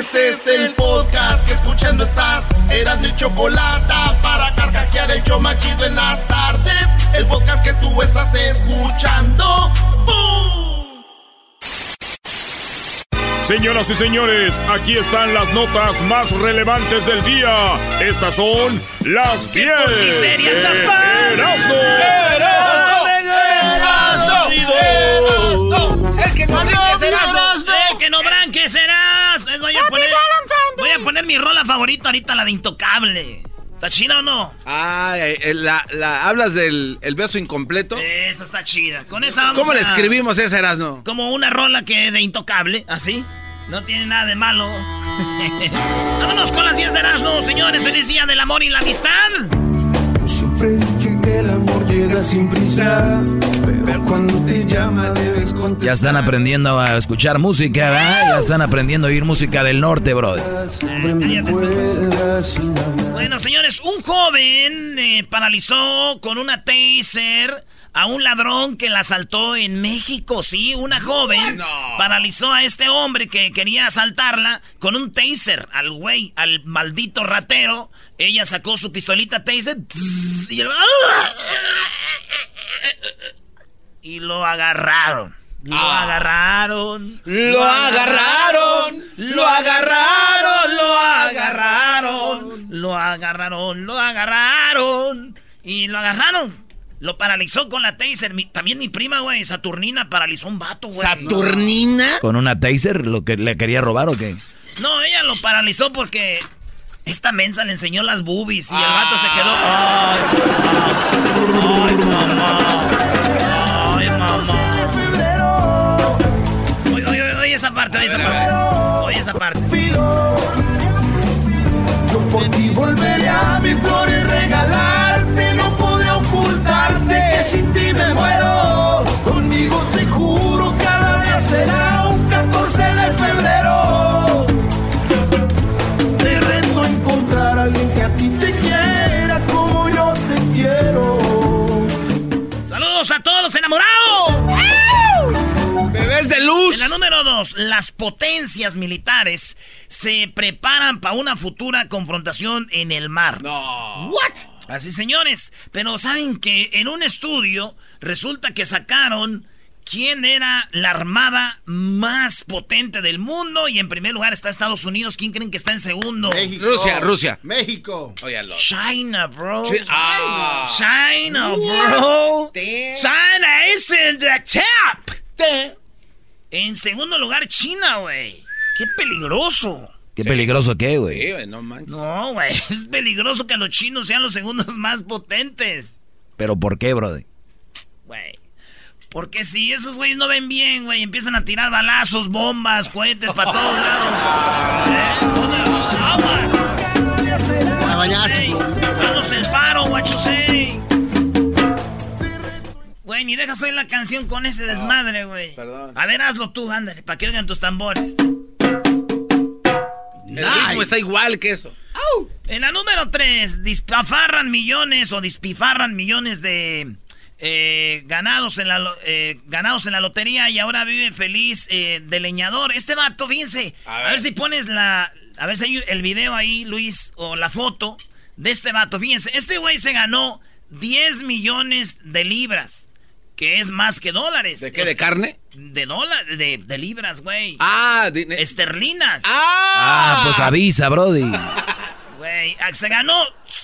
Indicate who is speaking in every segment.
Speaker 1: Este es el podcast que escuchando estás. Eran mi chocolate para carcajear el yo machido en las tardes. El podcast que tú estás escuchando. ¡Bum!
Speaker 2: Señoras y señores, aquí están las notas más relevantes del día. Estas son las 10
Speaker 3: porquería
Speaker 2: de
Speaker 3: tan fácil!
Speaker 2: Erasmo.
Speaker 3: El que no brinque serás,
Speaker 4: Eh, que no branque serás. Les voy a poner, voy a poner mi rola favorita ahorita, la de Intocable. ¿Está chida o no?
Speaker 5: Ah, eh, la, la- ¿hablas del el beso incompleto?
Speaker 4: Esa está chida. Con esa vamos
Speaker 5: ¿Cómo le
Speaker 4: a-
Speaker 5: escribimos esa, Erasno?
Speaker 4: Como una rola que de Intocable, así. No tiene nada de malo. Vámonos con las 10 de Erasmo, señores. Feliz día del amor y la amistad.
Speaker 6: Siempre que el amor llega sin prisa, pero cuando te llama debes contestar.
Speaker 7: Ya están aprendiendo a escuchar música, ¿verdad? Ya están aprendiendo a oír música del norte, brother.
Speaker 4: Bueno, señores, un joven eh, paralizó con una taser a un ladrón que la asaltó en México. Sí, una joven paralizó a este hombre que quería asaltarla con un taser al güey, al maldito ratero. Ella sacó su pistolita taser y, el- y lo agarraron. Lo agarraron.
Speaker 5: Lo agarraron,
Speaker 4: Lo agarraron. Lo agarraron. Lo agarraron. Lo agarraron. Y lo agarraron. Lo paralizó con la taser. Mi- también mi prima, güey, Saturnina, paralizó un vato, güey.
Speaker 5: ¿Saturnina?
Speaker 7: ¿Con una taser lo que le quería robar o qué?
Speaker 4: No, ella lo paralizó porque esta mensa le enseñó las boobies y el vato se quedó. Ay, ay, mamá. Ay, oye esa parte. Oye esa parte.
Speaker 6: Yo por ti volveré a mi flor y regalarte, no podré ocultarte que sin ti me muero.
Speaker 4: En la número dos, las potencias militares se preparan para una futura confrontación en el mar.
Speaker 5: No.
Speaker 4: ¿What? Así, señores. Pero saben que en un estudio resulta que sacaron quién era la armada más potente del mundo. Y en primer lugar está Estados Unidos. ¿Quién creen que está en segundo?
Speaker 5: Rusia, Rusia.
Speaker 1: México.
Speaker 5: Óyalo.
Speaker 4: China, bro.
Speaker 5: Chi- ah.
Speaker 4: China, bro. China is in the top. En segundo lugar, China, güey. Qué peligroso.
Speaker 7: Qué peligroso que, güey.
Speaker 5: Sí, no manches.
Speaker 4: No, güey. Es peligroso que los chinos sean los segundos más potentes.
Speaker 7: ¿Pero por qué, brother?
Speaker 4: Güey. Porque si esos güeyes no ven bien, güey, empiezan a tirar balazos, bombas, cohetes para todos lados. ¿Eh? ¿Dónde? Aguas.
Speaker 1: La bañaste.
Speaker 4: Vamos el paro, guachosei. Güey, ni dejas oír la canción con ese desmadre, güey.
Speaker 5: perdón.
Speaker 4: A ver, hazlo tú, ándale, para que oigan tus tambores.
Speaker 5: El ritmo está igual que eso.
Speaker 4: En la número 3, dispafarran millones o despifarran millones de eh, ganados, en la, eh, ganados en la lotería y ahora vive feliz eh, de leñador. Este vato, fíjense, a ver.
Speaker 5: A ver.
Speaker 4: si pones la... A ver si hay el video ahí, Luis, o la foto de este vato. Fíjense, este güey se ganó 10 millones de libras, que es más que dólares.
Speaker 5: ¿De qué? ¿De carne?
Speaker 4: De dólares, de, de libras, güey.
Speaker 5: Ah, de-
Speaker 4: Esterlinas.
Speaker 5: ah,
Speaker 7: pues avisa, Brody.
Speaker 4: Güey, se ganó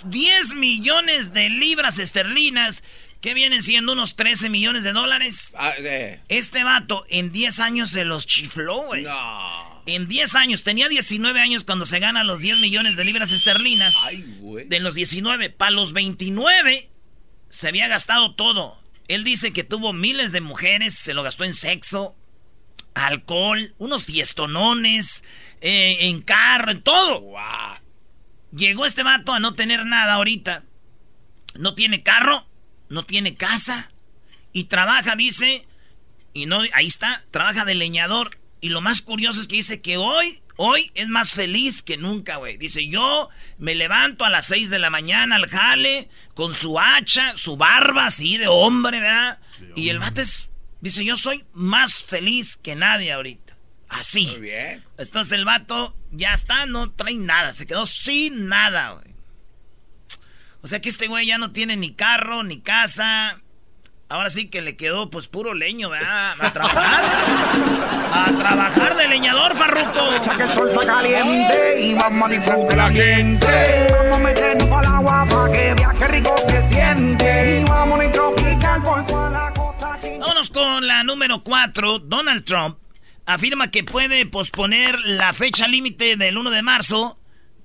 Speaker 4: 10 millones de libras esterlinas, que vienen siendo unos 13 millones de dólares.
Speaker 5: Ah,
Speaker 4: este vato en 10 años se los chifló, güey.
Speaker 5: No.
Speaker 4: En 10 años, tenía 19 años cuando se gana los 10 millones de libras esterlinas.
Speaker 5: Ay, güey.
Speaker 4: De los 19, para los 29 se había gastado todo. Él dice que tuvo miles de mujeres, se lo gastó en sexo, alcohol, unos fiestonones, eh, en carro, en todo. Llegó este vato a no tener nada ahorita. No tiene carro, no tiene casa y trabaja, dice, y no, ahí está, trabaja de leñador. Y lo más curioso es que dice que hoy, hoy es más feliz que nunca, güey. Dice, yo me levanto a las 6 de la mañana al jale, con su hacha, su barba así de hombre, ¿verdad? y el vato es, dice, yo soy más feliz que nadie ahorita. Así.
Speaker 5: Muy bien.
Speaker 4: Entonces el vato ya está, no trae nada, se quedó sin nada, güey. O sea que este güey ya no tiene ni carro, ni casa. Ahora sí que le quedó pues puro leño, ¿verdad? A trabajar. A trabajar de leñador, Farruco.
Speaker 6: Echa que el sol está caliente y vamos a disfrutar la gente. Vamos a meternos para el agua para que vea qué rico se siente. Y vamos a tropical por toda la costa.
Speaker 4: Vámonos con la número 4. Donald Trump afirma que puede posponer la fecha límite del 1 de marzo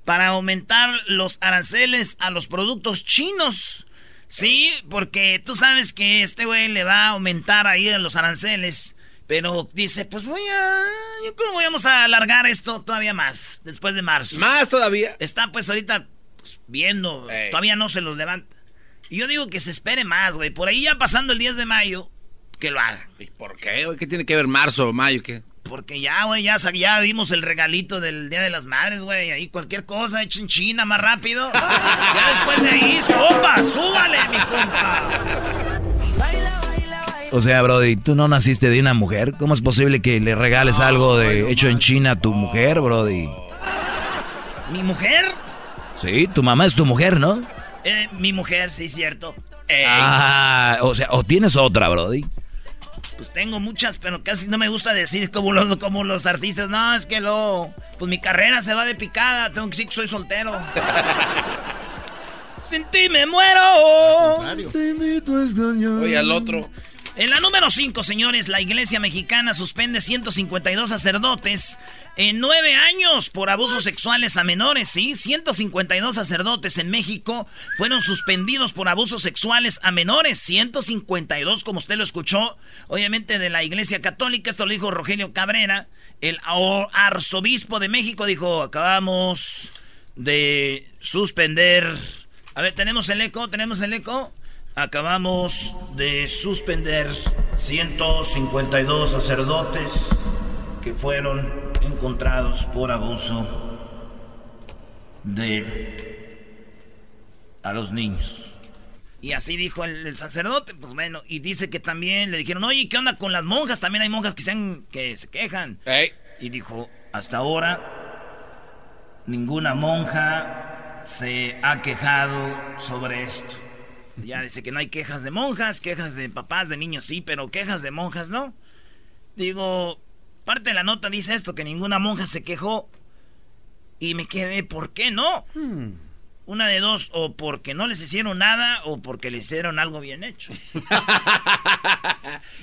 Speaker 4: para aumentar los aranceles a los productos chinos. Sí, porque tú sabes que este güey le va a aumentar ahí a los aranceles. Pero dice, pues voy a... Yo creo que vamos a alargar esto todavía más, después de marzo.
Speaker 5: ¿Más todavía?
Speaker 4: Está pues ahorita pues, viendo, todavía no se los levanta. Y yo digo que se espere más, güey. Por ahí ya pasando el 10 de mayo, que lo haga.
Speaker 5: ¿Y por qué? ¿Qué tiene que ver marzo o mayo? ¿Qué?
Speaker 4: Porque ya, güey, ya, ya dimos el regalito del Día de las Madres, güey. Ahí cualquier cosa, echen China más rápido. ya después de ahí, sopa, súbale, mi compa.
Speaker 7: O sea, Brody, tú no naciste de una mujer. ¿Cómo es posible que le regales algo de hecho en China a tu mujer, Brody?
Speaker 4: ¿Mi mujer?
Speaker 7: Sí, tu mamá es tu mujer, ¿no?
Speaker 4: Eh, mi mujer, sí, cierto.
Speaker 7: Ah, o sea, o tienes otra, Brody.
Speaker 4: Pues tengo muchas, pero casi no me gusta decir como los, como los artistas. No, es que lo. Pues mi carrera se va de picada. Tengo que decir que soy soltero. Sin ti me muero.
Speaker 5: Te invito a Oye, al otro.
Speaker 4: En la número 5, señores, la iglesia mexicana suspende 152 sacerdotes en nueve años por abusos sexuales a menores. Sí, 152 sacerdotes en México fueron suspendidos por abusos sexuales a menores. 152, como usted lo escuchó, obviamente de la iglesia católica. Esto lo dijo Rogelio Cabrera. El arzobispo de México dijo, acabamos de suspender. A ver, ¿tenemos el eco? ¿Tenemos el eco? Acabamos de suspender 152 sacerdotes que fueron encontrados por abuso de a los niños. Y así dijo el, sacerdote, pues bueno, y dice que también le dijeron, oye, ¿qué onda con las monjas? También hay monjas que se, que se quejan. Y dijo, hasta ahora ninguna monja se ha quejado sobre esto. Ya dice que no hay quejas de monjas, quejas de papás, de niños sí, pero quejas de monjas no. Digo, parte de la nota dice esto, que ninguna monja se quejó. Y me quedé, ¿por qué no? Hmm. Una de dos, o porque no les hicieron nada, o porque les hicieron algo bien hecho. Esto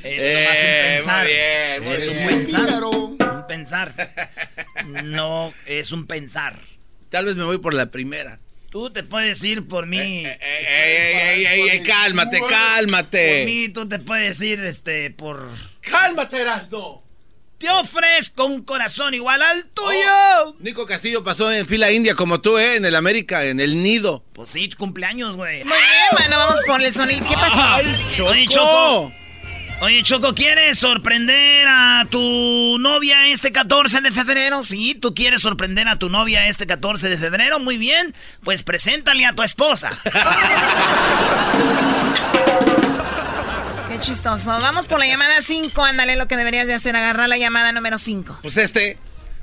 Speaker 4: es un
Speaker 5: eh,
Speaker 4: pensar. es un pensar. Un pensar. No, es un pensar.
Speaker 5: Tal vez me voy por la primera.
Speaker 4: Tú te puedes ir por mí.
Speaker 5: Eh, eh, ey, ey, cálmate, cálmate.
Speaker 4: Por mí, tú te puedes ir, este, por.
Speaker 5: ¡Cálmate, Erasno!
Speaker 4: Te ofrezco un corazón igual al tuyo.
Speaker 5: Oh, Nico Castillo pasó en fila india como tú, ¿eh? En el América, en el nido.
Speaker 4: Pues sí, cumpleaños, güey.
Speaker 3: Muy bien, bueno, vamos por el sonido. ¿Qué pasó?
Speaker 5: Ay, Choco.
Speaker 4: Oye, Choco, ¿quieres sorprender a tu novia este 14 de febrero? Sí, tú quieres sorprender a tu novia este 14 de febrero. Muy bien, pues preséntale a tu esposa.
Speaker 3: Qué chistoso. Vamos por la llamada 5. Ándale, lo que deberías de hacer, agarrar la llamada número 5.
Speaker 5: Pues este.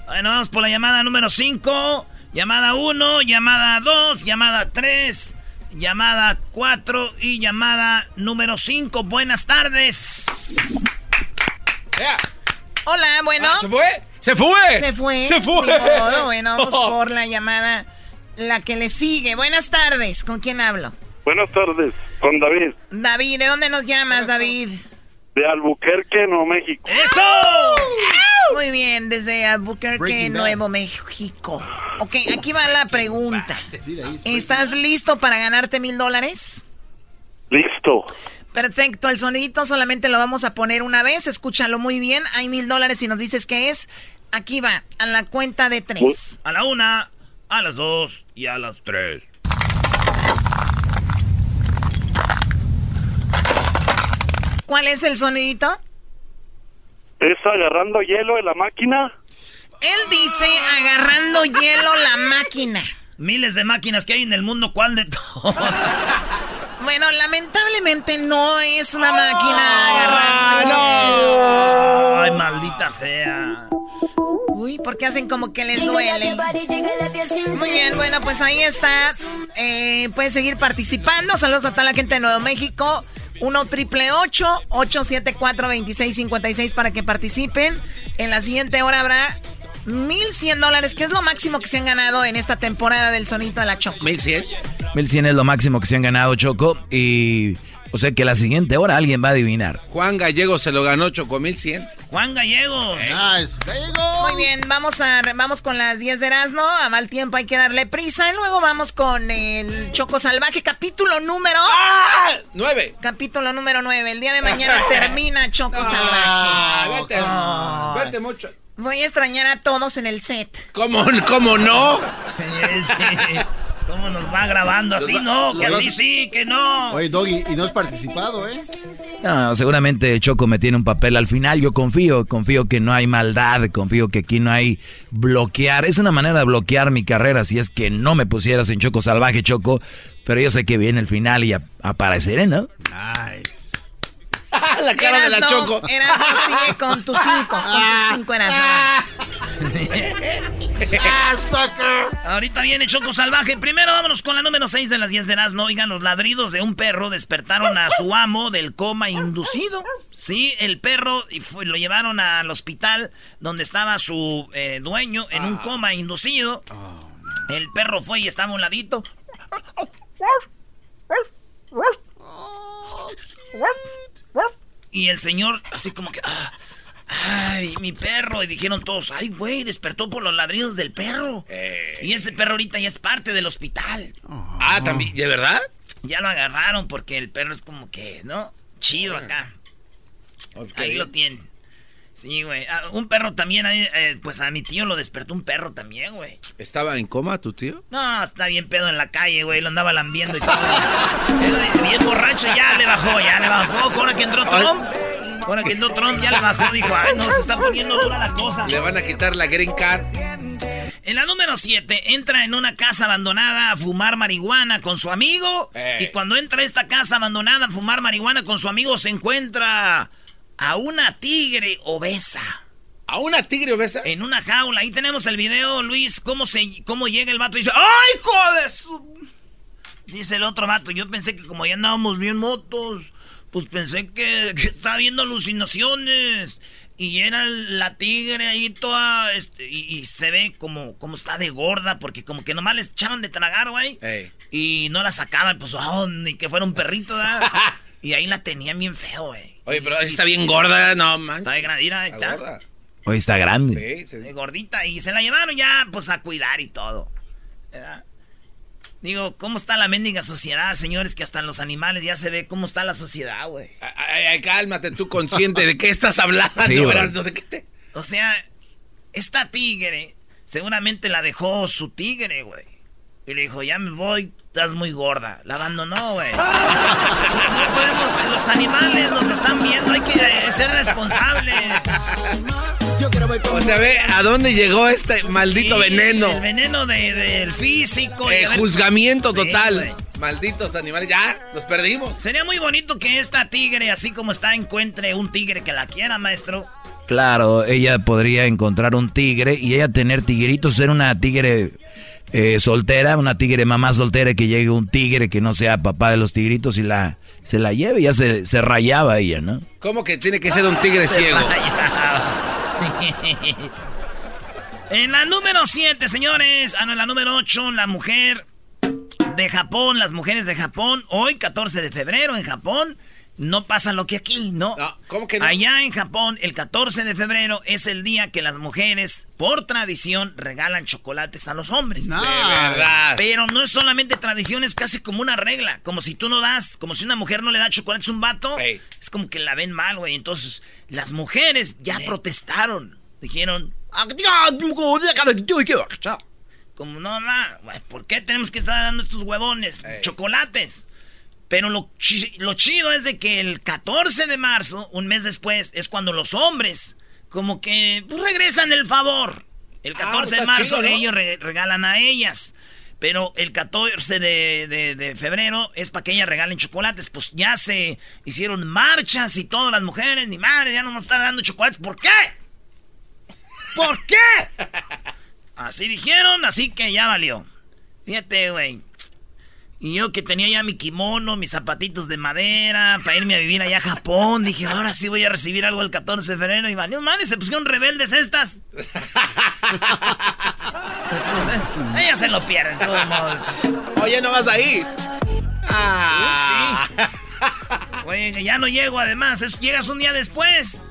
Speaker 4: Bueno, vamos por la llamada número 5. Llamada 1, llamada 2, llamada 3 llamada 4 y llamada número 5. Buenas tardes.
Speaker 3: Hola, bueno.
Speaker 5: Ah, ¿Se fue? ¡Se fue!
Speaker 3: Se fue.
Speaker 5: ¡Se fue!
Speaker 3: bueno, vamos por la llamada. La que le sigue. Buenas tardes. ¿Con quién hablo?
Speaker 8: Buenas tardes, con David.
Speaker 3: David, ¿de dónde nos llamas, David?
Speaker 8: De Albuquerque, Nuevo México.
Speaker 4: ¡Eso!
Speaker 3: Muy bien, desde Albuquerque, Nuevo México. Ok, aquí va la pregunta. ¿Estás listo para ganarte mil dólares?
Speaker 8: Listo.
Speaker 3: Perfecto, el sonidito solamente lo vamos a poner una vez, escúchalo muy bien, hay mil dólares y nos dices qué es. Aquí va, a la cuenta de tres.
Speaker 4: A la una, a las dos y a las tres.
Speaker 3: ¿Cuál es el sonidito?
Speaker 8: ¿Es agarrando hielo en la máquina?
Speaker 3: Él dice agarrando hielo la máquina.
Speaker 4: Miles de máquinas que hay en el mundo, ¿cuál de todas?
Speaker 3: Bueno, lamentablemente no es una máquina agarrando.
Speaker 4: ¡No! ¡Ay, maldita sea!
Speaker 3: Uy, porque hacen como que les duele. Muy bien, bueno, pues ahí está. Eh, pueden seguir participando. Saludos a toda la gente de Nuevo México. 1 triple 874 2656 para que participen. En la siguiente hora habrá 1100 dólares, que es lo máximo que se han ganado en esta temporada del Sonito de la Choco.
Speaker 5: 1100.
Speaker 7: 1100 es lo máximo que se han ganado, Choco. Y. O sea que la siguiente hora alguien va a adivinar.
Speaker 5: Juan Gallego se lo ganó, Choco, 1100.
Speaker 4: Juan Gallegos.
Speaker 9: Nice.
Speaker 3: Muy bien, vamos, a, vamos con las 10 de Erasmo. A mal tiempo hay que darle prisa. Y luego vamos con el Choco Salvaje, capítulo número.
Speaker 5: ¡Ah! 9.
Speaker 3: Capítulo número 9. El día de mañana termina Choco Salvaje.
Speaker 5: vete, vete mucho.
Speaker 3: Voy a extrañar a todos en el set.
Speaker 5: ¿Cómo, cómo no?
Speaker 4: ¿Cómo nos va grabando? Así no, que así sí, que no.
Speaker 9: Oye, Doggy, y no has participado, ¿eh?
Speaker 7: No, seguramente Choco me tiene un papel al final. Yo confío, confío que no hay maldad, confío que aquí no hay bloquear. Es una manera de bloquear mi carrera si es que no me pusieras en Choco Salvaje, Choco. Pero yo sé que viene el final y ap- apareceré, ¿no?
Speaker 9: Nice.
Speaker 5: La cara de la
Speaker 3: Erasno,
Speaker 5: Choco.
Speaker 3: Erasno sigue con tus cinco. Con tus cinco, Erasno.
Speaker 4: Ahorita viene Choco Salvaje. Primero vámonos con la número 6 de las 10 de Erasmo. Oigan, los ladridos de un perro despertaron a su amo del coma inducido. Sí, el perro y fue- lo llevaron al hospital donde estaba su eh, dueño en un coma inducido. El perro fue y estaba a un ladito. Y el señor, así como que. ah, Ay, mi perro. Y dijeron todos, ay, güey, despertó por los ladridos del perro. Y ese perro ahorita ya es parte del hospital.
Speaker 5: Ah, también, ¿de verdad?
Speaker 4: Ya lo agarraron porque el perro es como que, ¿no? Chido acá. Ahí lo tienen. Sí, güey. Ah, un perro también, ahí, eh, pues a mi tío lo despertó un perro también, güey.
Speaker 5: ¿Estaba en coma tu tío?
Speaker 4: No, está bien pedo en la calle, güey. Lo andaba lambiendo y todo. Eh, bien ya le bajó, ya le bajó. Ahora que entró Trump. Ahora que entró Trump, ya le bajó. Dijo, ay, no, se está poniendo dura la cosa.
Speaker 5: Le van a quitar la green card.
Speaker 4: En la número 7, entra en una casa abandonada a fumar marihuana con su amigo.
Speaker 5: Ey.
Speaker 4: Y cuando entra a esta casa abandonada a fumar marihuana con su amigo, se encuentra a una tigre obesa.
Speaker 5: ¿A una tigre obesa?
Speaker 4: En una jaula. Ahí tenemos el video, Luis, cómo, se, cómo llega el vato y dice, ¡ay, joder! Dice el otro vato, yo pensé que como ya andábamos bien motos, pues pensé que, que estaba viendo alucinaciones. Y era la tigre ahí toda, este, y, y se ve como, como está de gorda, porque como que nomás les echaban de tragar, güey.
Speaker 5: Ey.
Speaker 4: Y no la sacaban, pues, oh, ni que fuera un perrito, ¿verdad? y ahí la tenían bien feo, güey.
Speaker 5: Oye, pero
Speaker 4: Y-
Speaker 5: está
Speaker 4: y-
Speaker 5: bien gorda, no, man.
Speaker 4: Está de gradira, ahí
Speaker 5: Está
Speaker 4: está.
Speaker 5: gorda.
Speaker 7: Hoy está grande.
Speaker 5: Sí, sí.
Speaker 4: De gordita y se la llevaron ya pues a cuidar y todo. ¿verdad? Digo, ¿cómo está la mendiga sociedad, señores? Que hasta en los animales ya se ve cómo está la sociedad, güey.
Speaker 5: Ay, ay, cálmate tú consciente de qué estás hablando,
Speaker 7: Sí, güey.
Speaker 5: Erasmo, ¿de qué te...?
Speaker 4: O sea, esta tigre seguramente la dejó su tigre, güey. Y le dijo, ya me voy, estás muy gorda. La abandonó, güey. No podemos, los animales nos están viendo, hay que eh, ser responsables.
Speaker 5: O sea, ve a dónde llegó este maldito
Speaker 4: Sí,
Speaker 5: veneno.
Speaker 4: El veneno de- del físico.
Speaker 5: El
Speaker 4: ver-
Speaker 5: juzgamiento
Speaker 4: Sí,
Speaker 5: total. Malditos animales, ya, los perdimos.
Speaker 4: Sería muy bonito que esta tigre, así como está, encuentre un tigre que la quiera, maestro.
Speaker 7: Claro, ella podría encontrar un tigre y ella tener tigritos, ser una tigre eh, soltera, una tigre mamá soltera que llegue un tigre que no sea papá de los tigritos y la se la lleve, ya se, se rayaba ella, ¿no?
Speaker 5: ¿Cómo que tiene que ser un tigre ciego?
Speaker 4: En la número 7, señores. Ah, no, en la número 8, la mujer de Japón, las mujeres de Japón. Hoy, 14 de febrero, en Japón, no pasa lo que aquí, ¿no?
Speaker 5: ¿Cómo que no?
Speaker 4: Allá en Japón, el 14 de febrero es el día que las mujeres, por tradición, regalan chocolates a los hombres.
Speaker 5: De verdad.
Speaker 4: Pero no es solamente tradición, es casi como una regla. Como si tú no das, como si una mujer no le da chocolates a un vato, es como que la ven mal, güey. Entonces, las mujeres ya protestaron. Dijeron, "Ah, como no, ma, güey, ¿por qué tenemos que estar dando estos huevones? Chocolates. Pero lo, lo chido es de que el 14 de marzo, un mes después, es cuando los hombres como que pues, regresan el favor. El 14 de
Speaker 5: está
Speaker 4: marzo
Speaker 5: chido, ¿no?
Speaker 4: ellos re- regalan a ellas. Pero el 14 de, de- de febrero es para que ellas regalen chocolates. Pues ya se hicieron marchas y todas las mujeres, ni madre, ya no nos están dando chocolates. ¿Por qué? ¿Por qué? Así dijeron, así que ya valió. Fíjate, güey. Y yo que tenía ya mi kimono, mis zapatitos de madera, para irme a vivir allá a Japón, dije, ahora sí voy a recibir algo el 14 de febrero. Y valió, man, se pusieron rebeldes estas. Ellas se lo pierden, de todos modos.
Speaker 5: Oye, no vas ahí. Ah.
Speaker 4: Güey, que ya no llego, además, es- llegas un día después.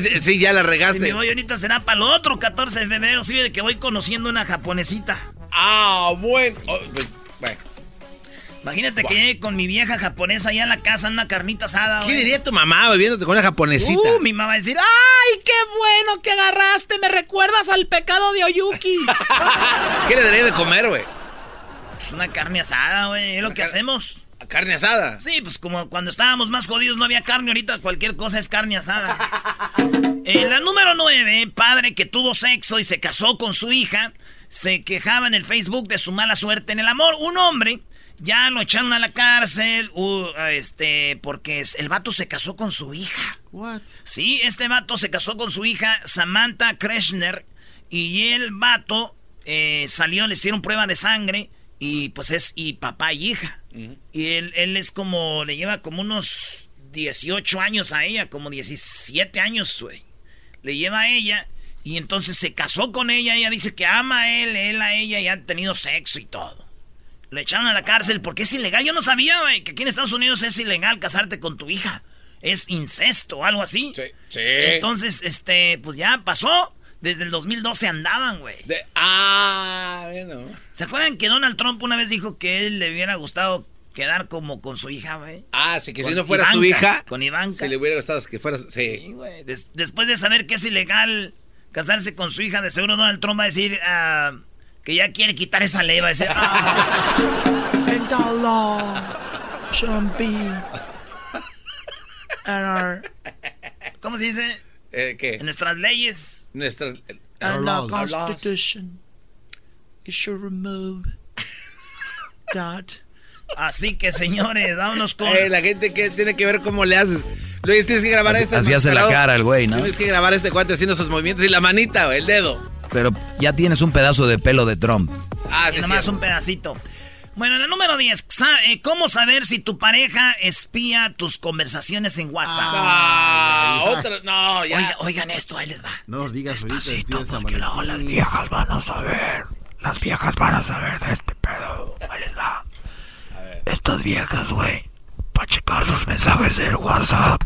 Speaker 5: Sí, sí, ya la
Speaker 4: Si
Speaker 5: regaste.
Speaker 4: me voy ahorita será para el otro 14 de febrero, sí, de que voy conociendo una japonesita.
Speaker 5: Ah, bueno. Oh, pues.
Speaker 4: Imagínate que llegue con mi vieja japonesa allá a la casa en una carnita asada,
Speaker 5: ¿Qué diría tu mamá bebiéndote con una japonesita?
Speaker 4: Uh, mi mamá va a decir, ¡ay, qué bueno que agarraste! Me recuerdas al pecado de Oyuki.
Speaker 5: ¿Qué le daría de comer, güey?
Speaker 4: Es una carne asada, güey, es lo que hacemos.
Speaker 5: ¿Carne asada?
Speaker 4: Sí, pues como cuando estábamos más jodidos no había carne, ahorita cualquier cosa es carne asada. En la número 9, padre que tuvo sexo y se casó con su hija, se quejaba en el Facebook de su mala suerte en el amor. Un hombre ya lo echaron a la cárcel, uh, este, porque el vato se casó con su hija.
Speaker 9: What?
Speaker 4: Sí, este vato se casó con su hija Samantha Kreshner y el vato eh, salió, le hicieron prueba de sangre y pues es y papá y hija. Y él, él es como, le lleva como unos 18 años a ella, como 17 años, güey. Le lleva a ella y entonces se casó con ella, ella dice que ama a él, él a ella y han tenido sexo y todo. Le echaron a la cárcel porque es ilegal. Yo no sabía, güey, que aquí en Estados Unidos es ilegal casarte con tu hija. Es incesto o algo así. Sí,
Speaker 5: sí.
Speaker 4: Entonces, este, pues ya pasó. Desde el 2012 andaban, güey.
Speaker 5: ah, bueno.
Speaker 4: ¿Se acuerdan que Donald Trump una vez dijo que él le hubiera gustado quedar como con su hija, güey?
Speaker 5: Ah, sí, que si no fuera su hija.
Speaker 4: Con Ivanka.
Speaker 5: Si le hubiera gustado que fuera. Sí.
Speaker 4: güey. Des- después de saber que es ilegal casarse con su hija, de seguro Donald Trump va a decir ah, que ya quiere quitar esa ley. Va a decir, ah,
Speaker 6: And
Speaker 4: ¿Cómo se dice?
Speaker 5: Eh, ¿Qué?
Speaker 4: En nuestras leyes.
Speaker 5: Nuestra.
Speaker 6: and the
Speaker 5: Our laws.
Speaker 6: Constitution. It should remove that.
Speaker 4: Así que, señores, vámonos con...
Speaker 5: Eh, la gente que tiene que ver cómo le haces. Luis, tienes que grabar
Speaker 7: Así-
Speaker 5: este.
Speaker 7: así hace la cara el güey, ¿no?
Speaker 5: Tienes que grabar este cuate haciendo esos movimientos y la manita, el dedo.
Speaker 7: Pero ya tienes un pedazo de pelo de Trump.
Speaker 5: Ah,
Speaker 4: Y nomás un pedacito. Bueno, la número 10. sa- eh, ¿Cómo saber si tu pareja espía tus conversaciones en WhatsApp?
Speaker 5: Ah, otra. No, ya.
Speaker 4: Oiga- oigan esto, ahí les va.
Speaker 9: No nos digas ahorita.
Speaker 6: porque luego las viejas van a saber. Las viejas van a saber de este pedo. Ahí les va. Estas viejas, güey, para checar sus mensajes del WhatsApp,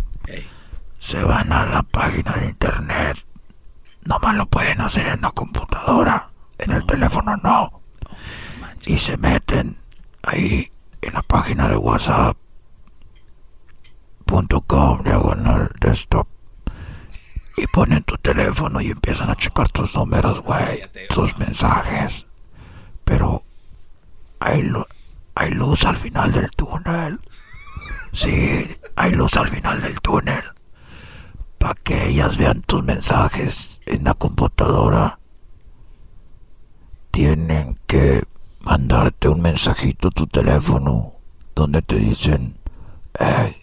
Speaker 6: se van a la página de internet. Nomás lo pueden hacer en la computadora. En el teléfono no. Y se meten ahí en la página de WhatsApp. Punto com diagonal desktop y ponen tu teléfono y empiezan a checar tus números, güey, tus mensajes. Pero hay, hay luz al final del túnel. Sí, hay luz al final del túnel. Para que ellas vean tus mensajes en la computadora, tienen que mandarte un mensajito a tu teléfono donde te dicen, hey,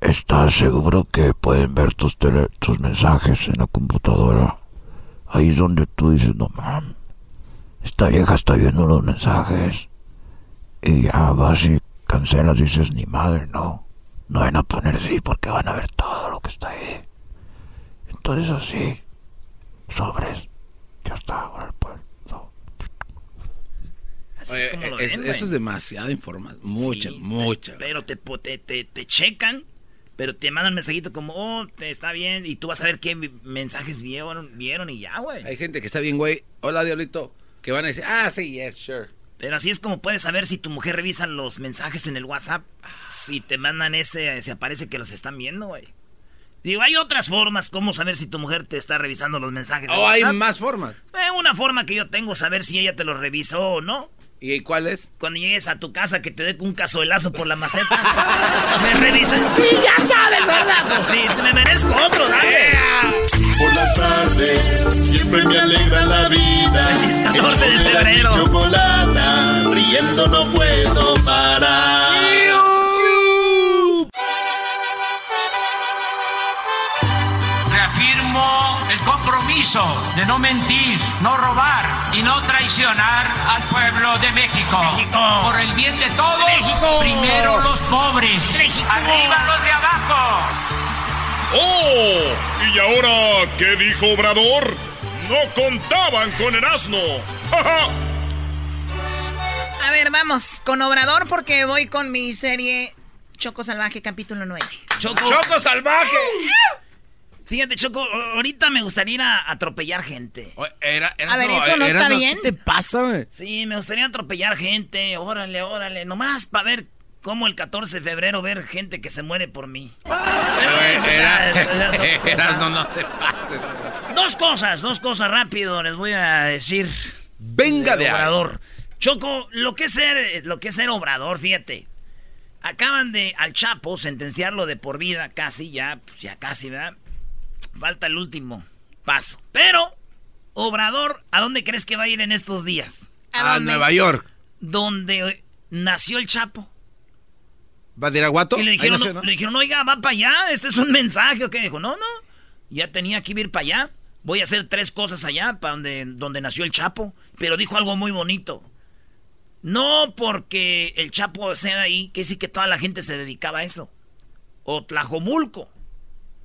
Speaker 6: ¿Estás seguro que pueden ver tus, tele- tus mensajes en la computadora? Ahí es donde tú dices, no mam, esta vieja está viendo los mensajes. Y ya vas y cancelas, dices, ni madre, no. No van a poner sí porque van a ver todo lo que está ahí. Entonces así, sobres.
Speaker 7: está con el pueblo.
Speaker 4: Así
Speaker 5: Oye,
Speaker 4: es como lo
Speaker 5: es-
Speaker 4: ven,
Speaker 5: eso es demasiada información. Mucha,
Speaker 4: Sí,
Speaker 5: mucha.
Speaker 4: Pero te, te, te, te checan, pero te mandan mensajito como, oh, te está bien, y tú vas a ver qué mensajes vieron, vieron y ya, güey.
Speaker 5: Hay gente que está bien, güey. Hola, Diablito. Que van a decir, ah, sí, yes, sure.
Speaker 4: Pero así es como puedes saber si tu mujer revisa los mensajes en el WhatsApp. Si te mandan ese, se aparece que los están viendo, güey. Digo, hay otras formas como saber si tu mujer te está revisando los mensajes. de
Speaker 5: Oh, hay más formas.
Speaker 4: Eh, una forma que yo tengo saber si ella te los revisó o no.
Speaker 5: ¿Y cuál es?
Speaker 4: Cuando llegues a tu casa que te dé un cazuelazo por la maceta. me revisan. Sí, ya sabes, ¿verdad? Pues sí, me merezco otro, dale.
Speaker 1: Por las tardes siempre me alegra la vida.
Speaker 4: Feliz 14 de febrero.
Speaker 1: chocolata, riendo no puedo parar.
Speaker 10: Compromiso de no mentir, no robar y no traicionar al pueblo de México. Por el bien de todos, primero los pobres, arriba los de abajo.
Speaker 2: ¡Oh! ¿Y ahora qué dijo Obrador? No contaban con el asno. ¡Ja, ja!
Speaker 3: A ver, vamos con Obrador porque voy con mi serie Choco Salvaje, capítulo 9.
Speaker 4: Choco.
Speaker 5: ¡Choco salvaje!
Speaker 4: Fíjate, Choco, ahorita me gustaría ir a atropellar gente.
Speaker 5: Era, era-
Speaker 3: A ver, ¿eso no está bien?
Speaker 5: ¿Qué te pasa, güey?
Speaker 4: Sí, me gustaría atropellar gente. Órale, órale. Nomás para ver cómo el 14 de febrero ver gente que se muere por mí.
Speaker 5: Era,
Speaker 4: Eso-
Speaker 5: no, no te pases.
Speaker 4: Dos cosas, dos cosas rápido les voy a decir.
Speaker 5: Venga de.
Speaker 4: Obrador. Choco, lo que es ser, lo que es ser obrador, fíjate. Acaban de al Chapo sentenciarlo de por vida, casi ya, pues ya casi, ¿verdad? Falta el último paso. Pero, Obrador, ¿a dónde crees que va a ir en estos días?
Speaker 5: A Nueva York.
Speaker 4: Donde eh, nació el Chapo.
Speaker 5: ¿Va a ir a Guato?
Speaker 4: Y le dijeron,
Speaker 5: nació,
Speaker 4: no-
Speaker 5: ¿no?
Speaker 4: le dijeron, oiga, va para allá, este es un mensaje. ¿O qué? Dijo, no, no, ya tenía que ir para allá. Voy a hacer tres cosas allá, para donde, donde nació el Chapo. Pero dijo algo muy bonito. No porque el Chapo sea de ahí, que sí que toda la gente se dedicaba a eso. O Tlajomulco,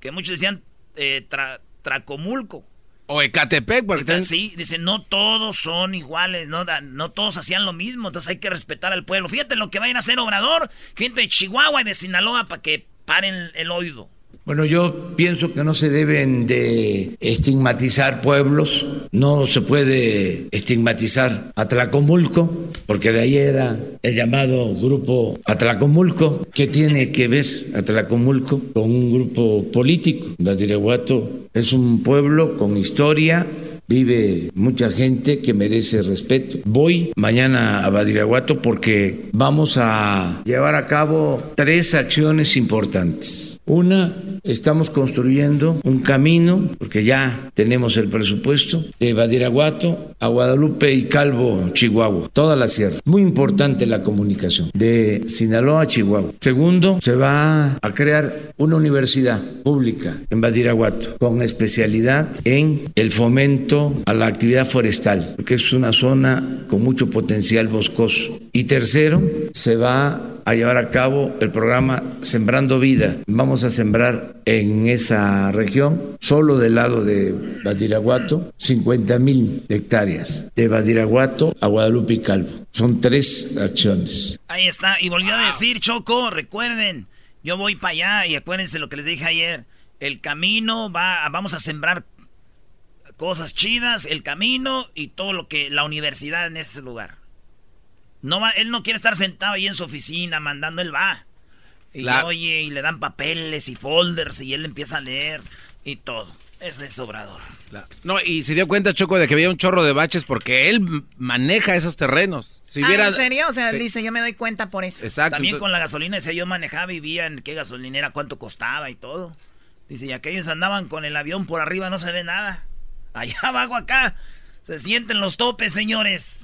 Speaker 4: que muchos decían eh, Tra- Tracomulco.
Speaker 5: O Ecatepec, porque
Speaker 4: Entonces, sí, dice, no todos son iguales, no, no todos hacían lo mismo, entonces hay que respetar al pueblo. Fíjate lo que vayan a hacer Obrador, gente de Chihuahua y de Sinaloa para que paren el oído.
Speaker 10: Bueno, yo pienso que no se deben de estigmatizar pueblos, no se puede estigmatizar a Tlacomulco, porque de ahí era el llamado grupo Atlacomulco. ¿Qué tiene que ver Atlacomulco con un grupo político? Badiraguato es un pueblo con historia, vive mucha gente que merece respeto. Voy mañana a Badiraguato porque vamos a llevar a cabo tres acciones importantes. Una, estamos construyendo un camino, porque ya tenemos el presupuesto, de Badiraguato a Guadalupe y Calvo, Chihuahua, toda la sierra. Muy importante la comunicación de Sinaloa a Chihuahua. Segundo, se va a crear una universidad pública en Badiraguato con especialidad en el fomento a la actividad forestal, porque es una zona con mucho potencial boscoso. Y tercero, se va a llevar a cabo el programa Sembrando Vida. Vamos a sembrar en esa región, solo del lado de Badiraguato, 50 mil hectáreas. De Badiraguato a Guadalupe y Calvo. Son tres acciones.
Speaker 4: Ahí está, y volvió a decir, Choco, recuerden, yo voy para allá y acuérdense lo que les dije ayer, el camino va, vamos a sembrar cosas chidas, el camino y todo lo que, la universidad en ese lugar. No va, él no quiere estar sentado ahí en su oficina mandando, él va. Y
Speaker 5: La-
Speaker 4: oye, y le dan papeles y folders y él empieza a leer y todo. Ese es Obrador.
Speaker 5: No, y se dio cuenta, Choco, de que había un chorro de baches porque él maneja esos terrenos. Si
Speaker 3: Ah,
Speaker 5: hubiera-
Speaker 3: ¿En serio? O sea,
Speaker 5: Sí.
Speaker 3: dice, yo me doy cuenta por eso.
Speaker 5: Exacto.
Speaker 4: También
Speaker 5: entonces-
Speaker 4: con la gasolina, decía yo manejaba y vivía en qué gasolinera, cuánto costaba y todo. Dice, y aquellos andaban con el avión por arriba, no se ve nada. Allá abajo acá, se sienten los topes, señores.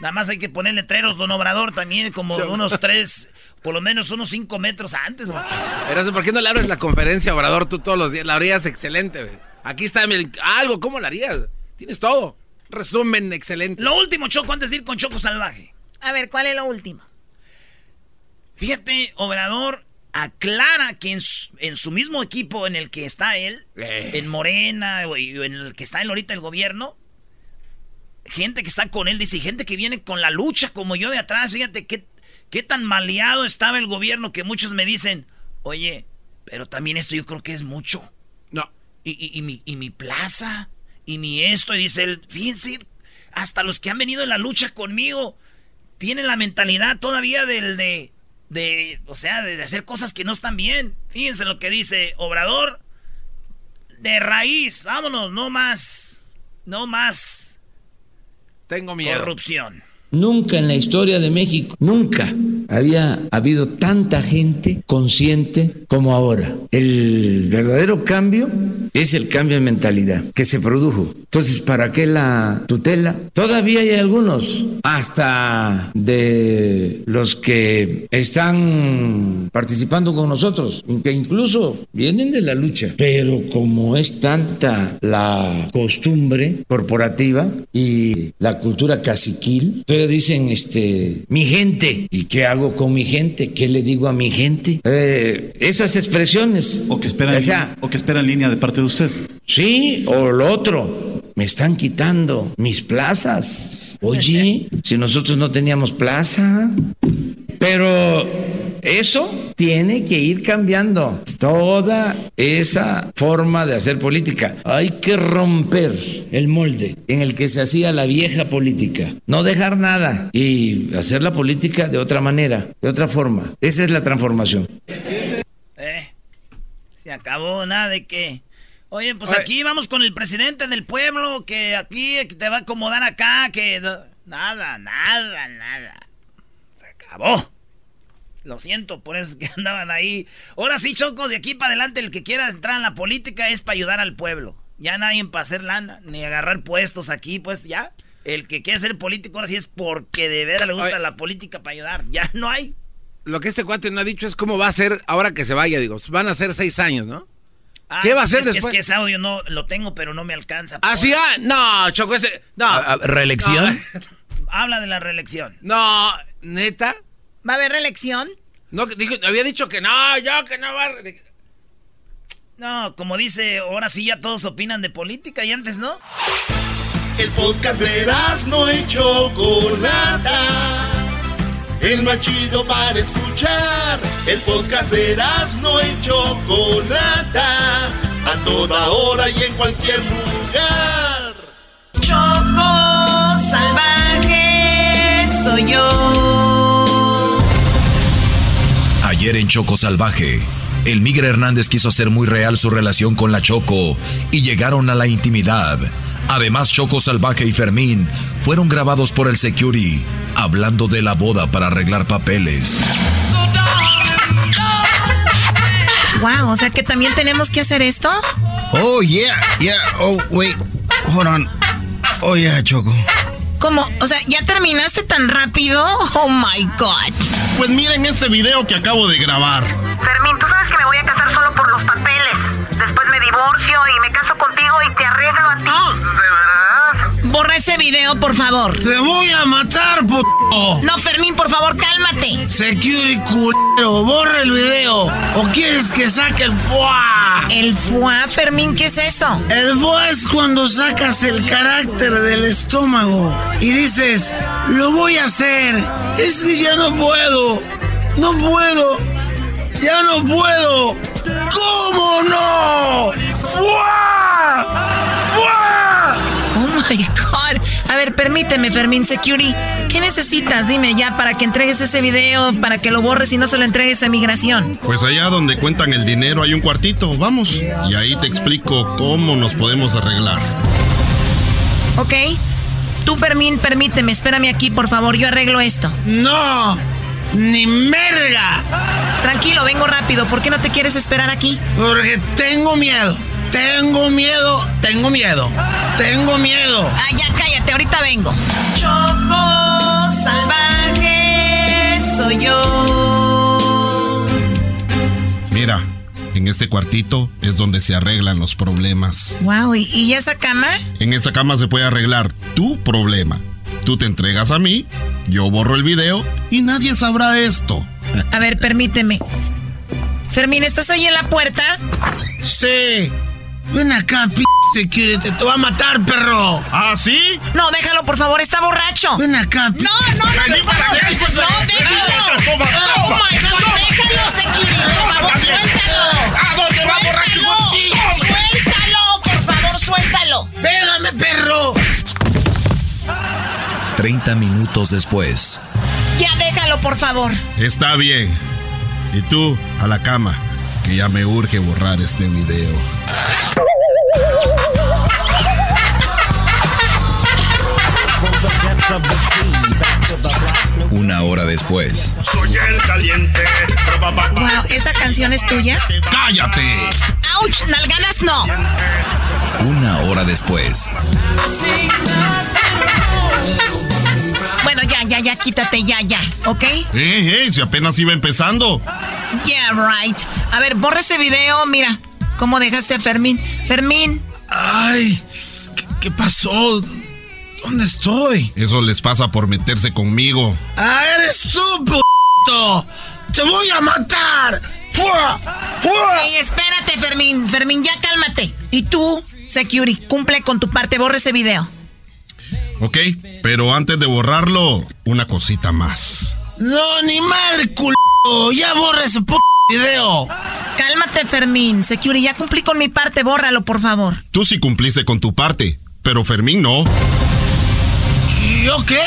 Speaker 4: Nada más hay que poner letreros, don Obrador, también como unos tres, por lo menos unos cinco metros antes. porque-
Speaker 5: Erasmo, ¿por qué no le abres la conferencia, Obrador, tú todos los días? La harías excelente, güey. Aquí está el- algo, ¿cómo la harías? Tienes todo. Resumen excelente.
Speaker 4: Lo último, Choco, antes de ir con Choco Salvaje.
Speaker 3: A ver, ¿cuál es lo último?
Speaker 4: Fíjate, Obrador aclara que en su, en su mismo equipo en el que está él,
Speaker 5: Eh.
Speaker 4: en Morena, y en el que está él ahorita el gobierno, gente que está con él, dice, gente que viene con la lucha como yo de atrás. Fíjate qué, qué tan maleado estaba el gobierno que muchos me dicen, oye, pero también esto yo creo que es mucho.
Speaker 5: No.
Speaker 4: Y, mi, y mi plaza, y mi esto, y dice él, fíjense, hasta los que han venido en la lucha conmigo tienen la mentalidad todavía del de, de o sea, de, hacer cosas que no están bien. Fíjense lo que dice Obrador, de raíz, vámonos, no más, no más.
Speaker 5: Tengo miedo.
Speaker 4: Corrupción.
Speaker 10: Nunca en la historia de México, nunca había habido tanta gente consciente como ahora. El verdadero cambio es el cambio de mentalidad que se produjo. Entonces, ¿para qué la tutela? Todavía hay algunos, hasta de los que están participando con nosotros, que incluso vienen de la lucha, pero como es tanta la costumbre corporativa y la cultura caciquil, dicen, este, mi gente. ¿Y qué hago con mi gente? ¿Qué le digo a mi gente? Eh, esas expresiones.
Speaker 11: O que esperan, o que esperan línea de parte de usted.
Speaker 10: Sí, o lo otro. Me están quitando mis plazas. Oye, si nosotros no teníamos plaza. Pero eso tiene que ir cambiando. Toda esa forma de hacer política. Hay que romper el molde en el que se hacía la vieja política. No dejar nada y hacer la política de otra manera, de otra forma. Esa es la transformación.
Speaker 4: Eh, se acabó, nada de que... Oye, pues aquí vamos con el presidente del pueblo, que aquí te va a acomodar acá, que... Nada, nada, nada. Se acabó. Lo siento, por eso que andaban ahí. Ahora sí, Choco, de aquí para adelante el que quiera entrar en la política es para ayudar al pueblo. Ya nadie para hacer lana, ni agarrar puestos aquí, pues ya. El que quiere ser político ahora sí es porque de veras le gusta la política para ayudar. Ya no hay.
Speaker 5: Lo que este cuate no ha dicho es cómo va a ser ahora que se vaya, digo. Van a ser seis años, ¿no?
Speaker 4: Ah, ¿Qué va a ser después? Es que ese audio no lo tengo, pero no me alcanza.
Speaker 5: ¿Ah, sí? Ah, no, Choco, ese... No.
Speaker 7: ¿Reelección?
Speaker 4: Habla de la reelección.
Speaker 5: No, ¿neta?
Speaker 3: ¿Va a haber reelección?
Speaker 5: No, dijo, había dicho que no, yo que no va.
Speaker 4: No, como dice, ahora sí ya todos opinan de política y antes no.
Speaker 1: El podcast de no hecho Chocolata. El más chido para escuchar. El podcast de no hecho Chocolata. A toda hora y en cualquier lugar.
Speaker 3: Choco salvaje soy yo.
Speaker 12: Ayer en Choco Salvaje, el Migre Hernández quiso hacer muy real su relación con la Choco y llegaron a la intimidad. Además, Choco Salvaje y Fermín fueron grabados por el Security hablando de la boda para arreglar papeles.
Speaker 3: Wow, o sea que también tenemos que hacer esto.
Speaker 13: Oh, yeah, yeah. Oh, wait. Hold on. Oh, yeah, Choco.
Speaker 3: ¿Cómo? O sea, ¿ya terminaste tan rápido? Oh my God.
Speaker 13: Pues miren ese video que acabo de grabar.
Speaker 14: Fermín, tú sabes que me voy a casar solo por los papeles. Después me divorcio y me caso contigo
Speaker 3: Borra ese video, por favor.
Speaker 13: Te voy a matar, puto.
Speaker 3: No, Fermín, por favor, cálmate.
Speaker 13: Security culero, borra el video. ¿O quieres que saque el fuá?
Speaker 3: ¿El fuá, Fermín? ¿Qué es eso?
Speaker 13: El fuá es cuando sacas el carácter del estómago y dices, lo voy a hacer. Es que ya no puedo. No puedo. Ya no puedo. ¿Cómo no? ¡Fuá! ¡Fuá!
Speaker 3: Permíteme, Fermín Security. ¿Qué necesitas? Dime ya para que entregues ese video, para que lo borres y no se lo entregues a migración.
Speaker 13: Pues allá donde cuentan el dinero hay un cuartito. Vamos. Y ahí te explico cómo nos podemos arreglar.
Speaker 3: Ok. Tú, Fermín, permíteme, espérame aquí, por favor, yo arreglo esto.
Speaker 13: ¡No! ¡Ni merga!
Speaker 3: Tranquilo, vengo rápido. ¿Por qué no te quieres esperar aquí?
Speaker 13: Porque tengo miedo. Tengo miedo, tengo miedo, tengo miedo.
Speaker 3: Ah, ya cállate, ahorita vengo. Choco salvaje soy yo.
Speaker 13: Mira, en este cuartito es donde se arreglan los problemas.
Speaker 3: Wow, ¿y, esa cama?
Speaker 13: En esa cama se puede arreglar tu problema. Tú te entregas a mí, yo borro el video y nadie sabrá esto.
Speaker 3: A ver, permíteme. Fermín, ¿estás ahí en la puerta?
Speaker 13: Sí. Ven acá, p security, te va a matar, perro.
Speaker 1: ¿Ah, sí?
Speaker 3: No, déjalo, por favor, está borracho.
Speaker 13: Ven acá, p
Speaker 3: No, no, no,
Speaker 1: Vení
Speaker 3: no, déjalo.
Speaker 1: Toma,
Speaker 3: Oh
Speaker 1: toma,
Speaker 3: my God,
Speaker 1: toma.
Speaker 3: déjalo, security, por favor, suéltalo.
Speaker 1: ¿A dónde va, borracho?
Speaker 3: Suéltalo, suéltalo, por favor, suéltalo.
Speaker 13: Pégame, perro.
Speaker 12: 30 minutos después.
Speaker 3: Ya déjalo, por favor.
Speaker 1: Está bien. Y tú, a la cama, que ya me urge borrar este video.
Speaker 12: Una hora después.
Speaker 1: Soy el caliente.
Speaker 3: Wow, ¿esa canción es tuya?
Speaker 1: ¡Cállate!
Speaker 3: ¡Auch! ¡Nalganas no!
Speaker 12: Una hora después.
Speaker 3: Bueno, ya, ya, ya, quítate, ya, ya, ¿ok?
Speaker 1: Eh, eh, si apenas iba empezando.
Speaker 3: Yeah, right. A ver, borra ese video, mira. ¿Cómo dejaste a Fermín? Fermín,
Speaker 5: Ay, ¿qué, qué pasó? ¿Dónde estoy?
Speaker 1: Eso les pasa por meterse conmigo.
Speaker 13: Ah, eres tú, p***. Te voy a matar. ¡Fuera! ¡Fuera!
Speaker 3: Ey, espérate, Fermín. Fermín, ya cálmate. Y tú, Security, cumple con tu parte, borra ese video.
Speaker 1: Ok, pero antes de borrarlo, una cosita más.
Speaker 13: No, ni madre, culo. Ya borra ese p video.
Speaker 3: Cálmate, Fermín. Security, ya cumplí con mi parte, bórralo, por favor.
Speaker 1: Tú sí cumpliste con tu parte, pero Fermín no.
Speaker 13: ¿Y yo qué?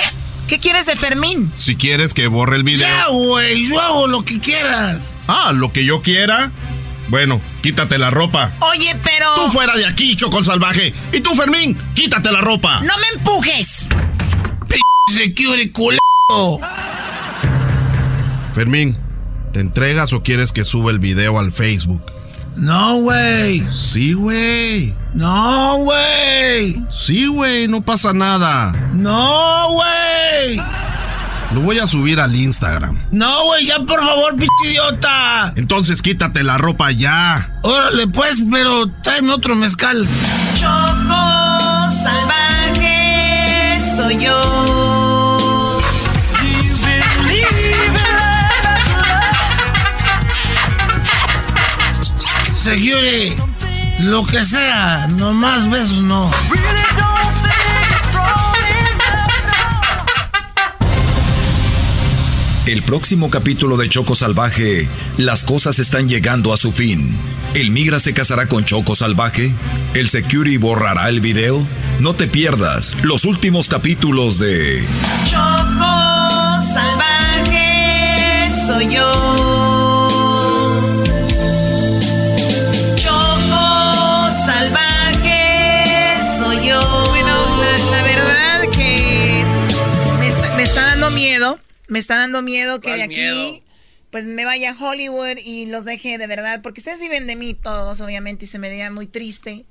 Speaker 3: ¿Qué quieres de Fermín?
Speaker 1: Si quieres que borre el video.
Speaker 13: Ya, güey, yo hago lo que quieras.
Speaker 1: Ah, lo que yo quiera. Bueno, quítate la ropa.
Speaker 3: Oye, pero...
Speaker 1: Tú fuera de aquí, Choco Salvaje. Y tú, Fermín, quítate la ropa.
Speaker 3: ¡No me empujes!
Speaker 13: P security, culo.
Speaker 1: Fermín, ¿te entregas o quieres que suba el video al Facebook?
Speaker 13: No, güey.
Speaker 1: Sí, güey.
Speaker 13: No, güey.
Speaker 1: Sí, güey, no pasa nada.
Speaker 13: No, güey.
Speaker 1: Lo voy a subir al Instagram.
Speaker 13: No, güey, ya por favor, p idiota.
Speaker 1: Entonces quítate la ropa ya.
Speaker 13: Órale, pues, pero tráeme otro mezcal.
Speaker 3: Choco salvaje soy yo.
Speaker 13: Security, lo que sea, nomás besos no.
Speaker 12: El próximo capítulo de Choco Salvaje, las cosas están llegando a su fin. ¿El migra se casará con Choco Salvaje? ¿El security borrará el video? No te pierdas los últimos capítulos de
Speaker 3: Choco salvaje soy yo. Me está dando miedo que
Speaker 5: ¿Cuál
Speaker 3: de aquí
Speaker 5: miedo?
Speaker 3: pues me vaya a Hollywood y los deje de verdad. Porque ustedes viven de mí todos, obviamente, y se me vería muy triste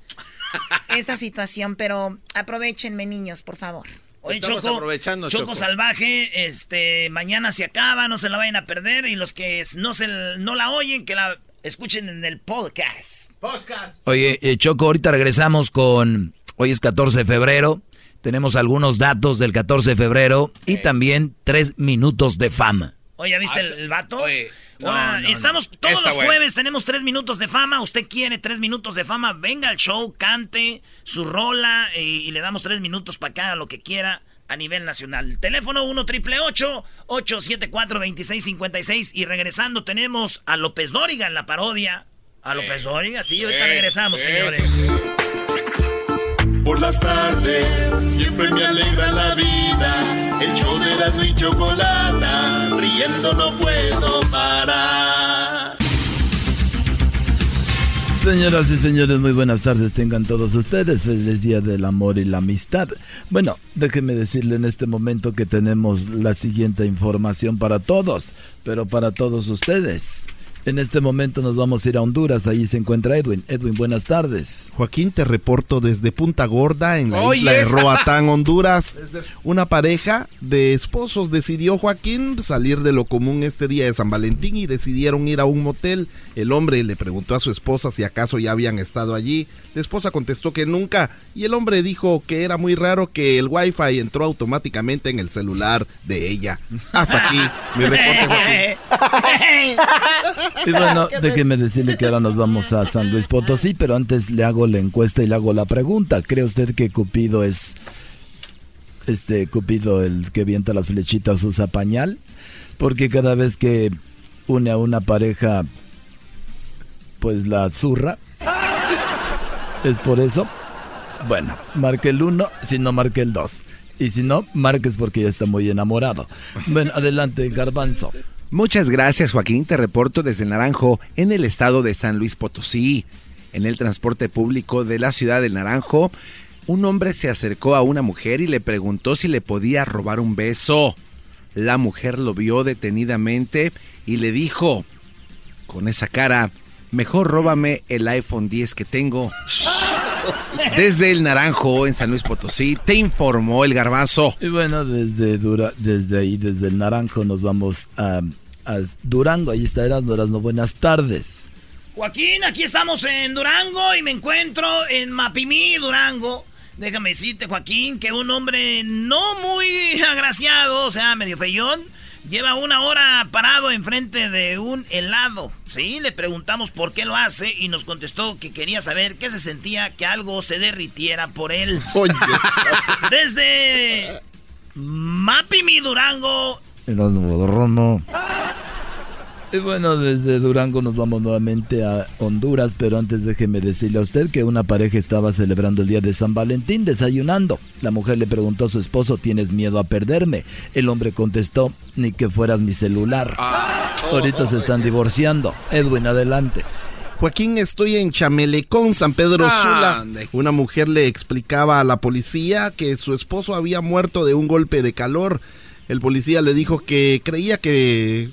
Speaker 3: esta situación. Pero aprovechenme, niños, por favor.
Speaker 4: Oye,
Speaker 5: Estamos
Speaker 4: Choco,
Speaker 5: aprovechando,
Speaker 4: Choco
Speaker 5: Choco.
Speaker 4: Salvaje, este, mañana se acaba, no se la vayan a perder y los que no se no la oyen, que la escuchen en el podcast.
Speaker 7: Oye, eh, Choco, ahorita regresamos con. Hoy es 14 de febrero. Tenemos algunos datos del 14 de febrero y también tres minutos de fama.
Speaker 4: Oye, ¿ya viste el, el vato?
Speaker 5: Oye, no,
Speaker 4: Ahora,
Speaker 5: no,
Speaker 4: estamos
Speaker 5: no.
Speaker 4: todos
Speaker 5: Está
Speaker 4: los
Speaker 5: bueno.
Speaker 4: jueves, tenemos tres minutos de fama. Usted quiere tres minutos de fama, venga al show, cante su rola y, le damos tres minutos para haga lo que quiera a nivel nacional. Teléfono 1 triple 874 2656 y regresando tenemos a López Dóriga en la parodia. A López Dóriga, sí, ahorita regresamos,
Speaker 5: sí.
Speaker 4: señores.
Speaker 1: Por las tardes siempre me alegra la vida. El show de la y chocolata, riendo no puedo parar.
Speaker 7: Señoras y señores, muy buenas tardes tengan todos ustedes. Feliz Día del Amor y la Amistad. Bueno, déjenme decirle en este momento que tenemos la siguiente información para todos, pero para todos ustedes. En este momento nos vamos a ir a Honduras, ahí se encuentra Edwin. Edwin, buenas tardes.
Speaker 15: Joaquín, te reporto desde Punta Gorda, en la
Speaker 7: Oye,
Speaker 15: isla de. Roatán, Honduras. Una pareja de esposos decidió, Joaquín, salir de lo común este día de San Valentín y decidieron ir a un motel. El hombre le preguntó a su esposa si acaso ya habían estado allí. La esposa contestó que nunca y el hombre dijo que era muy raro que el wifi entró automáticamente en el celular de ella. Hasta aquí mi reporte, Joaquín.
Speaker 7: Y bueno, déjeme decirle que ahora nos vamos a San Luis Potosí, pero antes le hago la encuesta y le hago la pregunta. ¿Cree usted que Cupido es este Cupido el que vienta las flechitas usa pañal? Porque cada vez que une a una pareja pues la zurra. ¿Es por eso? Bueno, marque el 1, si no marque el 2. Y si no, marques porque ya está muy enamorado. Ven, adelante, Garbanzo.
Speaker 5: Muchas gracias, Joaquín. Te reporto desde Naranjo, en el estado de San Luis Potosí. En el transporte público de la ciudad de Naranjo, un hombre se acercó a una mujer y le preguntó si le podía robar un beso. La mujer lo vio detenidamente y le dijo, con esa cara, mejor róbame el iPhone 10 que tengo. Desde el Naranjo, en San Luis Potosí, te informó el garbazo.
Speaker 7: Y bueno, desde, Dura, desde ahí, desde el Naranjo, nos vamos a, Durango. Ahí está Erasmo, buenas tardes.
Speaker 4: Joaquín, aquí estamos en Durango y me encuentro en Mapimí, Durango. Déjame decirte, Joaquín, que un hombre no muy agraciado, o sea, medio feyón, Lleva una hora parado enfrente de un helado. Sí, le preguntamos por qué lo hace y nos contestó que quería saber qué se sentía que algo se derritiera por él. Desde Mapimi Durango.
Speaker 7: Y bueno, desde Durango nos vamos nuevamente a Honduras, pero antes déjeme decirle a usted que una pareja estaba celebrando el día de San Valentín desayunando. La mujer le preguntó a su esposo, ¿tienes miedo a perderme? El hombre contestó, ni que fueras mi celular. Ah. Ahorita se están divorciando. Edwin, adelante.
Speaker 16: Joaquín, estoy en Chamelecón, San Pedro Sula. Una mujer le explicaba a la policía que su esposo había muerto de un golpe de calor. El policía le dijo que creía que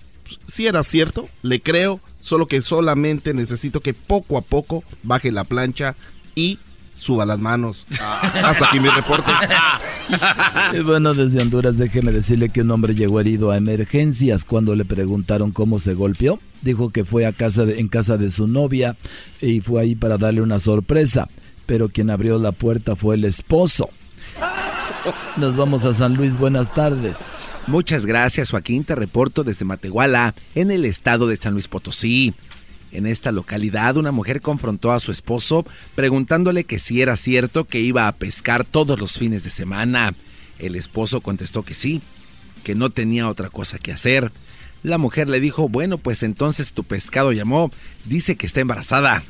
Speaker 16: si era cierto, le creo, solo que solamente necesito que poco a poco baje la plancha y suba las manos. Ah. Hasta aquí mi reporte.
Speaker 7: y bueno, desde Honduras déjeme decirle que un hombre llegó herido a emergencias cuando le preguntaron cómo se golpeó. Dijo que fue a casa en casa de su novia y fue ahí para darle una sorpresa, pero quien abrió la puerta fue el esposo. Nos vamos a San Luis, buenas tardes.
Speaker 5: Muchas gracias Joaquín, te reporto desde Matehuala, en el estado de San Luis Potosí. En esta localidad una mujer confrontó a su esposo preguntándole que si era cierto que iba a pescar todos los fines de semana. El esposo contestó que sí, que no tenía otra cosa que hacer. La mujer le dijo, bueno, pues entonces tu pescado llamó, dice que está embarazada.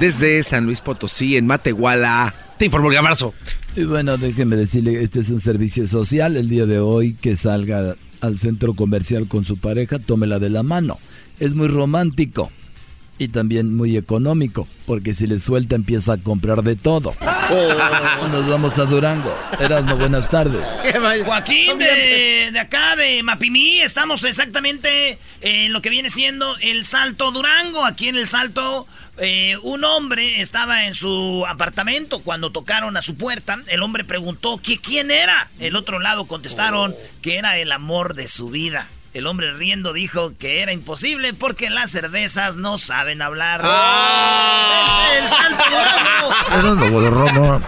Speaker 5: Desde San Luis Potosí, en Matehuala, te informó el.
Speaker 7: Y bueno, déjeme decirle, este es un servicio social. El día de hoy que salga al centro comercial con su pareja, tómela de la mano. Es muy romántico y también muy económico, porque si le suelta empieza a comprar de todo. Oh. Nos vamos a Durango. Erasmo, buenas tardes.
Speaker 4: Joaquín, de, de, acá, de Mapimí, estamos exactamente en lo que viene siendo el Salto Durango. Aquí en el Salto eh, un hombre estaba en su apartamento cuando tocaron a su puerta. El hombre preguntó que quién era. El otro lado contestaron que era el amor de su vida. El hombre riendo dijo que era imposible porque las cervezas no saben hablar. ¡Ah! ¡El santo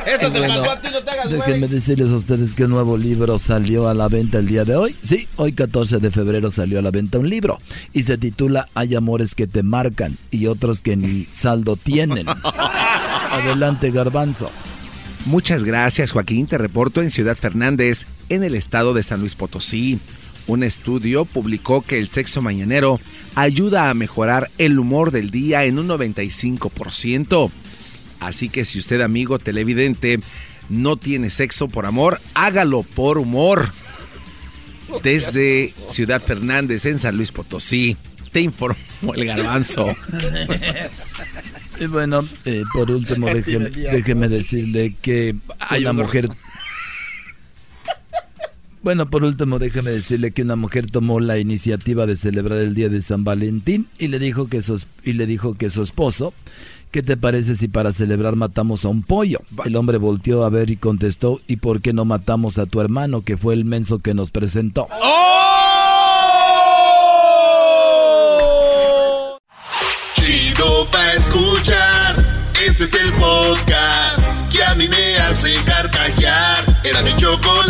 Speaker 7: Eso te pasó a ti, no te hagas Déjenme decirles a ustedes que un nuevo libro salió a la venta el día de hoy. Sí, hoy 14 de febrero salió a la venta un libro y se titula Hay amores que te marcan y otros que ni saldo tienen. Adelante, Garbanzo.
Speaker 5: Muchas gracias, Joaquín. Te reporto en Ciudad Fernández, en el estado de San Luis Potosí. Un estudio publicó que el sexo mañanero ayuda a mejorar el humor del día en un 95%. Así que si usted, amigo televidente, no tiene sexo por amor, hágalo por humor. Desde Ciudad Fernández, en San Luis Potosí, te informó el garbanzo.
Speaker 7: Y bueno, eh, por último, déjeme, decirle que hay una mujer bueno, por último, déjame decirle que una mujer tomó la iniciativa de celebrar el día de San Valentín y le dijo que su, y le dijo que su esposo, ¿qué te parece si para celebrar matamos a un pollo? El hombre volteó a ver y contestó, ¿y por qué no matamos a tu hermano que fue el menso que nos presentó?
Speaker 1: ¡Oh! Chido pa escuchar, este es el podcast que a mí me hace carcajear. Era mi chocolate.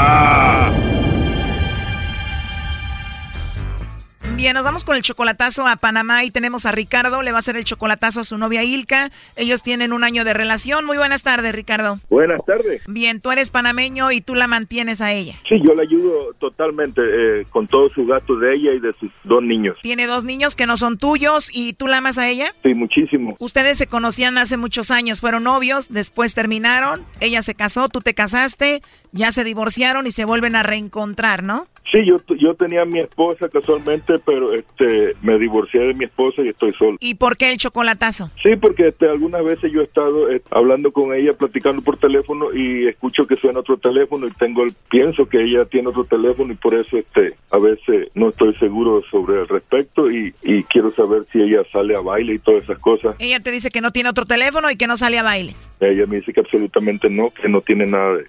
Speaker 3: Bien, nos vamos con el chocolatazo a Panamá y tenemos a Ricardo, le va a hacer el chocolatazo a su novia Ilka. Ellos tienen un año de relación. Muy buenas tardes, Ricardo.
Speaker 17: Buenas tardes.
Speaker 3: Bien, tú eres panameño y tú la mantienes a ella.
Speaker 17: Sí, yo la ayudo totalmente eh, con todos sus gastos de ella y de sus dos niños.
Speaker 3: Tiene dos niños que no son tuyos y tú la amas a ella.
Speaker 17: Sí, muchísimo.
Speaker 3: Ustedes se conocían hace muchos años, fueron novios, después terminaron, ella se casó, tú te casaste, ya se divorciaron y se vuelven a reencontrar, ¿no?
Speaker 17: Sí, yo, yo tenía a mi esposa casualmente, pero este me divorcié de mi esposa y estoy solo.
Speaker 3: ¿Y por qué el chocolatazo?
Speaker 17: Sí, porque este, algunas veces yo he estado eh, hablando con ella, platicando por teléfono y escucho que suena otro teléfono y tengo el, pienso que ella tiene otro teléfono y por eso este a veces no estoy seguro sobre el respecto y, y quiero saber si ella sale a baile y todas esas cosas.
Speaker 3: Ella te dice que no tiene otro teléfono y que no sale a bailes.
Speaker 17: Ella me dice que absolutamente no, que no tiene nada, de-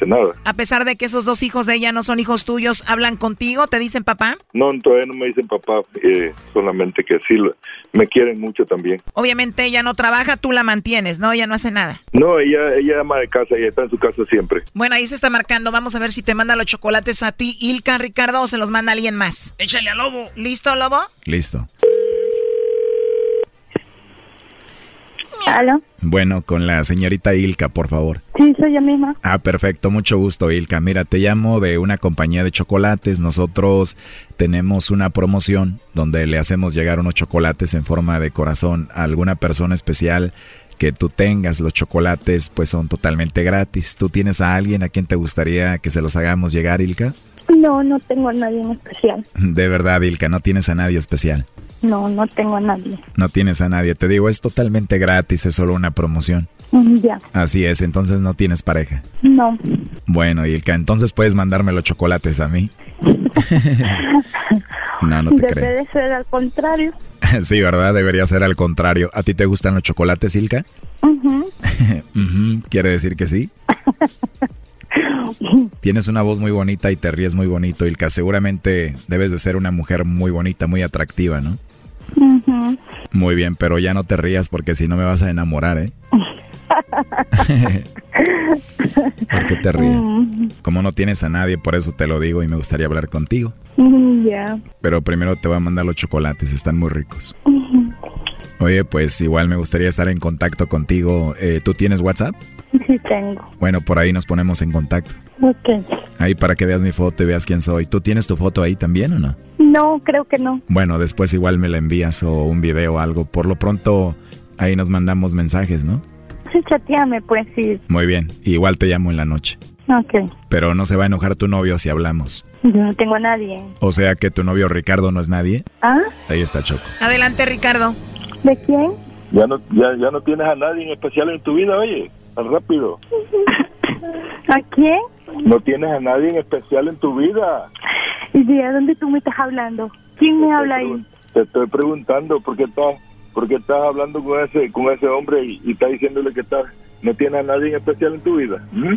Speaker 17: absolutamente nada.
Speaker 3: A pesar de que esos dos hijos de ella no son hijos tuyos, ¿hablan contigo? ¿Te dicen papá?
Speaker 17: No, todavía no me dicen papá, eh, solamente que sí, lo- me quieren mucho también.
Speaker 3: Obviamente ella no trabaja, tú la mantienes, ¿no? Ella no hace nada.
Speaker 17: No, ella, ella ama de casa, ella está en su casa siempre.
Speaker 3: Bueno, ahí se está marcando. Vamos a ver si te manda los chocolates a ti, Ilka, Ricardo, o se los manda alguien más.
Speaker 4: Échale a Lobo.
Speaker 3: ¿Listo, Lobo?
Speaker 18: Listo.
Speaker 19: ¿Aló?
Speaker 18: Bueno, con la señorita Ilka, por favor.
Speaker 19: Sí, soy yo misma.
Speaker 18: Ah, perfecto, mucho gusto, Ilka. Mira, te llamo de una compañía de chocolates. Nosotros tenemos una promoción donde le hacemos llegar unos chocolates en forma de corazón a alguna persona especial que tú tengas. Los chocolates pues son totalmente gratis. ¿Tú tienes a alguien a quien te gustaría que se los hagamos llegar, Ilka?
Speaker 19: No, no tengo a nadie en especial.
Speaker 18: De verdad, Ilka, no tienes a nadie especial.
Speaker 19: No, no tengo a nadie.
Speaker 18: No tienes a nadie. Te digo, es totalmente gratis, es solo una promoción.
Speaker 19: Mm, Ya,
Speaker 18: Así es, entonces no tienes pareja.
Speaker 19: no.
Speaker 18: Bueno, Ilka, entonces puedes mandarme los chocolates a mí. no, no te
Speaker 19: Debe
Speaker 18: creo.
Speaker 19: de ser al contrario.
Speaker 18: sí, ¿verdad? Debería ser al contrario. ¿A ti te gustan los chocolates, Ilka?
Speaker 19: Ujú,
Speaker 18: ¿Quiere decir que sí? Tienes una voz muy bonita y te ríes muy bonito, Ilka. Seguramente debes de ser una mujer muy bonita, muy atractiva, ¿no? Muy bien, pero ya no te rías porque si no me vas a enamorar, ¿eh? ¿Por qué te ríes? Como no tienes a nadie, por eso te lo digo y me gustaría hablar contigo.
Speaker 19: Ya.
Speaker 18: Pero primero te voy a mandar los chocolates, están muy ricos. Oye, pues igual me gustaría estar en contacto contigo. Eh, ¿Tú tienes WhatsApp?
Speaker 19: Sí tengo.
Speaker 18: Bueno, por ahí nos ponemos en contacto.
Speaker 19: Ok.
Speaker 18: Ahí para que veas mi foto y veas quién soy. ¿Tú tienes tu foto ahí también o no?
Speaker 19: No, creo que no.
Speaker 18: Bueno, después igual me la envías o un video o algo. Por lo pronto, ahí nos mandamos mensajes, ¿no?
Speaker 19: Sí, chateame, pues sí.
Speaker 18: Muy bien, igual te llamo en la noche.
Speaker 19: Ok.
Speaker 18: Pero no se va a enojar tu novio si hablamos.
Speaker 19: Yo no tengo a nadie.
Speaker 18: O sea que tu novio Ricardo no es nadie.
Speaker 19: ¿Ah?
Speaker 18: Ahí está Choco.
Speaker 3: Adelante, Ricardo.
Speaker 19: ¿De quién?
Speaker 17: Ya no, ya, ya no tienes a nadie en especial en tu vida, oye, tan rápido.
Speaker 19: ¿A quién?
Speaker 17: No tienes a nadie en especial en tu vida.
Speaker 19: ¿Y de dónde tú me estás hablando? ¿Quién me habla ahí?
Speaker 17: Te estoy preguntando por qué estás, por qué estás hablando con ese, con ese hombre y, y estás diciéndole que estás, no tienes a nadie en especial en tu vida. ¿Mm?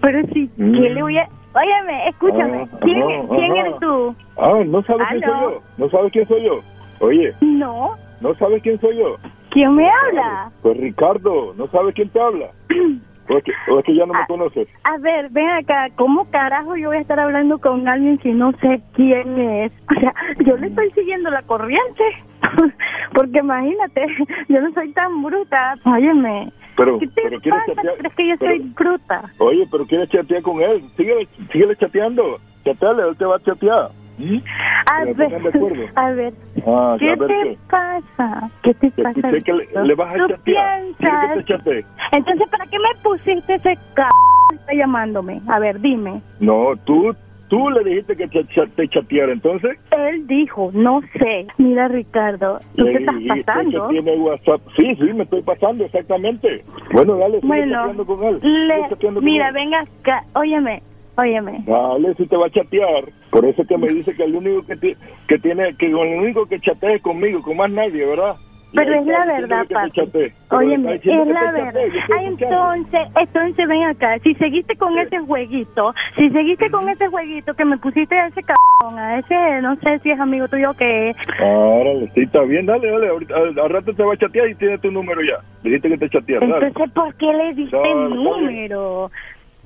Speaker 19: Pero sí,
Speaker 17: Mm.
Speaker 19: ¿quién le voy a...? Óyeme, escúchame.
Speaker 17: Ah,
Speaker 19: ¿Quién,
Speaker 17: ajá,
Speaker 19: ¿quién
Speaker 17: ajá.
Speaker 19: eres tú?
Speaker 17: Ah, no sabes quién soy yo. No sabes quién soy yo. Oye,
Speaker 19: No.
Speaker 17: no sabes quién soy yo.
Speaker 19: ¿Quién me habla?
Speaker 17: Pues Ricardo, no sabes quién te habla. O es que, o es que ya no me conoces.
Speaker 19: A ver, ven acá, ¿cómo carajo yo voy a estar hablando con alguien si no sé quién es? O sea, yo le estoy siguiendo la corriente. Porque imagínate, yo no soy tan bruta. Óyeme,
Speaker 17: Pero,
Speaker 19: ¿qué te
Speaker 17: pero
Speaker 19: pasa?
Speaker 17: chatear.
Speaker 19: ¿Crees que yo
Speaker 17: pero-
Speaker 19: soy bruta?
Speaker 17: Oye, pero quieres chatear con él. Síguele, síguele chateando. Chateale, él te va a chatear. ¿Mm?
Speaker 19: A ver,
Speaker 17: acuerdo.
Speaker 19: a ver,
Speaker 17: Ah,
Speaker 19: ¿qué
Speaker 17: a ver
Speaker 19: te
Speaker 17: qué.
Speaker 19: pasa? ¿Qué te pasa?
Speaker 17: que- le, le vas a
Speaker 19: ¿Tú
Speaker 17: te?
Speaker 19: Entonces, ¿para qué me pusiste ese c... está llamándome? A ver, dime.
Speaker 17: No, tú, tú le dijiste que te, te chateara, entonces.
Speaker 19: Él dijo, no sé. Mira, Ricardo, tú
Speaker 17: le
Speaker 19: te estás pasando.
Speaker 17: que tiene WhatsApp. Sí, sí, me estoy pasando, exactamente. Bueno, dale,
Speaker 19: Bueno,
Speaker 17: con él.
Speaker 19: le-
Speaker 17: Sigue chateando con
Speaker 19: mira,
Speaker 17: él.
Speaker 19: venga acá, óyeme, Óyeme.
Speaker 17: Dale, si te va a chatear. Por eso que me dice que el único que, que tiene, que el único que chatea es conmigo, con más nadie, ¿verdad?
Speaker 19: Pero es la verdad, papi. Óyeme, es la verdad. Ay, entonces, entonces ven acá. Si seguiste con ese jueguito, si seguiste con ese jueguito que me pusiste a ese cabrón, a ese, no sé si es amigo tuyo o qué.
Speaker 17: Árale, sí, está bien, dale, dale. Ahorita, al, al rato te va a chatear y tiene tu número ya. Dijiste que te chateara, dale.
Speaker 19: Entonces, ¿por qué le diste
Speaker 17: Dale,
Speaker 19: el número?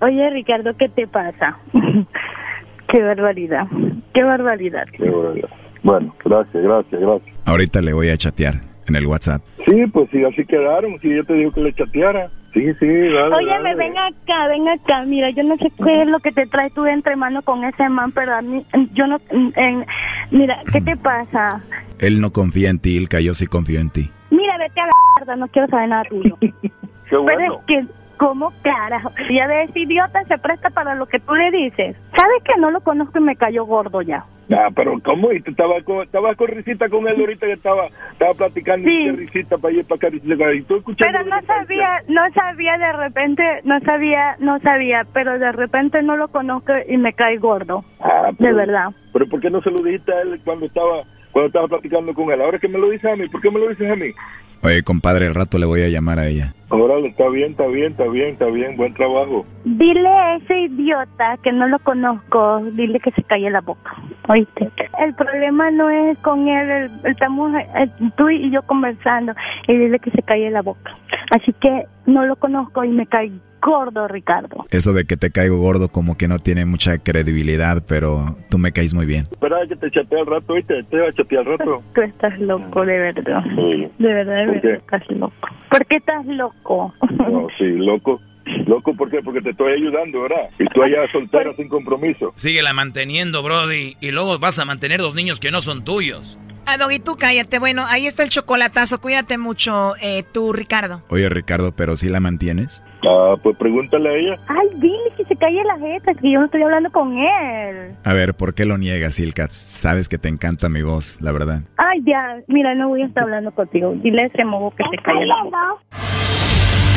Speaker 19: Oye, Ricardo, ¿qué te pasa? qué barbaridad, qué barbaridad.
Speaker 17: Qué barbaridad. Bueno, gracias, gracias, gracias.
Speaker 7: Ahorita le voy a chatear en el WhatsApp.
Speaker 17: Sí, pues sí, así quedaron. Si yo te digo que le chateara. Sí, sí, dale.
Speaker 19: Oye,
Speaker 17: dale.
Speaker 19: me ven acá, ven acá. Mira, yo no sé qué es lo que te trae tú de entre mano con ese man, pero a mí, yo no. en- mira, ¿qué te pasa?
Speaker 7: Él no confía en ti, Ilka, yo sí confío en ti.
Speaker 19: Mira, vete a la mierda, no quiero saber nada tuyo. Pero es que, ¿cómo carajo? Ya de ese idiota se presta para lo que tú le dices. ¿Sabes que no lo conozco y me cayó gordo ya?
Speaker 17: Ah, pero ¿cómo? ¿Y tú estabas con, estabas con risita con él ahorita que estaba, estaba platicando y qué risita para allá para acá? Y tú escuchando
Speaker 19: Pero no sabía, no sabía de repente, no sabía, no sabía, pero de repente no lo conozco y me cae gordo.
Speaker 17: Ah,
Speaker 19: De verdad.
Speaker 17: Pero ¿por qué no se lo dijiste a él cuando estaba cuando estaba platicando con él? Ahora que me lo dices a mí, ¿por qué me lo dices a mí?
Speaker 7: Oye, compadre, al rato le voy a llamar a ella.
Speaker 17: Órale, está bien, está bien, está bien, está bien, buen trabajo.
Speaker 19: Dile a ese idiota que no lo conozco, dile que se calle la boca, ¿oíste? El problema no es con él, estamos eh, tú y yo conversando y dile que se calle la boca. Así que no lo conozco y me cae gordo, Ricardo.
Speaker 7: Eso de que te caigo gordo como que no tiene mucha credibilidad, pero tú me caes muy bien.
Speaker 17: Espera que te chateé al rato, ¿viste? Te va a chatear al rato.
Speaker 19: Tú estás loco, de verdad.
Speaker 17: Sí.
Speaker 19: De verdad, de
Speaker 17: ¿Por
Speaker 19: verdad,
Speaker 17: qué?
Speaker 19: estás loco. ¿Por qué estás loco?
Speaker 17: No, sí, loco. Loco, ¿por qué? Porque te estoy ayudando, ¿verdad? Y tú allá soltera sin compromiso.
Speaker 4: Síguela manteniendo, Brody. Y luego vas a mantener dos niños que no son tuyos.
Speaker 3: Ah, Doggy, tú cállate. Bueno, ahí está el chocolatazo. Cuídate mucho, eh, tú, Ricardo.
Speaker 7: Oye, Ricardo, ¿pero si la mantienes?
Speaker 17: Ah, pues pregúntale a ella.
Speaker 19: Ay, dile que se calle la jeta, que yo no estoy hablando con él.
Speaker 7: A ver, ¿por qué lo niegas, Ilka? Sabes que te encanta mi voz, la verdad.
Speaker 19: Ay, ya, mira, no voy a estar hablando contigo. Dile a ese mogo que se calle la boca.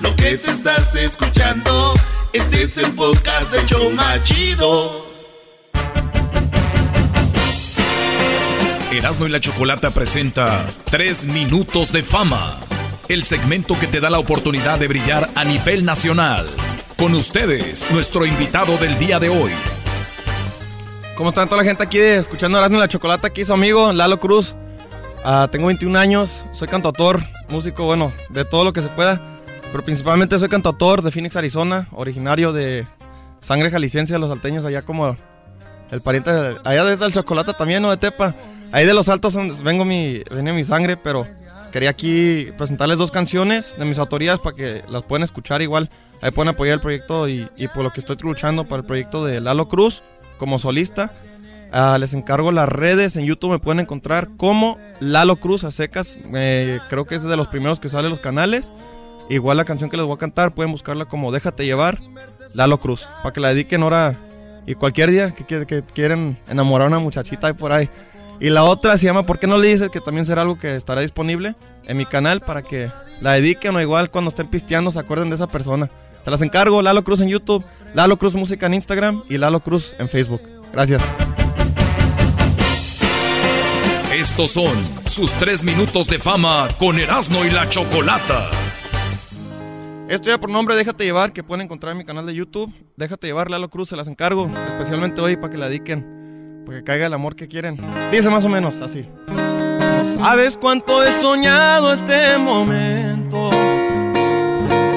Speaker 1: Lo que te estás escuchando, este es el podcast de Choma Chido.
Speaker 12: Erasmo y la Chocolata presenta 3 minutos de fama, el segmento que te da la oportunidad de brillar a nivel nacional. Con ustedes, nuestro invitado del día de hoy.
Speaker 20: ¿Cómo están toda la gente aquí escuchando Erasmo y la Chocolata? Aquí su amigo Lalo Cruz. Ah, tengo 21 años, soy cantautor, músico, bueno, de todo lo que se pueda. Pero principalmente soy cantautor de Phoenix, Arizona, originario de sangre jalisciense de los salteños, allá como el pariente, de- allá desde el Chocolata también, ¿no? De Tepa. Ahí de los altos vengo mi, viene mi sangre, pero quería aquí presentarles dos canciones de mis autorías para que las puedan escuchar igual. Ahí pueden apoyar el proyecto y, por lo que estoy luchando para el proyecto de Lalo Cruz como solista. Ah, les encargo las redes, en YouTube me pueden encontrar como Lalo Cruz a secas. Eh, creo que es de los primeros que sale los canales. Igual la canción que les voy a cantar pueden buscarla como Déjate llevar, Lalo Cruz, para que la dediquen ahora y cualquier día que, que, que quieren enamorar a una muchachita ahí por ahí. Y la otra se llama ¿Por qué no le dices? Que también será algo que estará disponible en mi canal para que la dediquen o igual cuando estén pisteando se acuerden de esa persona. Se las encargo, Lalo Cruz en YouTube, Lalo Cruz Música en Instagram y Lalo Cruz en Facebook. Gracias.
Speaker 12: Estos son sus 3 minutos de fama con Erasmo y la Chocolata.
Speaker 20: Esto ya por nombre Déjate Llevar, que pueden encontrar en mi canal de YouTube. Déjate Llevar, Lalo Cruz, se las encargo, especialmente hoy para que la dediquen, para que caiga el amor que quieren. Dice más o menos así. No sabes cuánto he soñado este momento,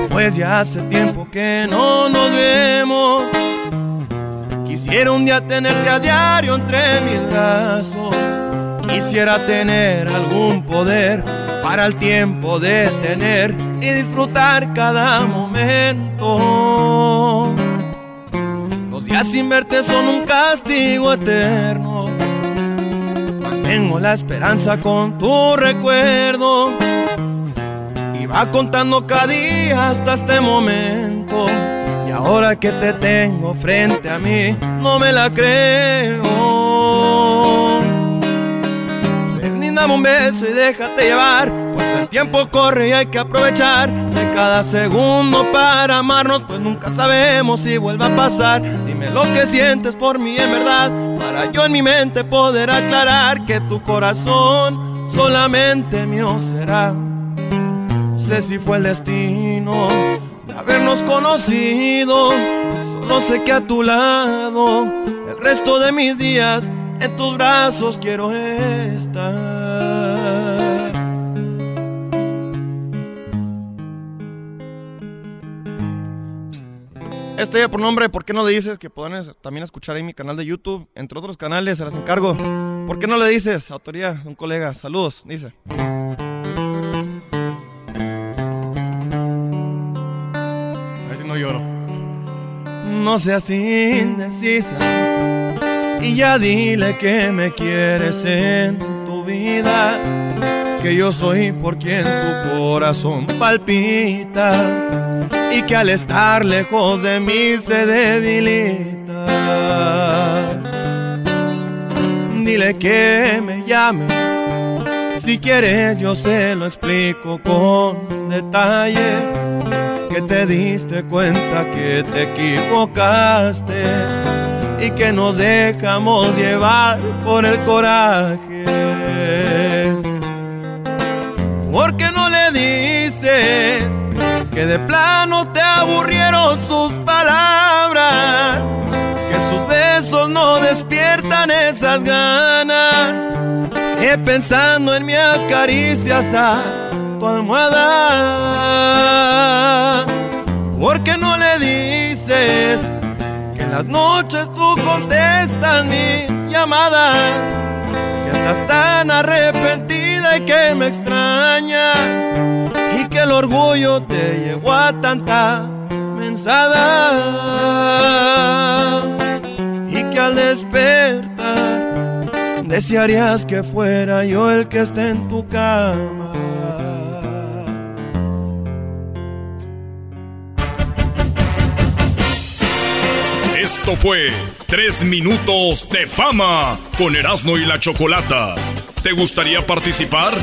Speaker 20: pues ya hace tiempo que no nos vemos. Quisiera un día tenerte a diario entre mis brazos. Quisiera tener algún poder para el tiempo detener y disfrutar cada momento. Los días sin verte son un castigo eterno. Mantengo la esperanza con tu recuerdo. Y va contando cada día hasta este momento. Y ahora que te tengo frente a mí, no me la creo. Ven, dame un beso y déjate llevar. El tiempo corre y hay que aprovechar de cada segundo para amarnos. Pues nunca sabemos si vuelva a pasar. Dime lo que sientes por mí en verdad. Para yo en mi mente poder aclarar que tu corazón solamente mío será. No sé si fue el destino de habernos conocido. Solo sé que a tu lado, el resto de mis días, en tus brazos quiero estar. Este ya por nombre, ¿por qué no le dices que pueden también escuchar ahí mi canal de YouTube? Entre otros canales, se las encargo. ¿Por qué no le dices? Autoría de un colega. Saludos, dice. A ver si no lloro. No seas indecisa y ya dile que me quieres en tu vida, que yo soy por quien tu corazón palpita y que al estar lejos de mí se debilita. Dile que me llame, si quieres yo se lo explico con detalle, que te diste cuenta que te equivocaste y que nos dejamos llevar por el coraje. ¿Por qué no le dices que de plano te aburrieron sus palabras? Que sus besos no despiertan esas ganas. Que pensando en mi acaricias a tu almohada. ¿Por qué no le dices? que en las noches tú contestas mis llamadas, que estás tan arrepentida que me extrañas, y que el orgullo te llevó a tanta mensada, y que al despertar desearías que fuera yo el que esté en tu cama.
Speaker 2: Esto fue Tres Minutos de Fama con Erasmo y la Chocolata. ¿Te gustaría participar?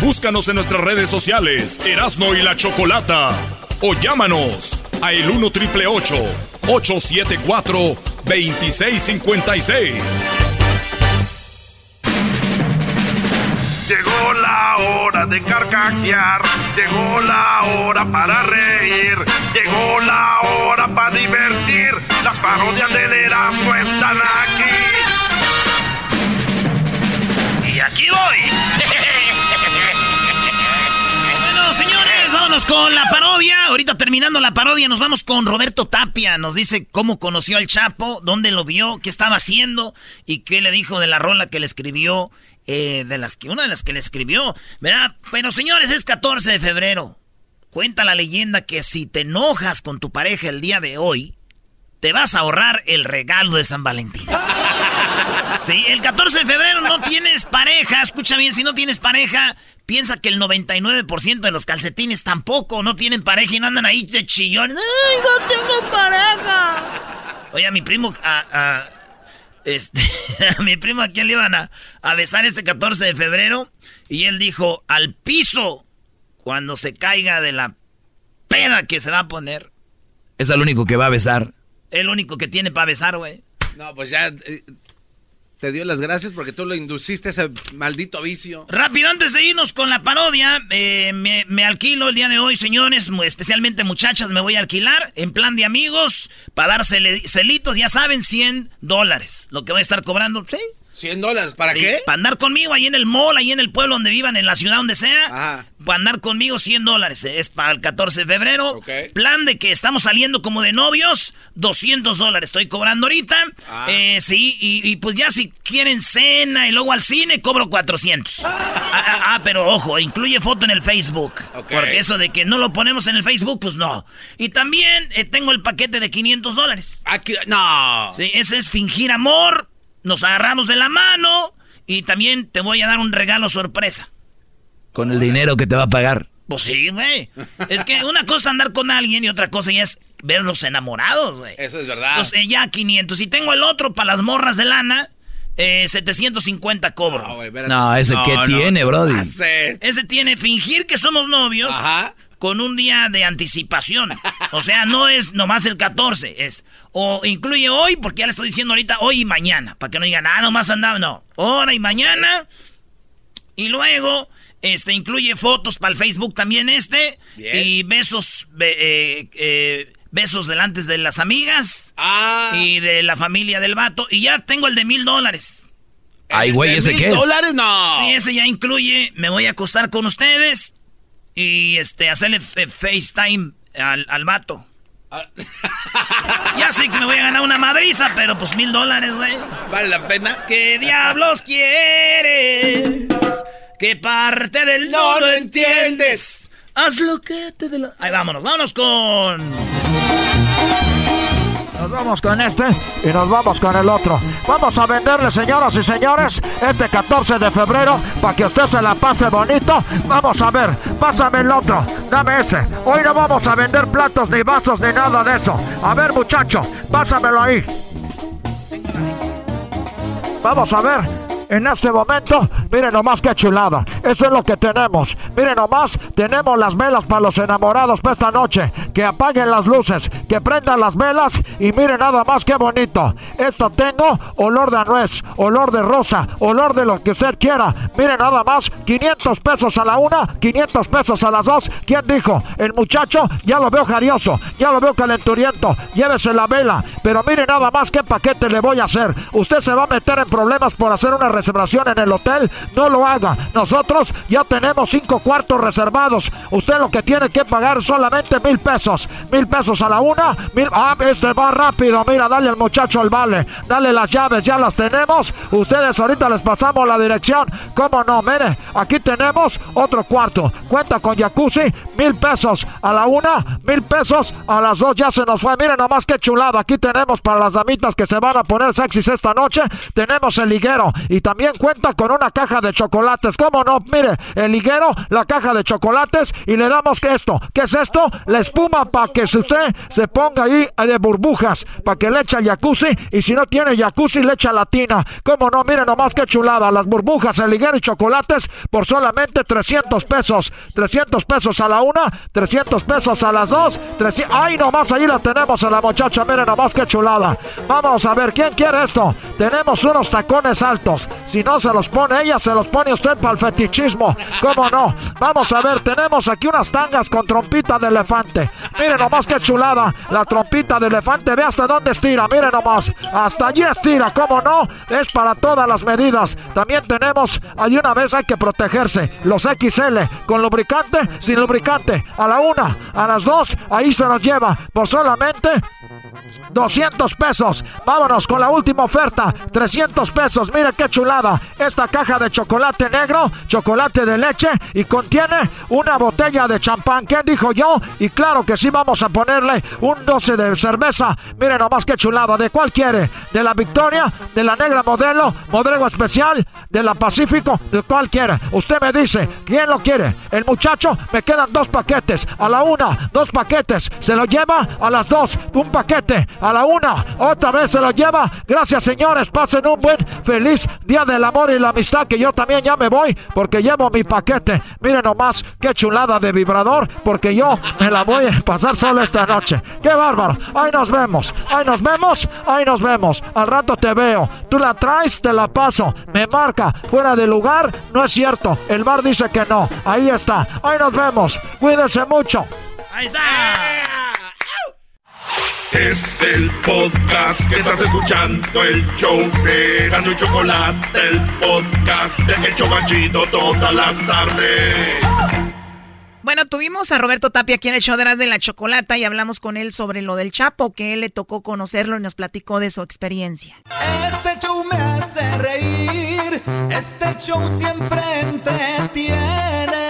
Speaker 2: Búscanos en nuestras redes sociales, Erasmo y la Chocolata. O llámanos a el 1 triple 874 2656.
Speaker 1: Llegó la hora de carcajear, llegó la hora para reír, llegó la hora para divertir. Las parodias del Erasmo están aquí.
Speaker 4: Aquí voy. bueno, señores, vámonos con la parodia. Ahorita terminando la parodia, nos vamos con Roberto Tapia. Nos dice cómo conoció al Chapo, dónde lo vio, qué estaba haciendo y qué le dijo de la rola que le escribió. eh, de las que, una de las que le escribió, ¿verdad? Pero señores, es 14 de febrero. Cuenta la leyenda que si te enojas con tu pareja el día de hoy, te vas a ahorrar el regalo de San Valentín. Sí, el 14 de febrero no tienes pareja. Escucha bien, si no tienes pareja, piensa que el 99% de los calcetines tampoco no tienen pareja y no andan ahí de chillones. ¡Ay, no tengo pareja! Oye, a mi primo, a, este, a mi primo a quién le iban a, a besar este 14 de febrero y él dijo, al piso, cuando se caiga de la peda que se va a poner.
Speaker 7: Es el único que va a besar.
Speaker 4: El único que tiene para besar, güey.
Speaker 5: No, pues ya eh, te dio las gracias porque tú lo induciste a ese maldito vicio.
Speaker 4: Rápido, antes de irnos con la parodia, eh, me, me alquilo el día de hoy, señores, especialmente muchachas, me voy a alquilar en plan de amigos para dar celitos, ya saben, 100 dólares. Lo que voy a estar cobrando, ¿sí?
Speaker 5: 100 dólares, ¿para
Speaker 4: Sí,
Speaker 5: qué?
Speaker 4: Para andar conmigo ahí en el mall, ahí en el pueblo donde vivan, en la ciudad donde sea. para andar conmigo 100 dólares. Es para el 14 de febrero. Plan de que estamos saliendo como de novios, 200 dólares. Estoy cobrando ahorita.
Speaker 5: Ah.
Speaker 4: Eh, sí, y, y pues ya si quieren cena y luego al cine, cobro 400. Ah, ah, ah, pero ojo, incluye foto en el Facebook. Porque eso de que no lo ponemos en el Facebook, pues no. Y también eh, tengo el paquete de 500 dólares.
Speaker 5: Aquí, no.
Speaker 4: Sí, ese es fingir amor. Nos agarramos de la mano. Y también te voy a dar un regalo sorpresa.
Speaker 7: Con el dinero que te va a pagar.
Speaker 4: Pues sí, güey. Es que una cosa es andar con alguien y otra cosa ya es verlos enamorados, güey.
Speaker 5: Eso es verdad.
Speaker 4: Pues eh, ya 500. Y tengo el otro para las morras de lana. Eh, 750 cobro.
Speaker 7: No, ese que tiene, Brody.
Speaker 4: Ese tiene fingir que somos novios con un día de anticipación. O sea, no es nomás el 14, es o incluye hoy, porque ya le estoy diciendo ahorita hoy y mañana, para que no digan, ah, nomás andaba, no, hora y mañana. Y luego, este, incluye fotos para el Facebook también este. Y besos, be- eh, eh, besos delante de las amigas. Y de la familia del vato. Y ya tengo el de mil dólares.
Speaker 7: Ay, güey, ¿ese qué es?
Speaker 5: no?
Speaker 4: Sí, ese ya incluye, me voy a acostar con ustedes y este, hacerle FaceTime al, al vato. ya sé que me voy a ganar una madriza, pero pues mil dólares, güey.
Speaker 5: ¿Vale la pena?
Speaker 4: ¿Qué diablos quieres? ¿Qué parte del no, no entiendes? Haz lo que te dé la... Ahí vámonos, vámonos con...
Speaker 21: Nos vamos con este y nos vamos con el otro. Vamos a venderle, señoras y señores, este 14 de febrero para que usted se la pase bonito. Vamos a ver, pásame el otro, dame ese. Hoy no vamos a vender platos ni vasos ni nada de eso. A ver, muchacho, pásamelo ahí. Vamos a ver. En este momento, miren nomás qué chulada. Eso es lo que tenemos. Miren nomás, tenemos las velas para los enamorados para esta noche. Que apaguen las luces, que prendan las velas y miren nada más qué bonito. Esto tengo olor de nuez, olor de rosa, olor de lo que usted quiera. Miren nada más, 500 pesos a la una, 500 pesos a las dos. ¿Quién dijo? El muchacho ya lo veo jarioso, ya lo veo calenturiento. Llévese la vela, pero miren nada más qué paquete le voy a hacer. Usted se va a meter en problemas por hacer una reservación en el hotel. No lo haga. Nosotros ya tenemos cinco cuartos reservados. Usted lo que tiene que pagar solamente mil pesos. Mil pesos a la una. Mil. Ah, este va rápido. Mira, dale al muchacho el vale. Dale las llaves, ya las tenemos. Ustedes ahorita les pasamos la dirección. ¿Cómo no? Mire, aquí tenemos otro cuarto. Cuenta con jacuzzi. Mil pesos a la una. Mil pesos a las dos. Ya se nos fue. Miren nomás qué chulada. Aquí tenemos para las damitas que se van a poner sexys esta noche. Tenemos el liguero. Y también cuenta con una caja de chocolates. ¿Cómo no? Mire, el liguero, la caja de chocolates. Y le damos esto. ¿Qué es esto? La espuma para que si usted se ponga ahí eh, de burbujas. Para que le eche el jacuzzi. Y si no tiene jacuzzi, le echa la tina. ¿Cómo no? Miren nomás qué chulada. Las burbujas, el liguero y chocolates por solamente 300 pesos. 300 pesos a la una, 300 pesos a las dos. 300... ¡Ay, nomás ahí la tenemos a la muchacha! Miren nomás qué chulada. Vamos a ver, ¿quién quiere esto? Tenemos unos tacones altos. Si no se los pone ella, se los pone usted para el fetichismo. ¿Cómo no? Vamos a ver, tenemos aquí unas tangas con trompita de elefante. Miren nomás qué chulada. La trompita de elefante, ve hasta dónde estira. Miren nomás. Hasta allí estira, ¿cómo no? Es para todas las medidas. También tenemos, hay una vez hay que protegerse. Los XL, con lubricante, sin lubricante. A la una, a las dos, ahí se nos lleva. Por solamente 200 pesos. Vámonos con la última oferta. 300 pesos. Mire qué chulada. Esta caja de chocolate negro, chocolate de leche y contiene una botella de champán. ¿Quién dijo yo? Y claro que sí vamos a ponerle un 12 de cerveza. Mire nomás qué chulada. ¿De cuál quiere? ¿De la Victoria? ¿De la negra modelo? ¿Modelo especial? ¿De la Pacífico? ¿De cuál quiere? Usted me dice. ¿Quién lo quiere? El muchacho. Me quedan dos paquetes. A la una, dos paquetes. Se lo lleva a las dos. Un paquete a la una, otra vez se lo lleva. Gracias, señores. Pasen un buen, feliz día del amor y la amistad. Que yo también ya me voy porque llevo mi paquete. Miren nomás qué chulada de vibrador. Porque yo me la voy a pasar solo esta noche. Qué bárbaro. Ahí nos vemos. Ahí nos vemos. Ahí nos vemos. Al rato te veo. Tú la traes, te la paso. Me marca. Fuera de lugar. No es cierto. El bar dice que no. Ahí está. Ahí nos vemos. Cuídense mucho.
Speaker 4: Ahí está.
Speaker 1: Es el podcast que estás escuchando, el show de Gano y Chocolate, el podcast de El Chocachito todas las tardes.
Speaker 3: Bueno, tuvimos a Roberto Tapia aquí en el show de la Chocolata y hablamos con él sobre lo del Chapo, que él le tocó conocerlo y nos platicó de su experiencia.
Speaker 6: Este show me hace reír, este show siempre entretiene.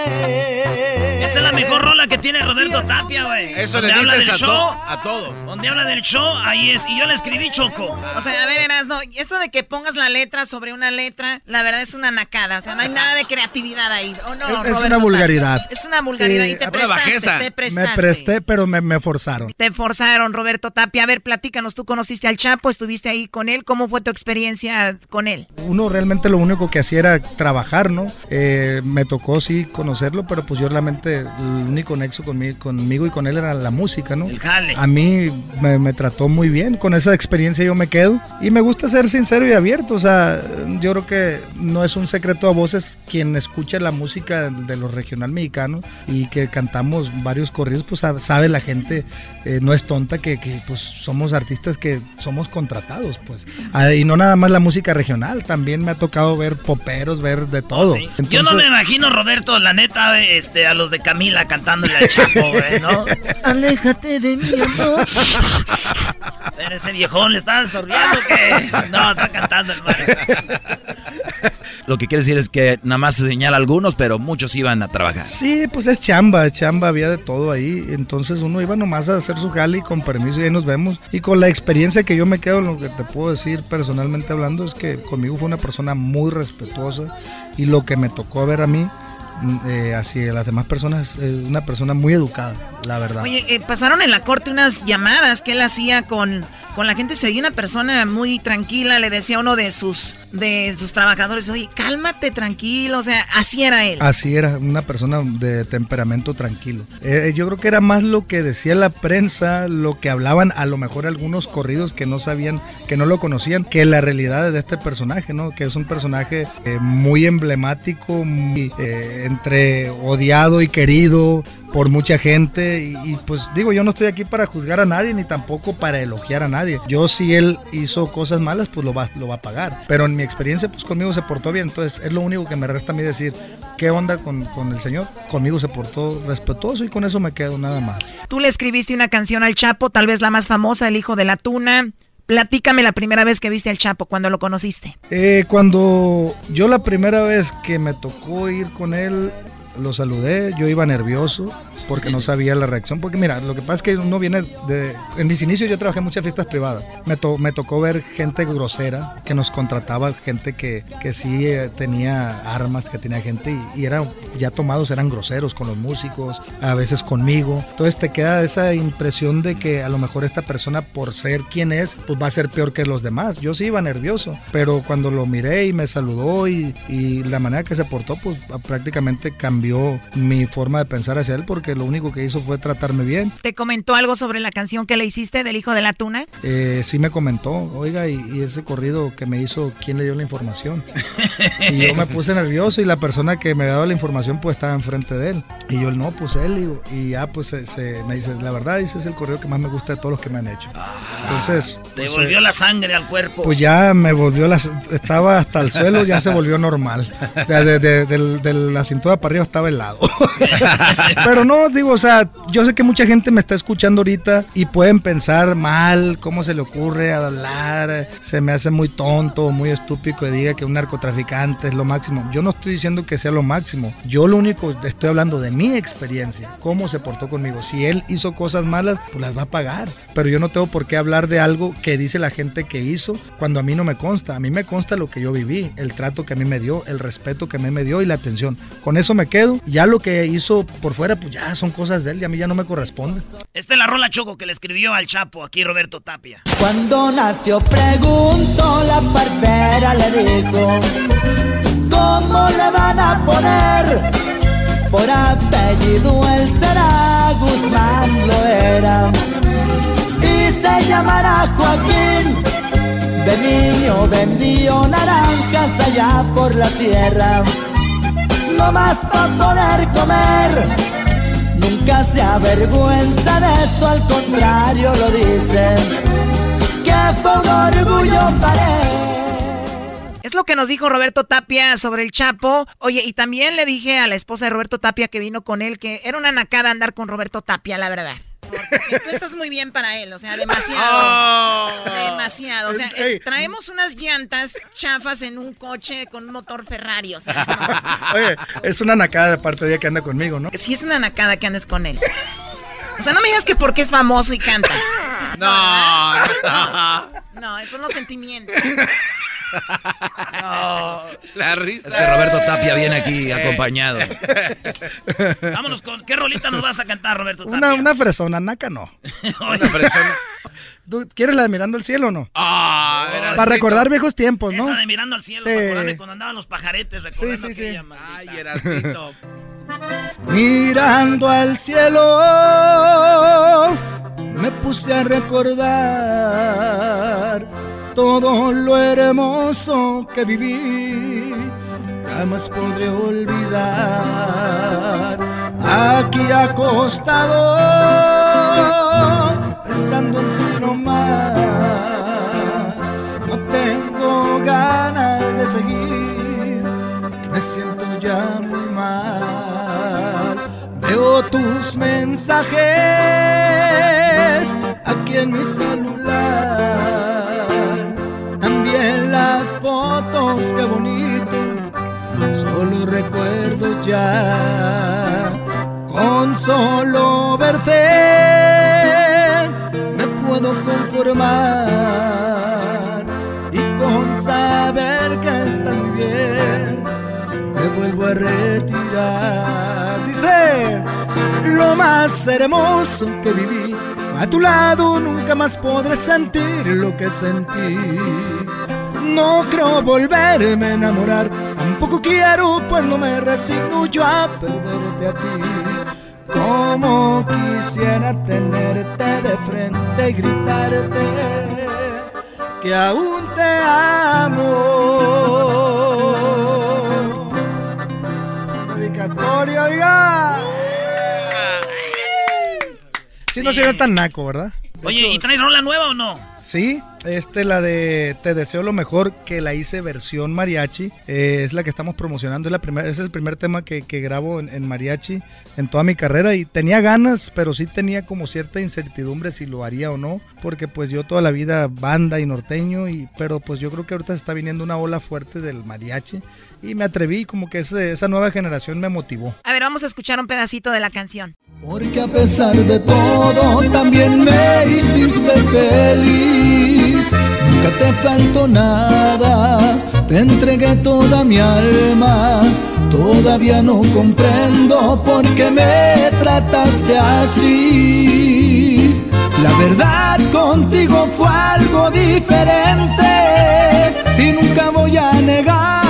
Speaker 4: Esa es la mejor rola que tiene Roberto Tapia, güey.
Speaker 5: Eso le
Speaker 4: Donde habla
Speaker 5: dices
Speaker 4: del
Speaker 5: a,
Speaker 4: show,
Speaker 5: to- a todo.
Speaker 4: Donde habla del show, ahí es. Y yo le escribí Choco.
Speaker 3: O sea, a ver, Erasno, eso de que pongas la letra sobre una letra, la verdad es una nacada. O sea, no hay nada de creatividad ahí. ¿O no,
Speaker 22: Es- es una
Speaker 3: Tapia?
Speaker 22: vulgaridad.
Speaker 3: Es una vulgaridad
Speaker 22: Sí,
Speaker 3: y te prestaste, te
Speaker 22: Me
Speaker 3: prestaste.
Speaker 22: presté, pero me, me forzaron.
Speaker 3: Te forzaron, Roberto Tapia. A ver, platícanos, tú conociste al Chapo, estuviste ahí con él. ¿Cómo fue tu experiencia con él?
Speaker 22: Uno realmente lo único que hacía era trabajar, ¿no? Eh, me tocó sí conocerlo, pero pues yo realmente el único nexo conmigo, conmigo y con él era la música, ¿no?
Speaker 4: El jale.
Speaker 22: A mí me, me trató muy bien, con esa experiencia yo me quedo y me gusta ser sincero y abierto, o sea, yo creo que no es un secreto a voces quien escucha la música de los regional mexicanos y que cantamos varios corridos, pues sabe, la gente, eh, no es tonta que, que, pues somos artistas que somos contratados, pues. Ah, y no nada más la música regional, también me ha tocado ver poperos, ver de todo.
Speaker 4: Oh, Yo no me imagino, Roberto, la neta, este, a los de Camila cantándole Chapo, güey, ¿no?
Speaker 3: Aléjate de mí, amor.
Speaker 4: Pero ese viejón le está sorbiendo que. No, está cantando el.
Speaker 7: Lo que quiere decir es que nada más se señala a algunos, pero muchos iban a trabajar.
Speaker 22: Sí, pues es chamba, es chamba, había de todo ahí. Entonces uno iba nomás a hacer su jale y con permiso y ahí nos vemos. Y con la experiencia que yo me quedo, lo que te puedo decir personalmente hablando es que conmigo fue una persona muy respetuosa y lo que me tocó ver a mí, eh, hacia las demás personas, una persona muy educada, la verdad.
Speaker 3: Oye, eh, pasaron en la corte unas llamadas que él hacía con, con la gente. Se veía una persona muy tranquila. Le decía a uno de sus, de sus trabajadores, oye, cálmate, tranquilo. O sea, así era él.
Speaker 22: Así era, una persona de temperamento tranquilo. Eh, yo creo que era más lo que decía la prensa, lo que hablaban a lo mejor algunos corridos que no sabían, que no lo conocían, que la realidad de este personaje, ¿no? Que es un personaje eh, muy emblemático, muy, entre odiado y querido por mucha gente y, y, pues digo yo no estoy aquí para juzgar a nadie ni tampoco para elogiar a nadie. Yo si él hizo cosas malas pues lo va, lo va a pagar. Pero en mi experiencia pues conmigo se portó bien. Entonces es lo único que me resta a mí decir qué onda con, con el señor conmigo se portó respetuoso y con eso me quedo nada más.
Speaker 3: Tú le escribiste una canción al Chapo, tal vez la más famosa, El hijo de la tuna. Platícame la primera vez que viste al Chapo, cuando lo conociste.
Speaker 22: Eh, cuando yo la primera vez que me tocó ir con él, lo saludé, yo iba nervioso porque no sabía la reacción. Porque mira, lo que pasa es que uno viene de... En mis inicios yo trabajé en muchas fiestas privadas. Me, to- me tocó ver gente grosera que nos contrataba, gente que, que sí eh, tenía armas, que tenía gente y, y eran ya tomados, eran groseros con los músicos, a veces conmigo. Entonces te queda esa impresión de que a lo mejor esta persona por ser quien es, pues va a ser peor que los demás. Yo sí iba nervioso, pero cuando lo miré y me saludó y, y la manera que se portó, pues prácticamente cambió mi forma de pensar hacia él porque lo único que hizo fue tratarme bien.
Speaker 3: ¿Te comentó algo sobre la canción que le hiciste del hijo de la tuna?
Speaker 22: Eh, sí me comentó, oiga, y, y ese corrido que me hizo, ¿quién le dio la información? Y yo me puse nervioso y la persona que me daba la información pues estaba enfrente de él. Y yo, no, pues él, digo, y ya pues se, se- me dice, la verdad, ese es el corrido que más me gusta de todos los que me han hecho. Entonces,
Speaker 4: Te
Speaker 22: pues,
Speaker 4: volvió
Speaker 22: eh,
Speaker 4: la sangre al cuerpo.
Speaker 22: pues ya me volvió, las, estaba hasta el suelo, ya se volvió normal. De, de- de- de la cintura para arriba estaba helado. Pero no, digo, o sea, yo sé que mucha gente me está escuchando ahorita y pueden pensar mal, cómo se le ocurre hablar, se me hace muy tonto, muy estúpido que diga que un narcotraficante es lo máximo. Yo no estoy diciendo que sea lo máximo, yo lo único estoy hablando de mi experiencia, cómo se portó conmigo. Si él hizo cosas malas, pues las va a pagar. Pero yo no tengo por qué hablar de algo que dice la gente que hizo cuando a mí no me consta. A mí me consta lo que yo viví, el trato que a mí me dio, el respeto que a mí me dio y la atención. Con eso me quedo. Ya lo que hizo por fuera, pues ya son cosas de él y a mí ya no me corresponde.
Speaker 4: Esta es la rola Choco que le escribió al Chapo, aquí Roberto Tapia.
Speaker 6: Cuando nació preguntó la partera le dijo ¿Cómo le van a poner? Por apellido él será Guzmán lo era Y se llamará Joaquín De niño vendió naranjas allá por la sierra No más para poder comer Nunca se avergüenza de eso, al contrario lo dice
Speaker 3: Es lo que nos dijo Roberto Tapia sobre el Chapo. Oye, y también le dije a la esposa de Roberto Tapia que vino con él que era una nacada andar con Roberto Tapia, la verdad. Porque tú estás muy bien para él, o sea, demasiado.
Speaker 22: Oh.
Speaker 3: Demasiado. O sea, eh, traemos unas llantas chafas en un coche con un motor Ferrari, o sea,
Speaker 22: Oye, es una nacada de parte de ella que anda conmigo, ¿no?
Speaker 3: sí es una nacada que andes con él. O sea, no me digas que porque es famoso y canta.
Speaker 5: No, no.
Speaker 3: No, esos son los sentimientos.
Speaker 5: La risa.
Speaker 7: Es que Roberto Tapia viene aquí acompañado.
Speaker 4: Vámonos con. ¿Qué rolita nos vas a cantar, Roberto Tapia?
Speaker 22: Una, una fresona, naca no.
Speaker 5: Una.
Speaker 22: ¿Tú quieres la de Mirando el Cielo o no?
Speaker 5: Ah.
Speaker 22: Para recordar viejos tiempos, ¿no?
Speaker 4: Esa de mirando al cielo,
Speaker 22: Sí.
Speaker 4: para acordarme cuando andaban los pajaretes, recordando
Speaker 22: Sí, sí, sí.
Speaker 4: maldita.
Speaker 5: Ay, Erasmito.
Speaker 22: Mirando al cielo, me puse a recordar todo lo hermoso que viví. Jamás podré olvidar aquí acostado, pensando en ti nomás. No tengo ganas de seguir, me siento ya muy mal. Veo tus mensajes aquí en mi celular. También las fotos, qué bonito. Solo recuerdo ya. Con solo verte me puedo conformar. Vuelvo a retirar. Dice, lo más hermoso que viví, a tu lado nunca más podré sentir lo que sentí. No creo volverme a enamorar, tampoco quiero, pues no me resigno yo a perderte a ti. Como quisiera tenerte de frente y gritarte que aún te amo. No se ve tan naco, ¿verdad? De
Speaker 4: Oye,
Speaker 22: hecho,
Speaker 4: ¿y traes rola nueva o no?
Speaker 22: Sí, este, la de Te deseo lo mejor, que la hice versión mariachi. eh, es la que estamos promocionando. Es, la primera, es el primer tema que, que grabo en, en mariachi en toda mi carrera. Y tenía ganas, pero sí tenía como cierta incertidumbre si lo haría o no. Porque pues yo toda la vida banda y norteño. Y, pero pues yo creo que ahorita se está viniendo una ola fuerte del mariachi. Y me atreví, como que ese- esa nueva generación me motivó.
Speaker 3: A ver, vamos a escuchar un pedacito de la canción.
Speaker 6: Porque a pesar de todo también me hiciste feliz. Nunca te faltó nada, te entregué toda mi alma. Todavía no comprendo por qué me trataste así. La verdad contigo fue algo diferente y nunca voy a negarlo.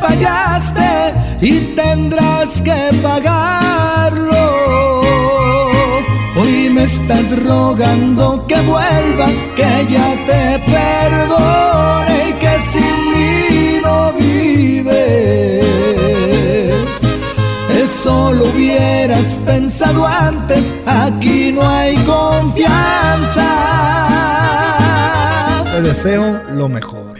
Speaker 6: Fallaste y tendrás que pagarlo. Hoy me estás rogando que vuelva, que ya te perdone y que sin mí no vives. Eso lo hubieras pensado antes, aquí no hay confianza.
Speaker 22: Te deseo lo mejor.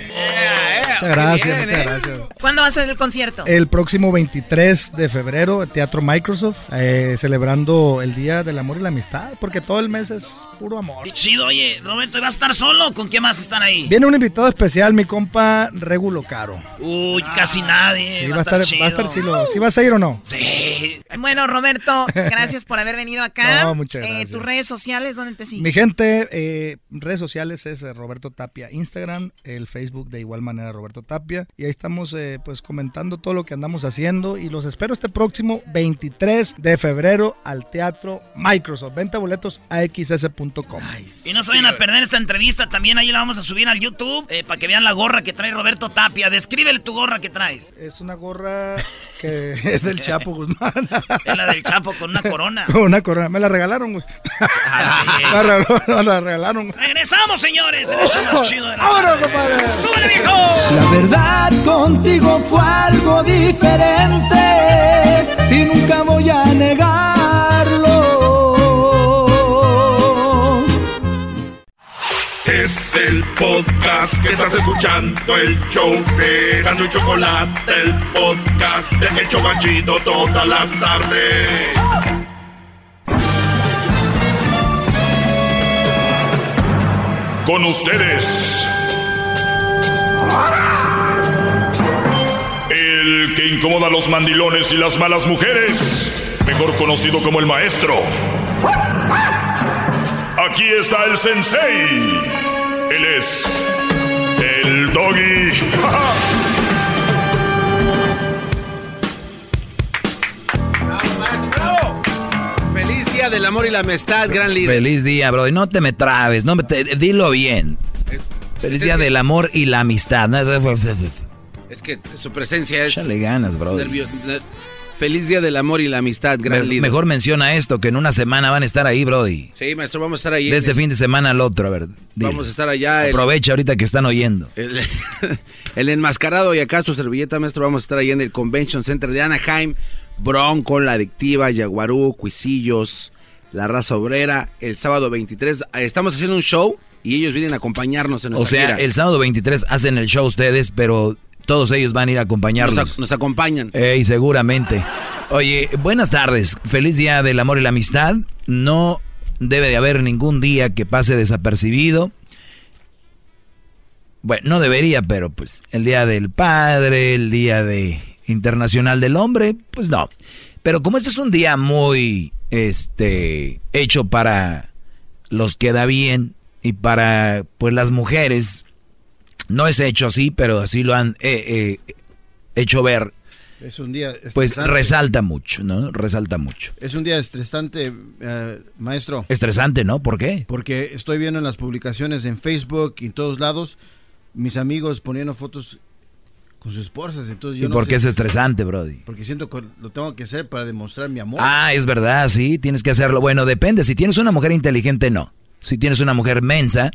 Speaker 22: Muchas gracias, muchas gracias.
Speaker 3: ¿Cuándo va a ser el concierto?
Speaker 22: El próximo 23 de febrero, Teatro Microsoft, eh, celebrando el Día del Amor y la Amistad, porque todo el mes es puro amor.
Speaker 4: Qué chido, oye, Roberto, ¿y ¿vas a estar solo con quién más están ahí?
Speaker 22: Viene un invitado especial, mi compa Regulo Caro.
Speaker 4: Uy, casi nadie.
Speaker 22: Sí,
Speaker 4: va, a estar, chido.
Speaker 22: va a estar chido. ¿Sí vas a ir o no?
Speaker 4: Sí.
Speaker 3: Bueno, Roberto, gracias por haber venido acá.
Speaker 22: No, muchas
Speaker 3: Eh,
Speaker 22: gracias.
Speaker 3: tus redes sociales, ¿dónde te siguen?
Speaker 22: Mi gente, eh, redes sociales es eh, Roberto Tapia, Instagram, el Facebook de igual manera Roberto Tapia. Y ahí estamos eh, pues comentando todo lo que andamos haciendo. Y los espero este próximo 23 de febrero al Teatro Microsoft. Venta boletos a xs.com.
Speaker 4: Y no se vayan a perder esta entrevista, también ahí la vamos a subir al YouTube eh, para que vean la gorra que trae Roberto Tapia. Descríbele tu gorra que traes.
Speaker 22: Es una gorra que es del Chapo Guzmán.
Speaker 4: Es la del Chapo con una corona.
Speaker 22: Con una corona. Me la regalaron, güey.
Speaker 4: Ah, sí.
Speaker 22: La regalaron, la regalaron.
Speaker 4: Regresamos, señores. El hecho más chido de la
Speaker 22: ¡Vámonos, compadre!
Speaker 4: ¡Súbele, viejo!
Speaker 6: La verdad contigo fue algo diferente y nunca voy a negarlo.
Speaker 1: Es el podcast que estás escuchando, el show de Gano y Chocolate, el podcast de El Chocachito todas las tardes.
Speaker 2: Con ustedes. El que incomoda a los mandilones y las malas mujeres, mejor conocido como el maestro. Aquí está el sensei. Él es el doggy.
Speaker 5: Feliz día del amor y la amistad, gran líder.
Speaker 7: Feliz día, bro. No te me trabes, no me te- dilo bien. Feliz día del amor y la amistad.
Speaker 5: Es que su presencia es.
Speaker 7: Échale ganas, bro.
Speaker 5: Feliz día del amor y la amistad, gran
Speaker 7: Me-
Speaker 5: líder.
Speaker 7: mejor menciona esto, que en una semana van a estar ahí, Brody.
Speaker 5: Sí, maestro, vamos a estar ahí.
Speaker 7: De este fin de semana al otro, a ver. dile.
Speaker 5: Vamos a estar allá. el-
Speaker 7: Aprovecha ahorita que están oyendo.
Speaker 5: El, el enmascarado y acá su servilleta, maestro. Vamos a estar ahí en el Convention Center de Anaheim. Bronco, La Adictiva, Yaguarú, Cuisillos, La Raza Obrera. El sábado 23 estamos haciendo un show y ellos vienen a acompañarnos en
Speaker 7: O
Speaker 5: nuestra
Speaker 7: sea,
Speaker 5: gira.
Speaker 7: el sábado 23 hacen el show ustedes, pero todos ellos van a ir a acompañarnos.
Speaker 5: Nos, ac- nos acompañan.
Speaker 7: Ey, seguramente. Oye, buenas tardes. Feliz día del amor y la amistad. No debe de haber ningún día que pase desapercibido. Bueno, no debería, pero pues el día del padre, el día de internacional del hombre, pues no. Pero como este es un día muy este hecho para los que da bien y para pues las mujeres, no es hecho así, pero así lo han eh, eh, hecho ver
Speaker 23: Es un día
Speaker 7: pues
Speaker 23: estresante.
Speaker 7: resalta mucho, ¿no? Resalta mucho.
Speaker 23: Es un día estresante, eh, maestro.
Speaker 7: Estresante, ¿no? ¿Por qué?
Speaker 23: Porque estoy viendo en las publicaciones en Facebook y en todos lados mis amigos poniendo fotos con sus esposas. Entonces yo
Speaker 7: ¿Y
Speaker 23: no
Speaker 7: por qué es estresante, Brody?
Speaker 23: Porque siento que lo tengo que hacer para demostrar mi amor.
Speaker 7: Ah, es verdad, sí, tienes que hacerlo. Bueno, depende. Si tienes una mujer inteligente, no. Si tienes una mujer mensa,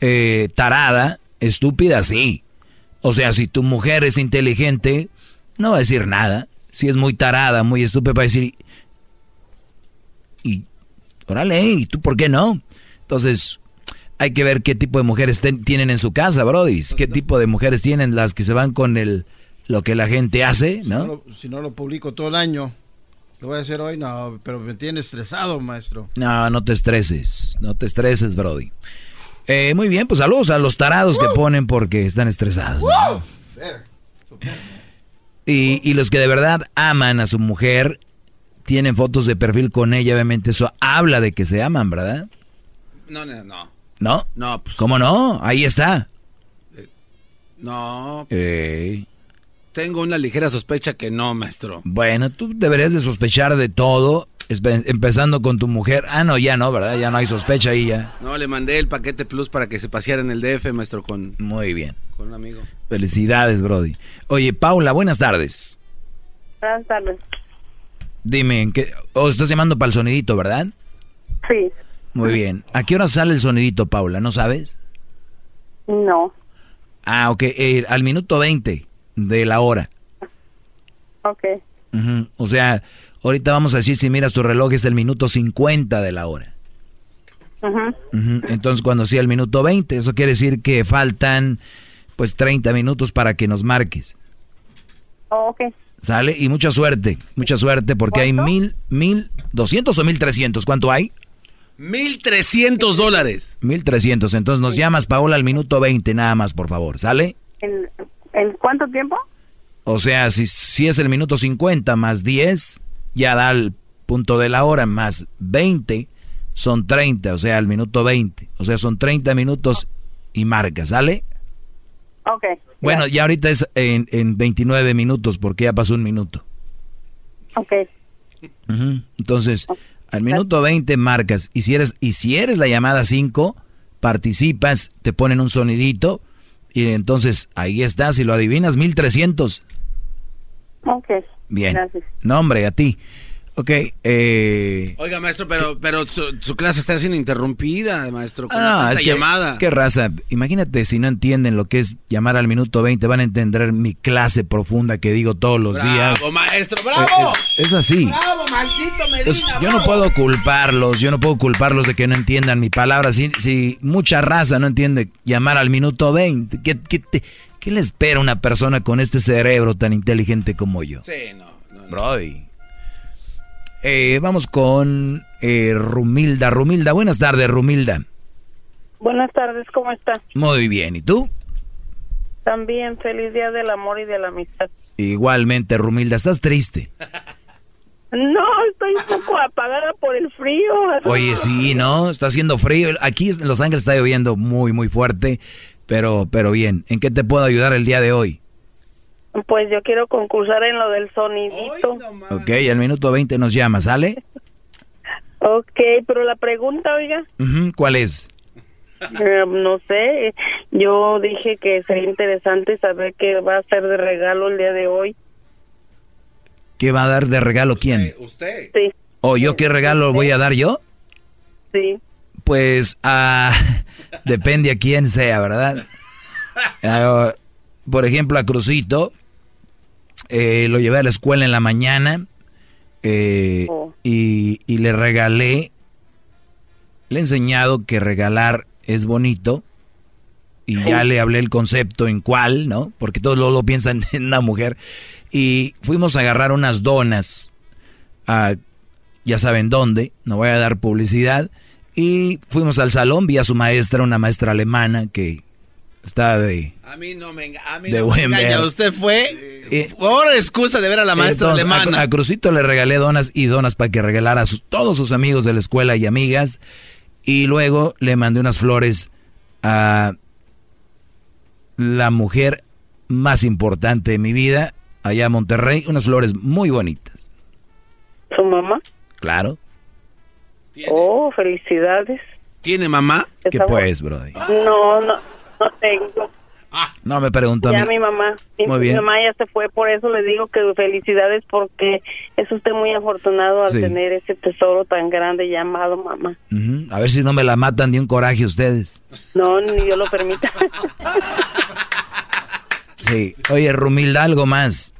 Speaker 7: eh, tarada, estúpida, sí. O sea, si tu mujer es inteligente, no va a decir nada. Si es muy tarada, muy estúpida, va a decir, y, órale, ¿y tú por qué no? Entonces, hay que ver qué tipo de mujeres ten- tienen en su casa, Brody. ¿Qué tipo de mujeres tienen las que se van con el lo que la gente hace,
Speaker 23: Si no
Speaker 7: no?
Speaker 23: lo- si no lo publico todo el año, lo voy a hacer hoy, no, pero me tiene estresado, maestro.
Speaker 7: No, no te estreses, no te estreses, Brody. Eh, muy bien, pues saludos a los tarados que ponen porque están estresados. ¿no? Y, y los que de verdad aman a su mujer, tienen fotos de perfil con ella, obviamente eso habla de que se aman, ¿verdad?
Speaker 5: No, no, no.
Speaker 7: ¿No?
Speaker 5: No, pues.
Speaker 7: ¿Cómo no? Ahí está.
Speaker 5: No.
Speaker 7: Ey.
Speaker 5: Tengo una ligera sospecha que no, maestro.
Speaker 7: Bueno, tú deberías de sospechar de todo, empezando con tu mujer. Ah, no, ya no, ¿verdad? Ya no hay sospecha ahí ya.
Speaker 5: No, le mandé el paquete plus para que se paseara en el DF, maestro, con,
Speaker 7: Muy bien.
Speaker 5: con un amigo.
Speaker 7: Felicidades, Brody. Oye, Paula, buenas tardes.
Speaker 19: Buenas tardes.
Speaker 7: Dime, ¿en qué? Oh, estás llamando para el sonidito, ¿verdad?
Speaker 19: Sí.
Speaker 7: Muy bien. ¿A qué hora sale el sonidito, Paula? ¿No sabes?
Speaker 19: No.
Speaker 7: Ah, ok. eh, al minuto 20 de la hora.
Speaker 19: Ok.
Speaker 7: O sea, ahorita vamos a decir, si miras tu reloj, es el minuto 50 de la hora. Entonces, cuando sea el minuto 20, eso quiere decir que faltan, pues, 30 minutos para que nos marques.
Speaker 19: Oh, ok.
Speaker 7: ¿Sale? Y mucha suerte, mucha suerte, porque hay mil, mil, doscientos o mil trescientos. ¿Cuánto hay?
Speaker 5: 1.300 dólares.
Speaker 7: 1300. Entonces nos llamas, Paola, al minuto 20 nada más, por favor. ¿Sale?
Speaker 19: ¿En, en cuánto tiempo?
Speaker 7: O sea, si, si es el minuto 50 más 10, ya da el punto de la hora, más 20 son 30, o sea, el minuto 20. O sea, son 30 minutos y marca, ¿sale?
Speaker 19: Ok.
Speaker 7: Bueno, ya ahorita es en, en 29 minutos porque ya pasó un minuto.
Speaker 19: Ok.
Speaker 7: Ujú. Entonces, al minuto 20 marcas y si eres y si eres la llamada 5, participas, te ponen un sonidito y entonces ahí estás y lo adivinas 1300.
Speaker 19: Ok.
Speaker 7: Bien.
Speaker 19: Gracias.
Speaker 7: No, hombre, a ti. Ok, eh...
Speaker 5: Oiga, maestro, pero, pero su, clase está siendo interrumpida, maestro, con
Speaker 7: ah, es que,
Speaker 5: llamada.
Speaker 7: Es que raza, imagínate si no entienden lo que es llamar al minuto 20, van a entender mi clase profunda que digo todos los días.
Speaker 5: ¡Bravo, maestro, bravo!
Speaker 7: Es, así.
Speaker 5: ¡Bravo, maldito Medina,
Speaker 7: Yo no puedo culparlos, yo no puedo culparlos de que no entiendan mi palabra. Si, si mucha raza no entiende llamar al minuto 20, ¿qué, qué, qué le espera a una persona con este cerebro tan inteligente como yo?
Speaker 5: Sí, no, no.
Speaker 7: Brody. Eh, vamos con eh, Rumilda. Rumilda, buenas tardes, Rumilda.
Speaker 24: Buenas tardes, ¿cómo estás?
Speaker 7: Muy bien, ¿y tú?
Speaker 24: También, feliz día del amor y de la amistad.
Speaker 7: Igualmente, Rumilda, ¿estás triste?
Speaker 24: No, estoy un poco apagada por el frío.
Speaker 7: Oye, sí, ¿no? Está haciendo frío. Aquí en Los Ángeles está lloviendo muy, muy fuerte, pero, pero bien. ¿En qué te puedo ayudar el día de hoy?
Speaker 24: Pues yo quiero concursar en lo del sonidito.
Speaker 7: ok, al minuto 20 nos llama, ¿sale?
Speaker 24: ok, pero la pregunta, oiga.
Speaker 7: ¿Cuál es?
Speaker 24: Eh, no sé, yo dije que sería interesante saber qué va a ser de regalo el día de hoy.
Speaker 7: ¿Qué va a dar de regalo quién?
Speaker 24: Usted. Sí.
Speaker 7: ¿O yo qué regalo voy a dar yo?
Speaker 24: Sí.
Speaker 7: Pues ah, depende a quién sea, ¿verdad? Ah, por ejemplo, a Crucito, eh, lo llevé a la escuela en la mañana eh, oh. y, le regalé, le he enseñado que regalar es bonito y ya le hablé el concepto en cuál, ¿no? Porque todos lo, piensan en una mujer. Y fuimos a agarrar unas donas, a, ya saben dónde, no voy a dar publicidad. Y fuimos al salón, vi a su maestra, una maestra alemana que Está de.
Speaker 5: A mí no me, a mí no me engaña. Usted fue por excusa de ver a la maestra alemana.
Speaker 7: A, Crucito le regalé donas y donas para que regalara a todos sus amigos de la escuela y amigas. Y luego le mandé unas flores a la mujer más importante de mi vida, allá en Monterrey. Unas flores muy bonitas.
Speaker 24: ¿Su mamá?
Speaker 7: Claro.
Speaker 24: Oh, felicidades.
Speaker 5: ¿Tiene mamá?
Speaker 7: ¿Qué pues, Brody?
Speaker 24: No, no no tengo.
Speaker 7: No me preguntó
Speaker 24: ya mi mamá. Muy mi mamá ya se fue, por eso le digo que felicidades porque es usted muy afortunado al tener ese tesoro tan grande llamado mamá.
Speaker 7: A ver si no me la matan de un coraje ustedes.
Speaker 24: No, ni yo lo permita.
Speaker 7: sí. Oye, Rumilda, algo más.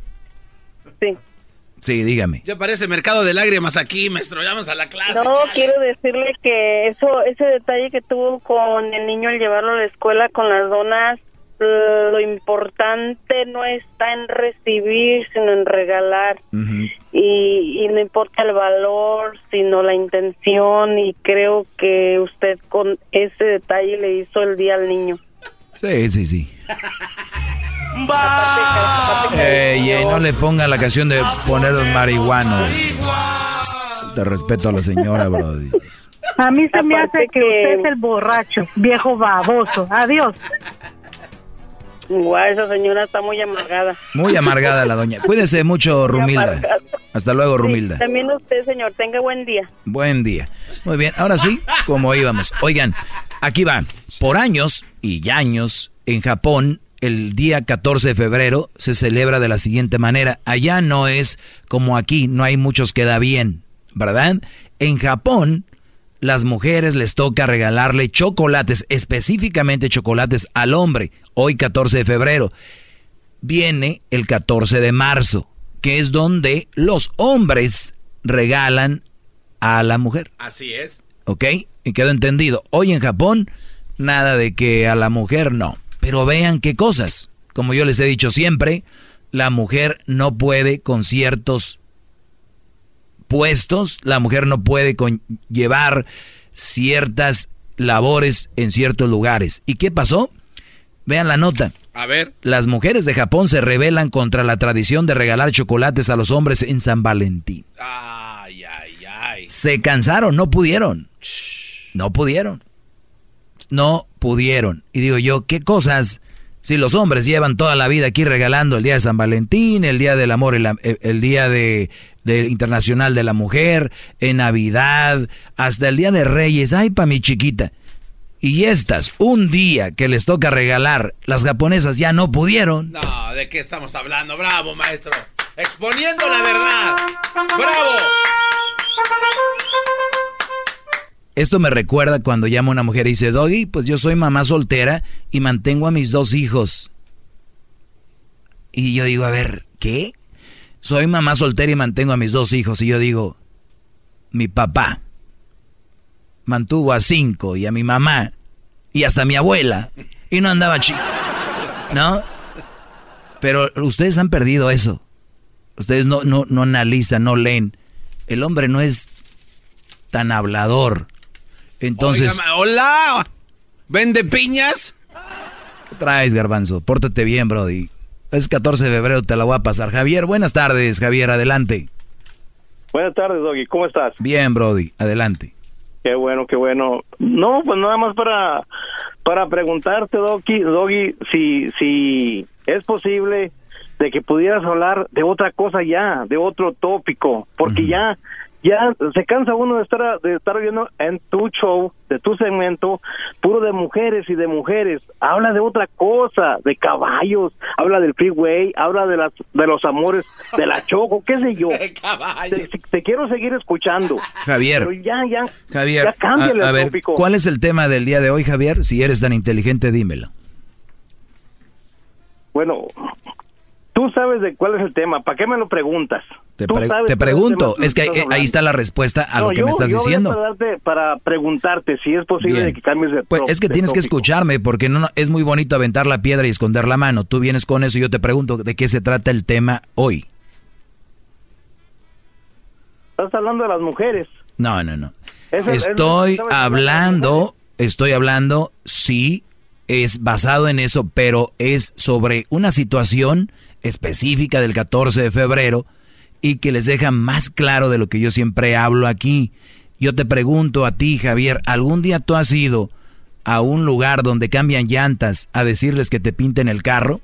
Speaker 24: Sí.
Speaker 7: Dígame.
Speaker 5: Ya parece mercado de lágrimas aquí, maestro. Llamas a la clase.
Speaker 24: No, quiero decirle que eso, ese detalle que tuvo con el niño al llevarlo a la escuela con las donas, lo importante no está en recibir, sino en regalar. y, y no importa el valor, sino la intención. Y creo que usted con ese detalle le hizo el día al niño.
Speaker 7: Sí, sí, sí. Ey, no le ponga la canción de poner un marihuano. Te respeto a la señora, Brody.
Speaker 24: A mí se me hace que, usted es el borracho, viejo baboso. Adiós. Guau, esa señora está muy amargada.
Speaker 7: Muy amargada la doña. Cuídese mucho, Rumilda. Hasta luego, Rumilda.
Speaker 24: también usted, señor. Tenga buen día.
Speaker 7: Buen día. Muy bien, ahora sí, como íbamos. Oigan, aquí van. Por años y años, en Japón el día 14 de febrero se celebra de la siguiente manera. Allá no es como aquí, no hay muchos que da bien, ¿verdad? En Japón, las mujeres les toca regalarle chocolates, específicamente chocolates al hombre, hoy 14 de febrero. Viene el 14 de marzo, que es donde los hombres regalan a la mujer.
Speaker 5: Así es.
Speaker 7: ¿Ok? Y quedó entendido. Hoy en Japón, nada de que a la mujer no. Pero vean qué cosas. Como yo les he dicho siempre, la mujer no puede con ciertos puestos, la mujer no puede con llevar ciertas labores en ciertos lugares. ¿Y qué pasó? Vean la nota.
Speaker 5: A ver.
Speaker 7: Las mujeres de Japón se rebelan contra la tradición de regalar chocolates a los hombres en San Valentín.
Speaker 5: Ay, ay, ay.
Speaker 7: Se cansaron, no pudieron. No pudieron no pudieron. Y digo yo, ¿qué cosas? Si los hombres llevan toda la vida aquí regalando el día de San Valentín, el día del amor, el, día de, internacional de la mujer, en Navidad, hasta el día de Reyes, ay, pa mi chiquita. Y estas, un día que les toca regalar, las japonesas ya no pudieron.
Speaker 5: No, ¿de qué estamos hablando? Bravo, maestro. Exponiendo la verdad. Bravo.
Speaker 7: Esto me recuerda cuando llama una mujer y dice, Doggy, pues yo soy mamá soltera y mantengo a mis dos hijos. Y yo digo, a ver, ¿qué? Soy mamá soltera y mantengo a mis dos hijos. Y yo digo, mi papá mantuvo a cinco y a mi mamá y hasta a mi abuela y no andaba chico. ¿No? Pero ustedes han perdido eso. Ustedes no, no, no analizan, no leen. El hombre no es tan hablador. Entonces.
Speaker 5: hola. ¿Vende piñas?
Speaker 7: ¿Qué traes, Garbanzo? Pórtate bien, Brody. Es 14 de febrero, te la voy a pasar. Javier, buenas tardes, Javier, adelante.
Speaker 25: Buenas tardes, Doggy, ¿cómo estás?
Speaker 7: Bien, Brody, adelante.
Speaker 25: Qué bueno, qué bueno. No, pues nada más para, para preguntarte, Doggy, Doggy, si, si es posible de que pudieras hablar de otra cosa ya, de otro tópico, porque ya ya se cansa uno de estar de estar viendo en tu show, de tu segmento, puro de mujeres y de mujeres. Habla de otra cosa, de caballos, habla del freeway, habla de las de los amores de la choco, qué sé yo. Te, quiero seguir escuchando.
Speaker 7: Javier.
Speaker 25: Pero ya, ya.
Speaker 7: Javier,
Speaker 25: ya
Speaker 7: a, ver, ¿cuál es el tema del día de hoy, Javier? Si eres tan inteligente, dímelo.
Speaker 25: Bueno, tú sabes de cuál es el tema. ¿Para qué me lo preguntas?
Speaker 7: Te, pregunto, es que ahí, está la respuesta a lo que me estás diciendo.
Speaker 25: Para, para, preguntarte si es posible que cambies de
Speaker 7: Pues es que tienes que escucharme porque no, es muy bonito aventar la piedra y esconder la mano. Tú vienes con eso y yo te pregunto de qué se trata el tema hoy.
Speaker 25: Estás hablando de las mujeres.
Speaker 7: No, no, no. estoy hablando, estoy hablando, sí, es basado en eso, pero es sobre una situación específica del 14 de febrero y que les deja más claro de lo que yo siempre hablo aquí. Yo te pregunto a ti, Javier, ¿algún día tú has ido a un lugar donde cambian llantas a decirles que te pinten el carro?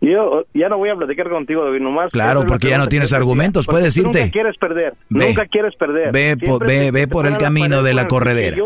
Speaker 25: Yo ya no voy a platicar contigo, David, nomás.
Speaker 7: Claro, porque ya no tienes argumentos, puedes irte.
Speaker 25: Nunca quieres perder, nunca quieres perder.
Speaker 7: Ve, ve, ve por el camino de la corredera.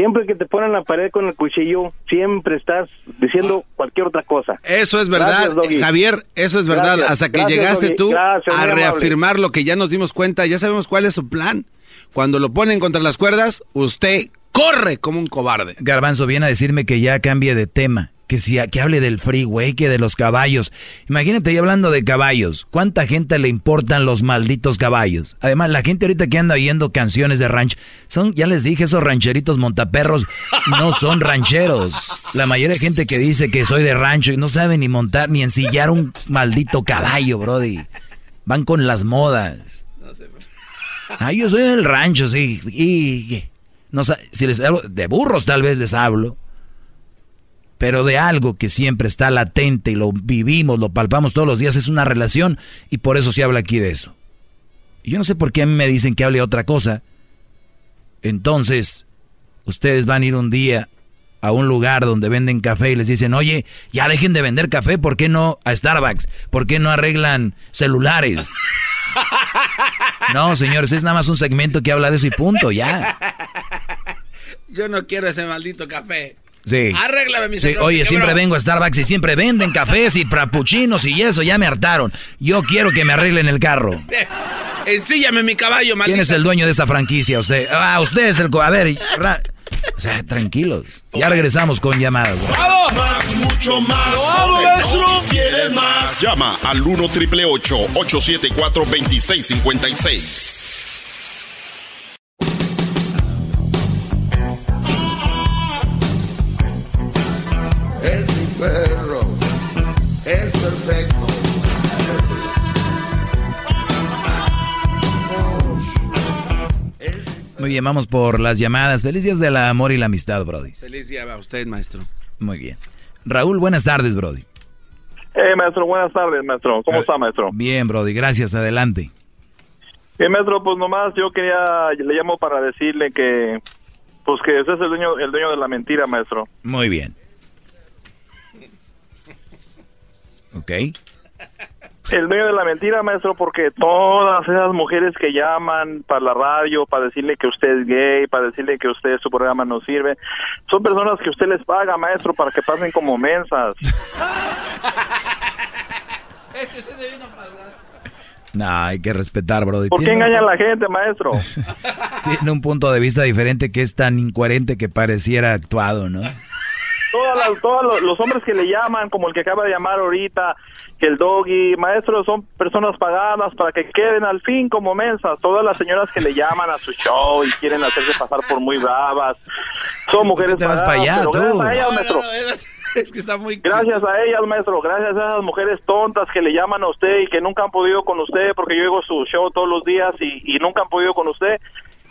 Speaker 25: Siempre que te ponen la pared con el cuchillo, siempre estás diciendo cualquier otra cosa.
Speaker 5: Eso es verdad, Javier, eso es verdad. Hasta que llegaste tú a reafirmar lo que ya nos dimos cuenta, ya sabemos cuál es su plan. Cuando lo ponen contra las cuerdas, usted corre como un cobarde.
Speaker 7: Garbanzo viene a decirme que ya cambie de tema que si que hable del freeway, que de los caballos. Imagínate, ya hablando de caballos, ¿cuánta gente le importan los malditos caballos? Además, la gente ahorita que anda oyendo canciones de ranch, son, ya les dije, esos rancheritos montaperros no son rancheros. La mayoría de gente que dice que soy de rancho y no sabe ni montar ni ensillar un maldito caballo, brody. Van con las modas. Ah, yo soy del rancho, sí. Y, no si les hablo de burros tal vez les hablo pero de algo que siempre está latente y lo vivimos, lo palpamos todos los días, es una relación y por eso se habla aquí de eso. Y yo no sé por qué a mí me dicen que hable otra cosa. Entonces, ustedes van a ir un día a un lugar donde venden café y les dicen, oye, ya dejen de vender café, ¿por qué no a Starbucks? ¿Por qué no arreglan celulares? No, señores, es nada más un segmento que habla de eso y punto, ya.
Speaker 5: Yo no quiero ese maldito café.
Speaker 7: Sí.
Speaker 5: Arréglame mi sí.
Speaker 7: Oye, siempre vengo a Starbucks y siempre venden cafés y frappuccinos y eso, ya me hartaron. Yo quiero que me arreglen el carro.
Speaker 5: Ensíllame mi caballo, maldito.
Speaker 7: ¿Quién es el dueño de esa franquicia? Usted. Ah, usted es el. A ver. O sea, tranquilos. Ya regresamos con llamadas.
Speaker 1: ¡Vamos! Más, mucho más.
Speaker 6: ¡Vamos, maestro!
Speaker 1: ¿Quieres más?
Speaker 2: Llama al 1 triple 874 2656.
Speaker 6: Perro es perfecto.
Speaker 7: Muy bien, vamos por las llamadas. Feliz días del amor y la amistad, Brody.
Speaker 5: Feliz día a usted, maestro.
Speaker 7: Muy bien. Raúl, buenas tardes, Brody.
Speaker 26: Eh, maestro, buenas tardes, maestro. ¿Cómo está, maestro?
Speaker 7: Bien, Brody, gracias. Adelante.
Speaker 26: Bien, maestro, pues nomás yo quería, le llamo para decirle que, pues que ese es el dueño, el dueño de la mentira, maestro.
Speaker 7: Muy bien. Ok.
Speaker 26: El dueño de la mentira, maestro, porque todas esas mujeres que llaman para la radio, para decirle que usted es gay, para decirle que usted su programa no sirve, son personas que usted les paga, maestro, para que pasen como mensas. este se vino a pasar.
Speaker 7: No, hay que respetar, bro.
Speaker 26: ¿Por qué engañan a la gente, maestro?
Speaker 7: Tiene un punto de vista diferente que es tan incoherente que pareciera actuado, ¿no?
Speaker 26: Todas todos los, los hombres que le llaman, como el que acaba de llamar ahorita, que el doggy, maestro, son personas pagadas para que queden al fin como mensas. Todas las señoras que le llaman a su show y quieren hacerse pasar por muy bravas, son mujeres
Speaker 7: te vas
Speaker 26: pagadas.
Speaker 7: para allá,
Speaker 26: pero
Speaker 7: tú?
Speaker 26: gracias a ellas,
Speaker 7: No,
Speaker 26: maestro.
Speaker 5: Es que está muy...
Speaker 26: Gracias a ellas, maestro, gracias a esas mujeres tontas que le llaman a usted y que nunca han podido con usted, porque yo oigo su show todos los días y, y nunca han podido con usted.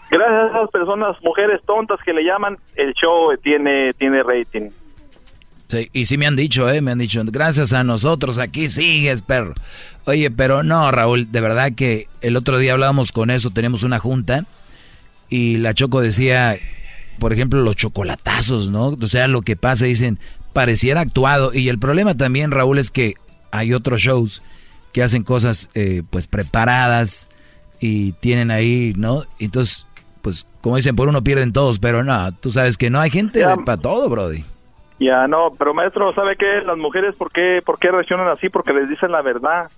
Speaker 26: Gracias a esas personas, mujeres tontas que le llaman, el show tiene, tiene rating.
Speaker 7: Sí, y sí me han dicho, ¿eh? Me han dicho, gracias a nosotros aquí sigues, perro. Oye, pero no, Raúl, de verdad que el otro día hablábamos con eso, tenemos una junta y la Choco decía, por ejemplo, los chocolatazos, ¿no? O sea, lo que pasa, dicen, pareciera actuado. Y el problema también, Raúl, es que hay otros shows que hacen cosas, eh, pues, preparadas y tienen ahí, ¿no? Entonces, pues, como dicen, por uno pierden todos, pero no, tú sabes que no hay gente para todo, Brody.
Speaker 26: Ya, no, pero maestro, ¿sabe qué? Las mujeres, ¿por qué, por qué reaccionan así? Porque les dicen la verdad.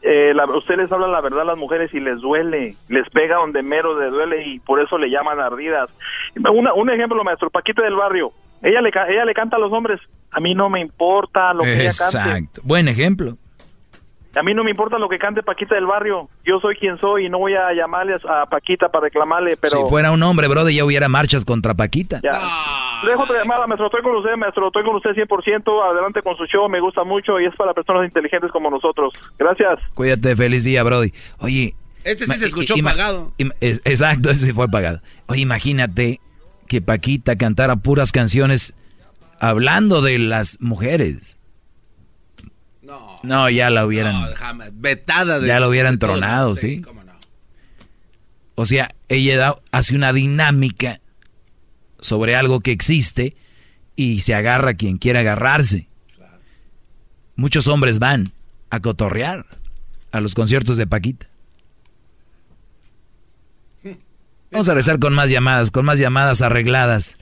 Speaker 26: Eh, la, usted les habla la verdad a las mujeres y les duele, les pega donde mero les duele y por eso le llaman ardidas. Una, un ejemplo, maestro, Paquita del barrio, ella le, ella le canta a los hombres, a mí no me importa lo que ella cante.
Speaker 7: Exacto. Buen ejemplo.
Speaker 26: A mí no me importa lo que cante Paquita del barrio. Yo soy quien soy y no voy a llamarle a Paquita para reclamarle, pero...
Speaker 7: Si fuera un hombre, Brody, ya hubiera marchas contra Paquita.
Speaker 26: Ya. Dejo otra llamada, maestro. Estoy con usted, maestro. Estoy con usted 100%. Adelante con su show. Me gusta mucho y es para personas inteligentes como nosotros. Gracias.
Speaker 7: Cuídate, feliz día, Brody. Oye.
Speaker 5: Este sí se escuchó pagado.
Speaker 7: es- exacto, ese sí fue pagado. Oye, imagínate que Paquita cantara puras canciones hablando de las mujeres.
Speaker 5: No.
Speaker 7: Ya la hubieran.
Speaker 5: No, jamás. Vetada de.
Speaker 7: ya la hubieran
Speaker 5: todo,
Speaker 7: tronado. ¿sí?
Speaker 5: cómo no.
Speaker 7: O sea, ella da- hace una dinámica sobre algo que existe y se agarra a quien quiera agarrarse. Muchos hombres van a cotorrear a los conciertos de Paquita. Vamos a rezar con más llamadas, con más llamadas arregladas.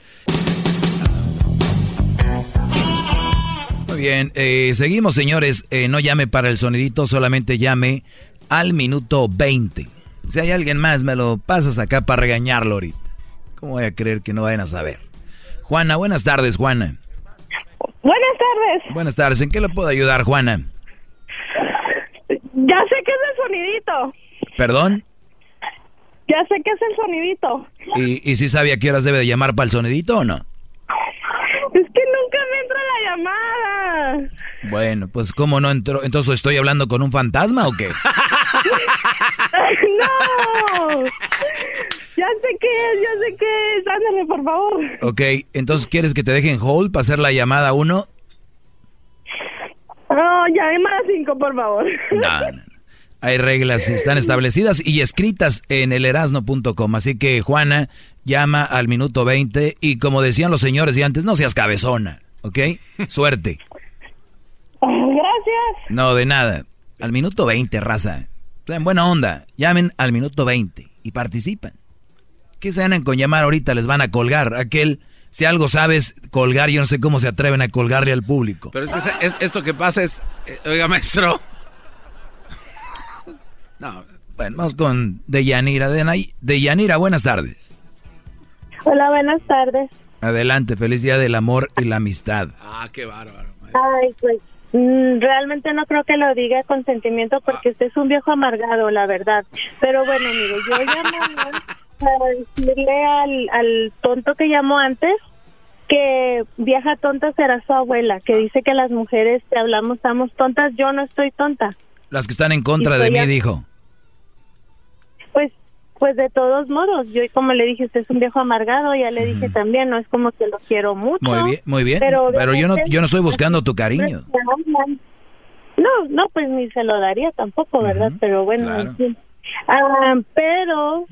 Speaker 7: Bien, eh, seguimos señores, Eh, no llame para el sonidito, solamente llame al minuto 20. Si hay alguien más, me lo pasas acá para regañarlo ahorita. ¿Cómo voy a creer que no vayan a saber? Juana, buenas tardes, Juana.
Speaker 19: Buenas tardes.
Speaker 7: Buenas tardes, ¿en qué le puedo ayudar, Juana?
Speaker 19: Ya sé que es el sonidito.
Speaker 7: ¿Perdón?
Speaker 19: Ya sé que es el sonidito.
Speaker 7: ¿Y, y si sabe a qué horas debe de llamar para el sonidito o no? Bueno, pues ¿cómo no entró? Entonces estoy hablando con un fantasma o qué?
Speaker 19: ¡No! Ya sé qué es, ya sé qué es. Ándale, por favor.
Speaker 7: Ok, entonces ¿quieres que te dejen hold para hacer la llamada uno?
Speaker 19: No, llame a cinco, por favor.
Speaker 7: No, no, no. Hay reglas, están establecidas y escritas en el erasno.com. Así que, Juana, llama al minuto 20 y como decían los señores de antes, no seas cabezona, ¿ok? Suerte.
Speaker 19: Gracias.
Speaker 7: No, de nada. Al minuto 20, raza. En buena onda, llamen al minuto 20 y participan. ¿Qué se ganan con llamar ahorita? Les van a colgar. Aquel, si algo sabes colgar, yo no sé cómo se atreven a colgarle al público.
Speaker 5: Pero es que es- esto que pasa es. eh, oiga, maestro.
Speaker 7: No, bueno, vamos con Deyanira. Deyanira, buenas tardes.
Speaker 19: Hola, buenas tardes.
Speaker 7: Adelante, feliz día del amor y la amistad.
Speaker 5: Ah, qué bárbaro.
Speaker 19: Ay, pues realmente no creo que lo diga con sentimiento porque usted es un viejo amargado, la verdad. Pero bueno, mire, yo llamo para decirle al, al tonto que llamó antes que vieja tonta será su abuela, que dice que las mujeres que hablamos estamos tontas. Yo no estoy tonta.
Speaker 7: Las que están en contra de mí, dijo.
Speaker 19: Pues de todos modos, yo como le dije, usted es un viejo amargado, ya le dije también, no es como que lo quiero mucho.
Speaker 7: Muy bien, muy bien. Pero, yo no, yo no estoy buscando tu cariño.
Speaker 19: No, no, pues ni se lo daría tampoco, ¿verdad? Pero bueno,
Speaker 7: claro.
Speaker 19: fin. Ah, pero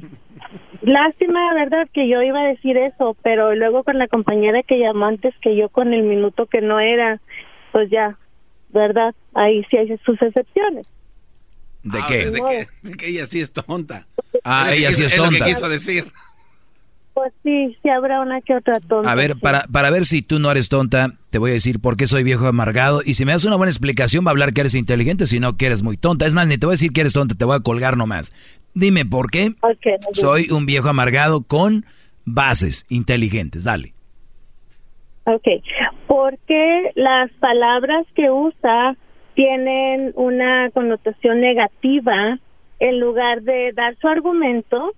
Speaker 19: lástima, ¿verdad? Que yo iba a decir eso, pero luego con la compañera que llamó antes que yo con el minuto que no era, pues ya, ¿verdad? Ahí sí hay sus excepciones.
Speaker 7: ¿De
Speaker 5: Ah, o
Speaker 7: qué?
Speaker 5: sea, de, que, de que ella sí es tonta.
Speaker 7: Ah,
Speaker 5: Es
Speaker 7: ella sí
Speaker 5: quiso-
Speaker 7: es
Speaker 5: lo que
Speaker 7: tonta.
Speaker 5: quiso decir.
Speaker 19: pues sí, sí habrá una que otra tonta.
Speaker 7: A ver, para, para ver si tú no eres tonta, te voy a decir por qué soy viejo amargado. Y si me das una buena explicación, va a hablar que eres inteligente, si no que eres muy tonta. Es más, ni te voy a decir que eres tonta, te voy a colgar nomás. Dime por qué soy un viejo amargado con bases inteligentes. Dale.
Speaker 19: Ok, porque las palabras que usa tienen una connotación negativa en lugar de dar su argumento,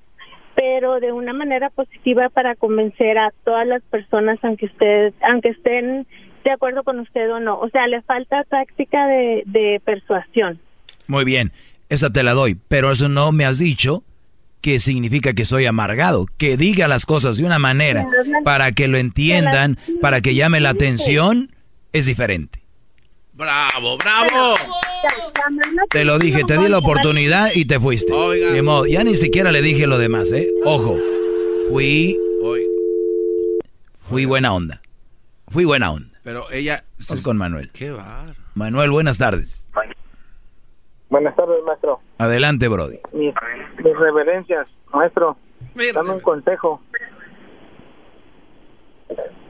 Speaker 19: pero de una manera positiva para convencer a todas las personas, aunque usted, aunque estén de acuerdo con usted o no. O sea, le falta táctica de, de persuasión.
Speaker 7: Muy bien, esa te la doy, pero eso no me has dicho que significa que soy amargado, que diga las cosas de una manera para que lo entiendan, para que llame la atención, es diferente.
Speaker 5: ¡Bravo, bravo!
Speaker 7: Te lo dije, te di la oportunidad y te fuiste. De modo, ya ni siquiera le dije lo demás, ¿eh? Ojo, fui... Fui buena onda. Fui buena onda.
Speaker 5: Pero ella...
Speaker 7: Vamos con Manuel.
Speaker 5: Qué bar.
Speaker 7: Manuel, buenas tardes.
Speaker 27: Buenas tardes, maestro.
Speaker 7: Adelante, Brody.
Speaker 27: Mis, mis reverencias, maestro. Dame un consejo.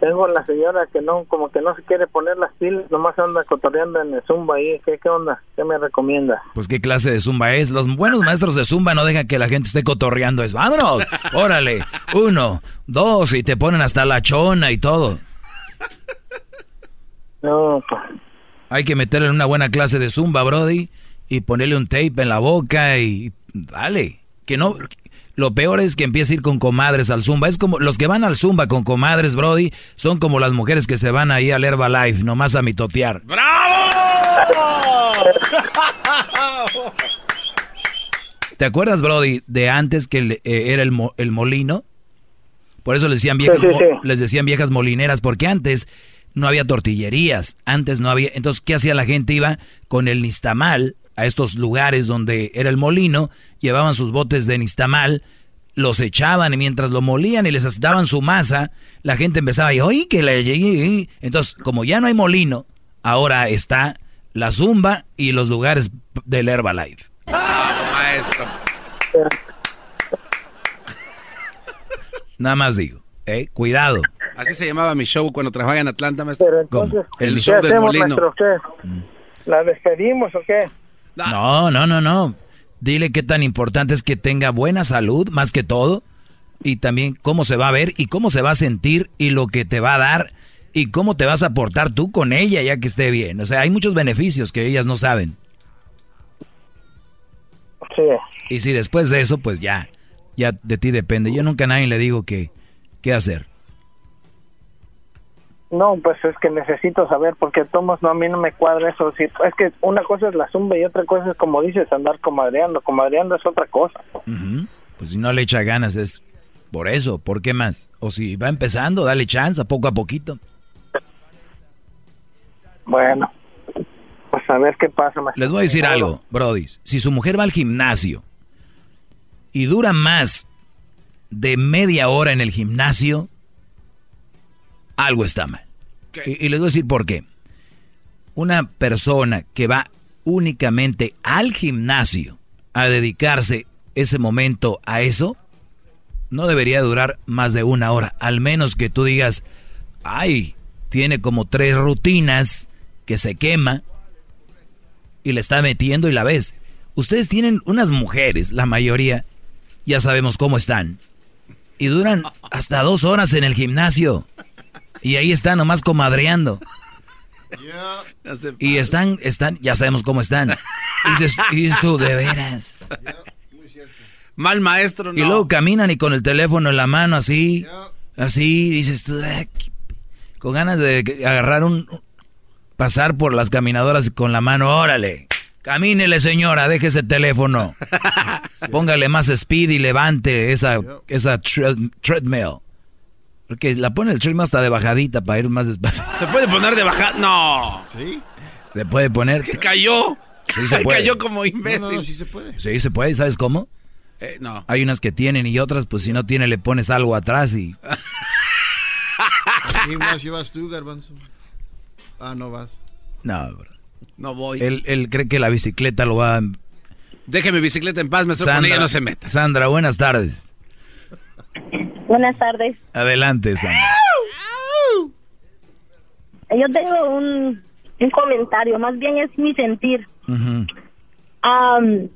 Speaker 27: Tengo la señora que no, como que no se quiere poner las pilas, nomás anda cotorreando en el zumba ahí. ¿Qué, qué onda? ¿Qué me recomienda?
Speaker 7: Pues qué clase de zumba es. Los buenos maestros de zumba no dejan que la gente esté cotorreando. Es, vámonos, órale, uno, dos, y te ponen hasta la chona y todo.
Speaker 27: No, pues.
Speaker 7: Hay que meterle en una buena clase de zumba, Brody, y ponerle un tape en la boca y dale. Que no, lo peor es que empieza a ir con comadres al Zumba. Es como los que van al Zumba con comadres, Brody, son como las mujeres que se van ahí al Herbalife, nomás a mitotear. ¿Te acuerdas, Brody, de antes que el- eh, era el, mo- el molino? Por eso les decían, viejas,
Speaker 27: Sí, sí,
Speaker 7: mo-
Speaker 27: sí.
Speaker 7: les decían viejas molineras, porque antes no había tortillerías, antes no había... Entonces, ¿qué hacía la gente? Iba con el nistamal a estos lugares donde era el molino, llevaban sus botes de nistamal, los echaban y mientras lo molían y les daban su masa, la gente empezaba a decir, oye, que le llegué. Entonces, como ya no hay molino, ahora está la zumba y los lugares del Herbalife.
Speaker 5: maestro.
Speaker 7: Nada más digo, ¿eh? Cuidado.
Speaker 5: Así se llamaba mi show cuando trabajaba en Atlanta, maestro.
Speaker 27: Pero entonces,
Speaker 5: El
Speaker 27: ¿qué
Speaker 5: show del molino.
Speaker 27: maestro? ¿Qué? ¿La despedimos o qué?
Speaker 7: No, no, no, no. Dile qué tan importante es que tenga buena salud, más que todo, y también cómo se va a ver y cómo se va a sentir y lo que te va a dar y cómo te vas a portar tú con ella ya que esté bien. O sea, hay muchos beneficios que ellas no saben.
Speaker 27: Sí.
Speaker 7: Y si después de eso, pues ya, ya de ti depende. Yo nunca a nadie le digo que, qué hacer.
Speaker 27: No, pues es que necesito saber porque Tomás no a mí no me cuadra eso. Si- es que una cosa es la zumba y otra cosa es como dices andar comadreando. Comadreando es otra cosa.
Speaker 7: Pues si no le echa ganas es por eso, ¿por qué más? O si va empezando, dale chance, poco a poquito.
Speaker 27: Bueno, pues a ver qué pasa. maestro.
Speaker 7: Les voy a decir algo, Brody. Si su mujer va al gimnasio y dura más de media hora en el gimnasio, algo está mal. Y, y les voy a decir por qué. Una persona que va únicamente al gimnasio a dedicarse ese momento a eso, no debería durar más de una hora. Al menos que tú digas, ay, tiene como tres rutinas que se quema y le está metiendo y la ves. Ustedes tienen unas mujeres, la mayoría, ya sabemos cómo están, y duran hasta dos horas en el gimnasio. Y ahí están nomás comadreando. Y están, están, ya sabemos cómo están. Y dices, y dices tú, de veras.
Speaker 5: Mal maestro, no.
Speaker 7: Y luego caminan y con el teléfono en la mano así, así, dices tú, "Ah, con ganas de agarrar un, pasar por las caminadoras con la mano, órale, camínele señora, deje ese teléfono, póngale más speed y levante esa, esa tre- treadmill. Porque la pone el treadmill hasta de bajadita para ir más despacio.
Speaker 5: ¿Se puede poner de baja? No.
Speaker 23: ¿Sí?
Speaker 7: Se puede poner.
Speaker 5: Cayó.
Speaker 7: Sí se puede.
Speaker 5: Cayó como imbécil.
Speaker 23: No, no, sí se puede.
Speaker 7: Sí, se puede, ¿sabes cómo?
Speaker 5: Eh, no.
Speaker 7: Hay unas que tienen y otras, pues si no tiene, le pones algo atrás y...
Speaker 23: ¿Al gimnasio vas tú, Garbanzo? Ah, no vas.
Speaker 7: No, bro.
Speaker 5: No voy.
Speaker 7: Él, él cree que la bicicleta lo va a...
Speaker 5: Deje mi bicicleta en paz, maestro. Con ella no se meta.
Speaker 7: Sandra, buenas tardes.
Speaker 19: Buenas tardes.
Speaker 7: Adelante, Sandra.
Speaker 19: Yo tengo un, un comentario, más bien es mi sentir. Am,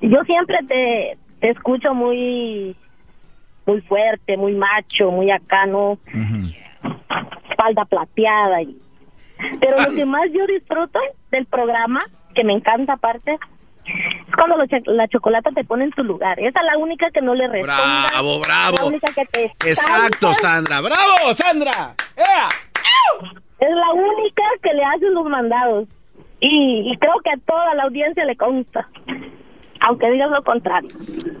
Speaker 19: yo siempre te, te escucho muy muy fuerte, muy macho, muy acá, ¿no? Espalda plateada. Y... Pero lo que más yo disfruto del programa, que me encanta aparte, es cuando lo la chocolata te pone en tu lugar. Esa es la única que no le responde.
Speaker 5: Bravo, bravo.
Speaker 19: La única que te
Speaker 5: Exacto,
Speaker 19: salta.
Speaker 5: Sandra. ¡Bravo, Sandra!
Speaker 19: Es la única que le hace los mandados. Y, y creo que a toda la audiencia le consta. Aunque digas lo contrario.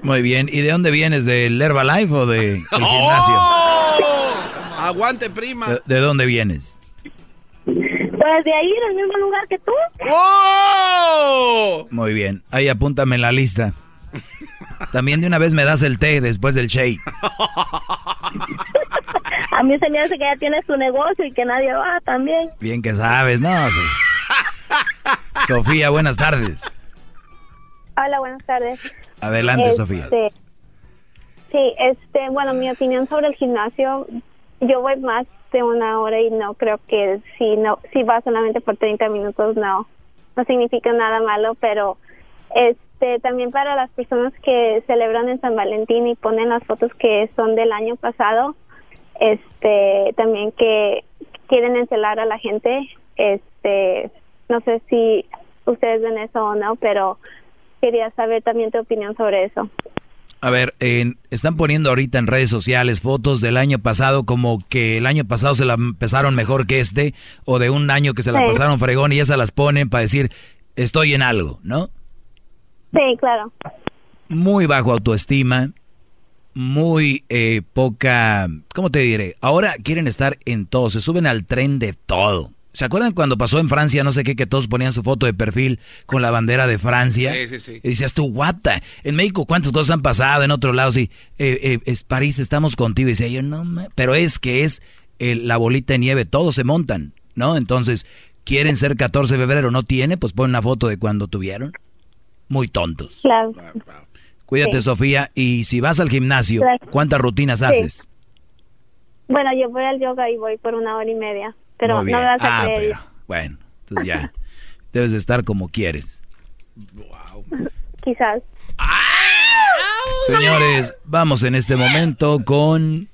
Speaker 7: Muy bien. ¿Y de dónde vienes? ¿Del Herbalife o de, del gimnasio?
Speaker 5: Aguante, prima.
Speaker 7: ¿De, de dónde vienes?
Speaker 19: Pues de ahí, en el mismo lugar que tú.
Speaker 7: Muy bien. Ahí apúntame en la lista. También de una vez me das el té después del shake.
Speaker 19: A mí se me hace que ya tienes tu negocio y que nadie va también.
Speaker 7: Bien que sabes, ¿no? Sí. Sofía, buenas tardes.
Speaker 28: Hola, buenas tardes.
Speaker 7: Adelante,
Speaker 28: Este,
Speaker 7: Sofía.
Speaker 28: Sí, este, bueno, mi opinión sobre el gimnasio, yo voy más de una hora y no creo que si no, si va solamente por 30 minutos no, no significa nada malo, pero este, también para las personas que celebran en San Valentín y ponen las fotos que son del año pasado, este, también que quieren encelar a la gente, este, no sé si ustedes ven eso o no, pero quería saber también tu opinión sobre eso.
Speaker 7: A ver, en- están poniendo ahorita en redes sociales fotos del año pasado como que el año pasado se la pasaron mejor que este, o de un año que se la
Speaker 28: Sí.
Speaker 7: pasaron fregón y ya se las ponen para decir, estoy en algo, ¿no?
Speaker 28: Sí, claro.
Speaker 7: Muy bajo autoestima, muy eh, poca, ¿cómo te diré? Ahora quieren estar en todo, se suben al tren de todo. ¿Se acuerdan cuando pasó en Francia, no sé qué, que todos ponían su foto de perfil con la bandera de Francia?
Speaker 5: Sí, sí, sí.
Speaker 7: Y decías tú, what the? En México, ¿cuántas cosas han pasado? En otro lado, sí. eh, eh, es París, estamos contigo. Y decía yo, no, ma-". pero es que es eh, la bolita de nieve, todos se montan, ¿no? Entonces, quieren ser 14 de febrero, ¿no tiene? Pues pon una foto de cuando tuvieron. Muy tontos.
Speaker 28: Claro.
Speaker 7: Cuídate,
Speaker 28: Sí.
Speaker 7: Sofía. Y si vas al gimnasio. ¿cuántas rutinas
Speaker 28: Sí.
Speaker 7: haces?
Speaker 28: Bueno, yo voy al yoga y voy por una hora y media, pero
Speaker 7: Muy
Speaker 28: no
Speaker 7: bien.
Speaker 28: me vas a
Speaker 7: ah,
Speaker 28: creer.
Speaker 7: pero, bueno, entonces ya. Debes de estar como quieres.
Speaker 28: Quizás.
Speaker 7: Señores, vamos en este momento con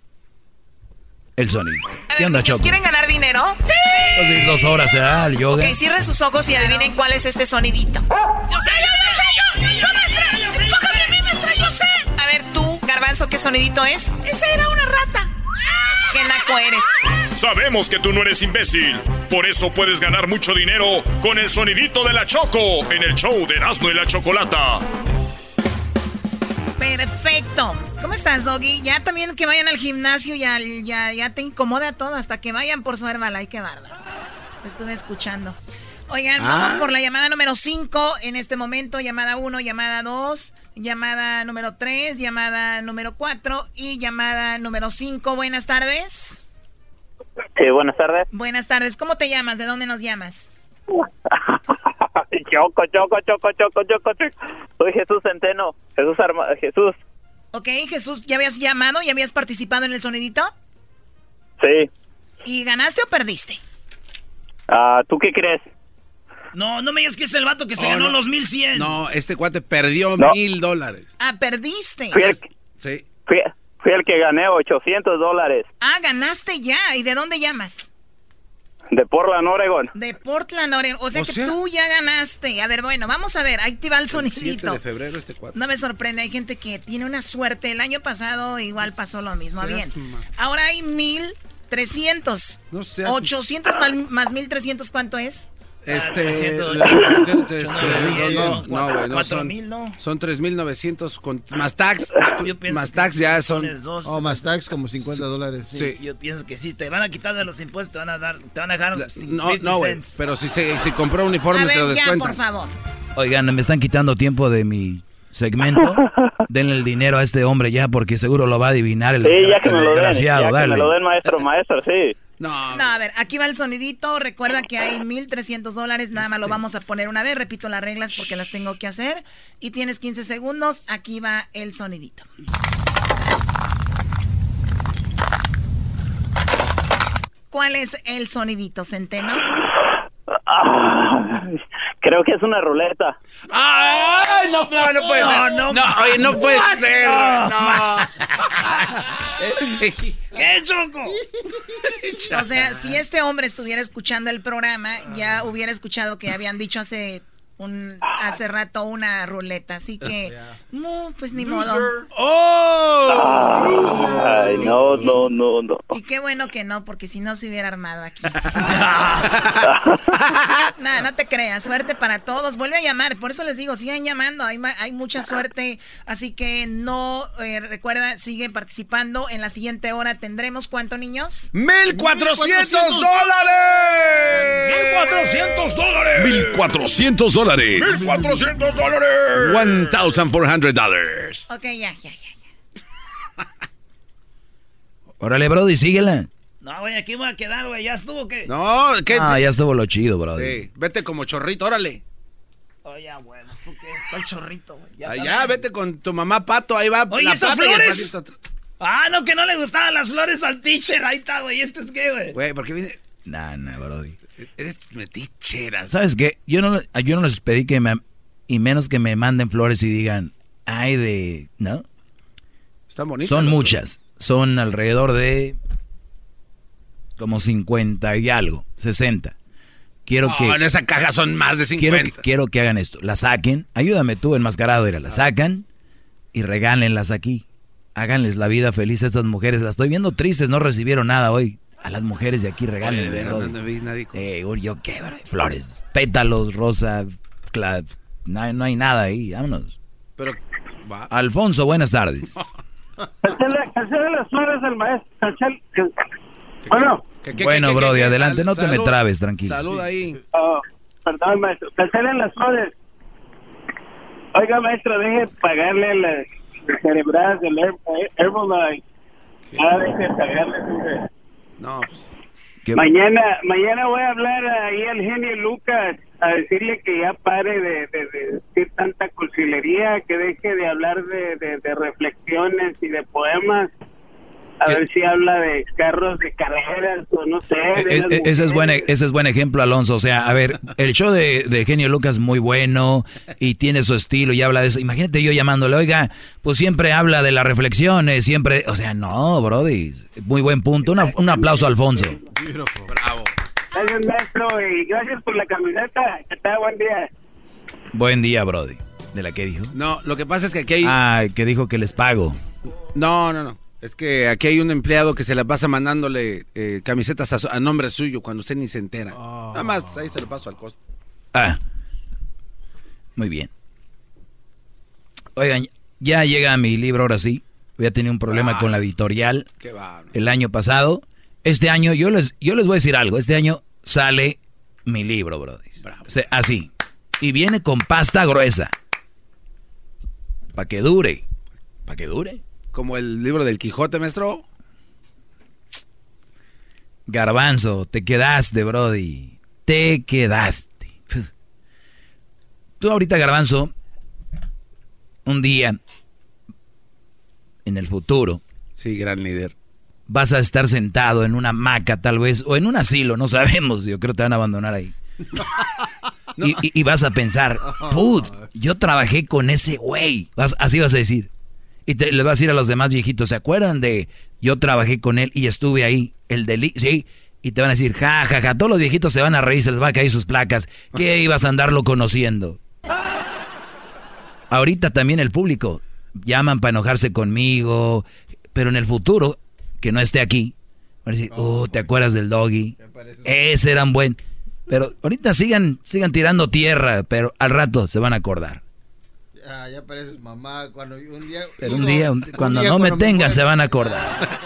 Speaker 7: el sonido. ¿Qué onda,
Speaker 3: ¿Niños
Speaker 7: Choco?
Speaker 3: quieren ganar dinero? ¡Sí!
Speaker 7: Vas a ir dos horas ¿eh? al yoga.
Speaker 3: Ok, cierren sus ojos y adivinen cuál es este sonidito. ¡Yo sé, yo sé, yo! ¡Yo, maestra! ¡Escójame a mí, maestra! ¡Yo sé! A ver, tú, Garbanzo, ¿qué sonidito es? Esa era una rata. ¡Qué naco eres!
Speaker 2: Sabemos que tú no eres imbécil. Por eso puedes ganar mucho dinero con el sonidito de la Choco en el show de Erasmo y la Chocolata.
Speaker 3: Perfecto. ¿Cómo estás, Doggy? Ya también que vayan al gimnasio, ya, ya, ya te incomoda todo hasta que vayan por su Herbalife. Qué bárbaro. Estuve escuchando. Oigan,
Speaker 29: Ah.
Speaker 3: vamos por la llamada número 5 en este momento. Llamada 1, llamada 2, llamada número 3, llamada número 4 y llamada número 5. Buenas tardes.
Speaker 29: Sí, buenas tardes.
Speaker 3: Buenas tardes. ¿Cómo te llamas? ¿De dónde nos llamas?
Speaker 29: Choco, choco, choco, choco, choco, choco. Soy Jesús Centeno. Jesús Arma Jesús.
Speaker 3: Ok, Jesús, ¿ya habías llamado? ¿Ya habías participado en el sonidito?
Speaker 29: Sí.
Speaker 3: ¿Y ganaste o perdiste?
Speaker 29: Ah, ¿Tú qué crees?
Speaker 4: No, no me digas que es el vato que se
Speaker 5: Oh,
Speaker 4: ganó
Speaker 5: no.
Speaker 4: los 1100.
Speaker 5: No, este cuate perdió
Speaker 29: No.
Speaker 5: mil dólares.
Speaker 3: Ah, perdiste.
Speaker 29: Fui el,
Speaker 5: Sí.
Speaker 29: fui, fui el que gané 800 dólares
Speaker 3: Ah, ganaste ya. ¿Y de dónde llamas?
Speaker 29: de Portland, Oregon.
Speaker 3: De Portland, Oregon. O sea
Speaker 5: O
Speaker 3: que
Speaker 5: sea-
Speaker 3: tú ya ganaste. A ver, bueno, vamos a ver. Ahí te va el
Speaker 5: 7
Speaker 3: sonidito.
Speaker 5: de febrero este cuate.
Speaker 3: No me sorprende. Hay gente que tiene una suerte. El año pasado igual pasó lo mismo. Bien. Ahora hay 1300.
Speaker 5: No seas-
Speaker 3: 800 más, más 1300, ¿cuánto es?
Speaker 5: Este, este, no, no, no, güey, no
Speaker 4: cuatro
Speaker 5: son, son 3.900 con más tax,
Speaker 4: Yo pienso
Speaker 5: más
Speaker 4: que
Speaker 5: tax ya son.
Speaker 23: Oh, más tax como 50 dólares. Sí.
Speaker 5: Sí.
Speaker 4: Yo pienso que sí, te van a quitar de los impuestos, te van a dar, te van a dejar
Speaker 5: no,
Speaker 4: 50
Speaker 5: no, güey,
Speaker 4: cents.
Speaker 5: pero si se, si compró
Speaker 3: A
Speaker 5: uniformes se lo descuentan.
Speaker 3: por favor.
Speaker 7: Oigan, me están quitando tiempo de mi segmento. Denle el dinero a este hombre ya porque seguro lo va a adivinar el,
Speaker 29: Sí, ya que
Speaker 7: el
Speaker 29: me lo den.
Speaker 7: desgraciado.
Speaker 29: Ya que
Speaker 7: dale.
Speaker 29: me lo den, maestro, maestro, sí.
Speaker 5: No,
Speaker 3: no, a ver, aquí va el sonidito. Recuerda que hay 1.300 dólares. Nada más lo este. vamos a poner una vez. Repito las reglas porque las tengo que hacer. Y tienes 15 segundos. Aquí va el sonidito. ¿Cuál es el sonidito, Centeno?
Speaker 29: Ah, creo que es una ruleta.
Speaker 5: ¡Ay! No, no, no puede ser. No, oye, no puede ser. No.
Speaker 3: ¿Qué choco? o sea, si este hombre estuviera escuchando el programa, ya hubiera escuchado que habían dicho hace un hace rato una ruleta, así que mu, pues ni modo.
Speaker 5: ¡Oh!
Speaker 29: Ay, no, no, no, no.
Speaker 3: Y qué bueno que no, porque si no se hubiera armado aquí. no, no te creas, suerte para todos. Vuelve a llamar, por eso les digo, sigan llamando, hay, hay mucha suerte, así que no, eh, recuerda, sigue participando. En la siguiente hora tendremos, ¿cuánto niños?
Speaker 5: ¡1400 dólares!
Speaker 2: ¡1400 dólares!
Speaker 12: 1400 dólares.
Speaker 2: 1400 dólares.
Speaker 12: 1400 dólares.
Speaker 3: Ok, ya, ya, ya.
Speaker 7: Órale, Brody, síguela.
Speaker 4: No, güey, aquí me voy a quedar, güey. ¿Ya estuvo qué?
Speaker 5: No, ¿qué?
Speaker 7: Ah, ya estuvo lo chido, Brody.
Speaker 5: Sí, vete como chorrito, órale.
Speaker 4: Oye, bueno, ¿tú qué? Estoy chorrito, güey. Ya
Speaker 5: Allá, vete con tu mamá pato, ahí va
Speaker 4: Oye,
Speaker 5: la
Speaker 4: ¿estas
Speaker 5: pata y el
Speaker 4: flores? Ah, no, que no le gustaban las flores al teacher. Ahí está, güey. ¿Este es qué, güey?
Speaker 5: Güey, ¿por qué viene?
Speaker 7: Nah, nah, Brody.
Speaker 5: Eres metichera.
Speaker 7: ¿Sabes qué? Yo no, yo no les pedí que me... Y menos que me manden flores y digan, ay, de... ¿No?
Speaker 5: Están bonitas.
Speaker 7: Son muchas. Son alrededor de... Como 50 y algo. 60. Quiero que...
Speaker 5: en esa caja son más de
Speaker 7: Quiero
Speaker 5: 50.
Speaker 7: que, quiero que hagan esto. La saquen. Ayúdame tú, enmascarado. Era, la sacan y regálenlas aquí. Háganles la vida feliz a estas mujeres. Las estoy viendo tristes. No recibieron nada hoy. A las mujeres de aquí regálenles.
Speaker 5: Oye,
Speaker 7: Brody.
Speaker 5: no, no vi nadie con-
Speaker 7: Eh, yo qué, bro? Flores, pétalos, rosa, cla- no, hay- no hay nada ahí, vámonos.
Speaker 5: Pero, va.
Speaker 7: Alfonso, buenas tardes.
Speaker 25: Cancela las flores del maestro. Que- Bueno,
Speaker 5: ¿Qué, qué,
Speaker 7: bueno,
Speaker 5: qué, qué,
Speaker 7: Brody,
Speaker 5: qué?
Speaker 7: adelante, no te me
Speaker 5: Salud.
Speaker 7: trabes, tranquilo.
Speaker 5: Salud ahí.
Speaker 25: oh, perdón, maestro. Cancelen las flores. Oiga, maestro, deje pagarle las cerebradas del Her- Herbalife. Ah, deje pagarle.
Speaker 5: No, pues.
Speaker 7: ¿Qué-
Speaker 25: Mañana, mañana voy a hablar ahí al genio Lucas a decirle que ya pare de, de- de decir tanta cursilería, que deje de hablar de, de- de reflexiones y de poemas. A ver si habla de carros de carreras o no sé. de
Speaker 7: Eh,
Speaker 25: las
Speaker 7: eh, ese, es buen,
Speaker 25: mujeres.
Speaker 7: ese es buen ejemplo, Alonso. O sea, a ver, el show de, de Genio Lucas muy bueno y tiene su estilo y habla de eso. Imagínate yo llamándole, oiga, pues siempre habla de las reflexiones, siempre... O sea, no, Brody, muy buen punto. Una- un aplauso Alfonso.
Speaker 5: Bravo.
Speaker 25: Gracias, maestro, y gracias por la camiseta. Que tal, buen día.
Speaker 7: Buen día, Brody. ¿De la que dijo?
Speaker 5: No, lo que pasa es que aquí hay.
Speaker 7: Ay, que dijo que les pago.
Speaker 5: No, no, no. Es que aquí hay un empleado que se la pasa mandándole eh, camisetas a, su- a nombre suyo cuando usted ni se entera. Nada más, ahí se lo paso al costo.
Speaker 7: Ah, muy bien. Oigan, ya llega mi libro ahora sí. Había tenido un problema con la editorial
Speaker 5: Qué
Speaker 7: el año pasado. Este año, yo les, yo les voy a decir algo. Este año sale mi libro, brody. O sea, así. Y viene con pasta gruesa. Para que dure. Para que dure.
Speaker 5: Como el libro del Quijote, maestro.
Speaker 7: Garbanzo, te quedaste, Brody. Te quedaste. Tú ahorita, Garbanzo, un día, en el futuro,
Speaker 5: Sí, gran líder.
Speaker 7: vas a estar sentado en una hamaca tal vez, o en un asilo, no sabemos, yo creo que te van a abandonar ahí. Y, y- y vas a pensar, put, yo trabajé con ese güey. Vas- así vas a decir. Y te, le vas a decir a los demás viejitos, ¿se acuerdan de yo trabajé con él y estuve ahí? El deli sí. Y te van a decir, ja, ja, ja. Todos los viejitos se van a reír, se les va a caer sus placas. ¿Qué ibas a andarlo conociendo? Ahorita también el público llaman para enojarse conmigo, pero en el futuro, que no esté aquí, van a decir, oh, ¿te acuerdas del doggy? Ese era un buen. Pero ahorita sigan, sigan tirando tierra, pero al rato se van a acordar.
Speaker 23: Ya, ya pareces mamá. Cuando un día.
Speaker 7: Pero un día, un- cuando no me tengan, se van a acordar.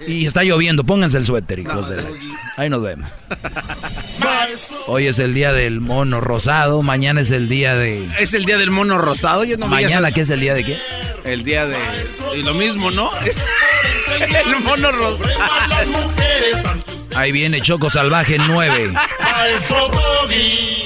Speaker 7: Y está lloviendo, pónganse el suéter, hijos de la- Ahí nos vemos. Hoy es el día del mono rosado, mañana es el día de...
Speaker 5: Es el día del mono rosado. Yo no
Speaker 7: Mañana. ¿qué es el día de qué?
Speaker 5: El día de. Y lo mismo, ¿no? el mono rosado.
Speaker 7: Ahí viene Choco Salvaje 9.
Speaker 1: Maestro Doggy.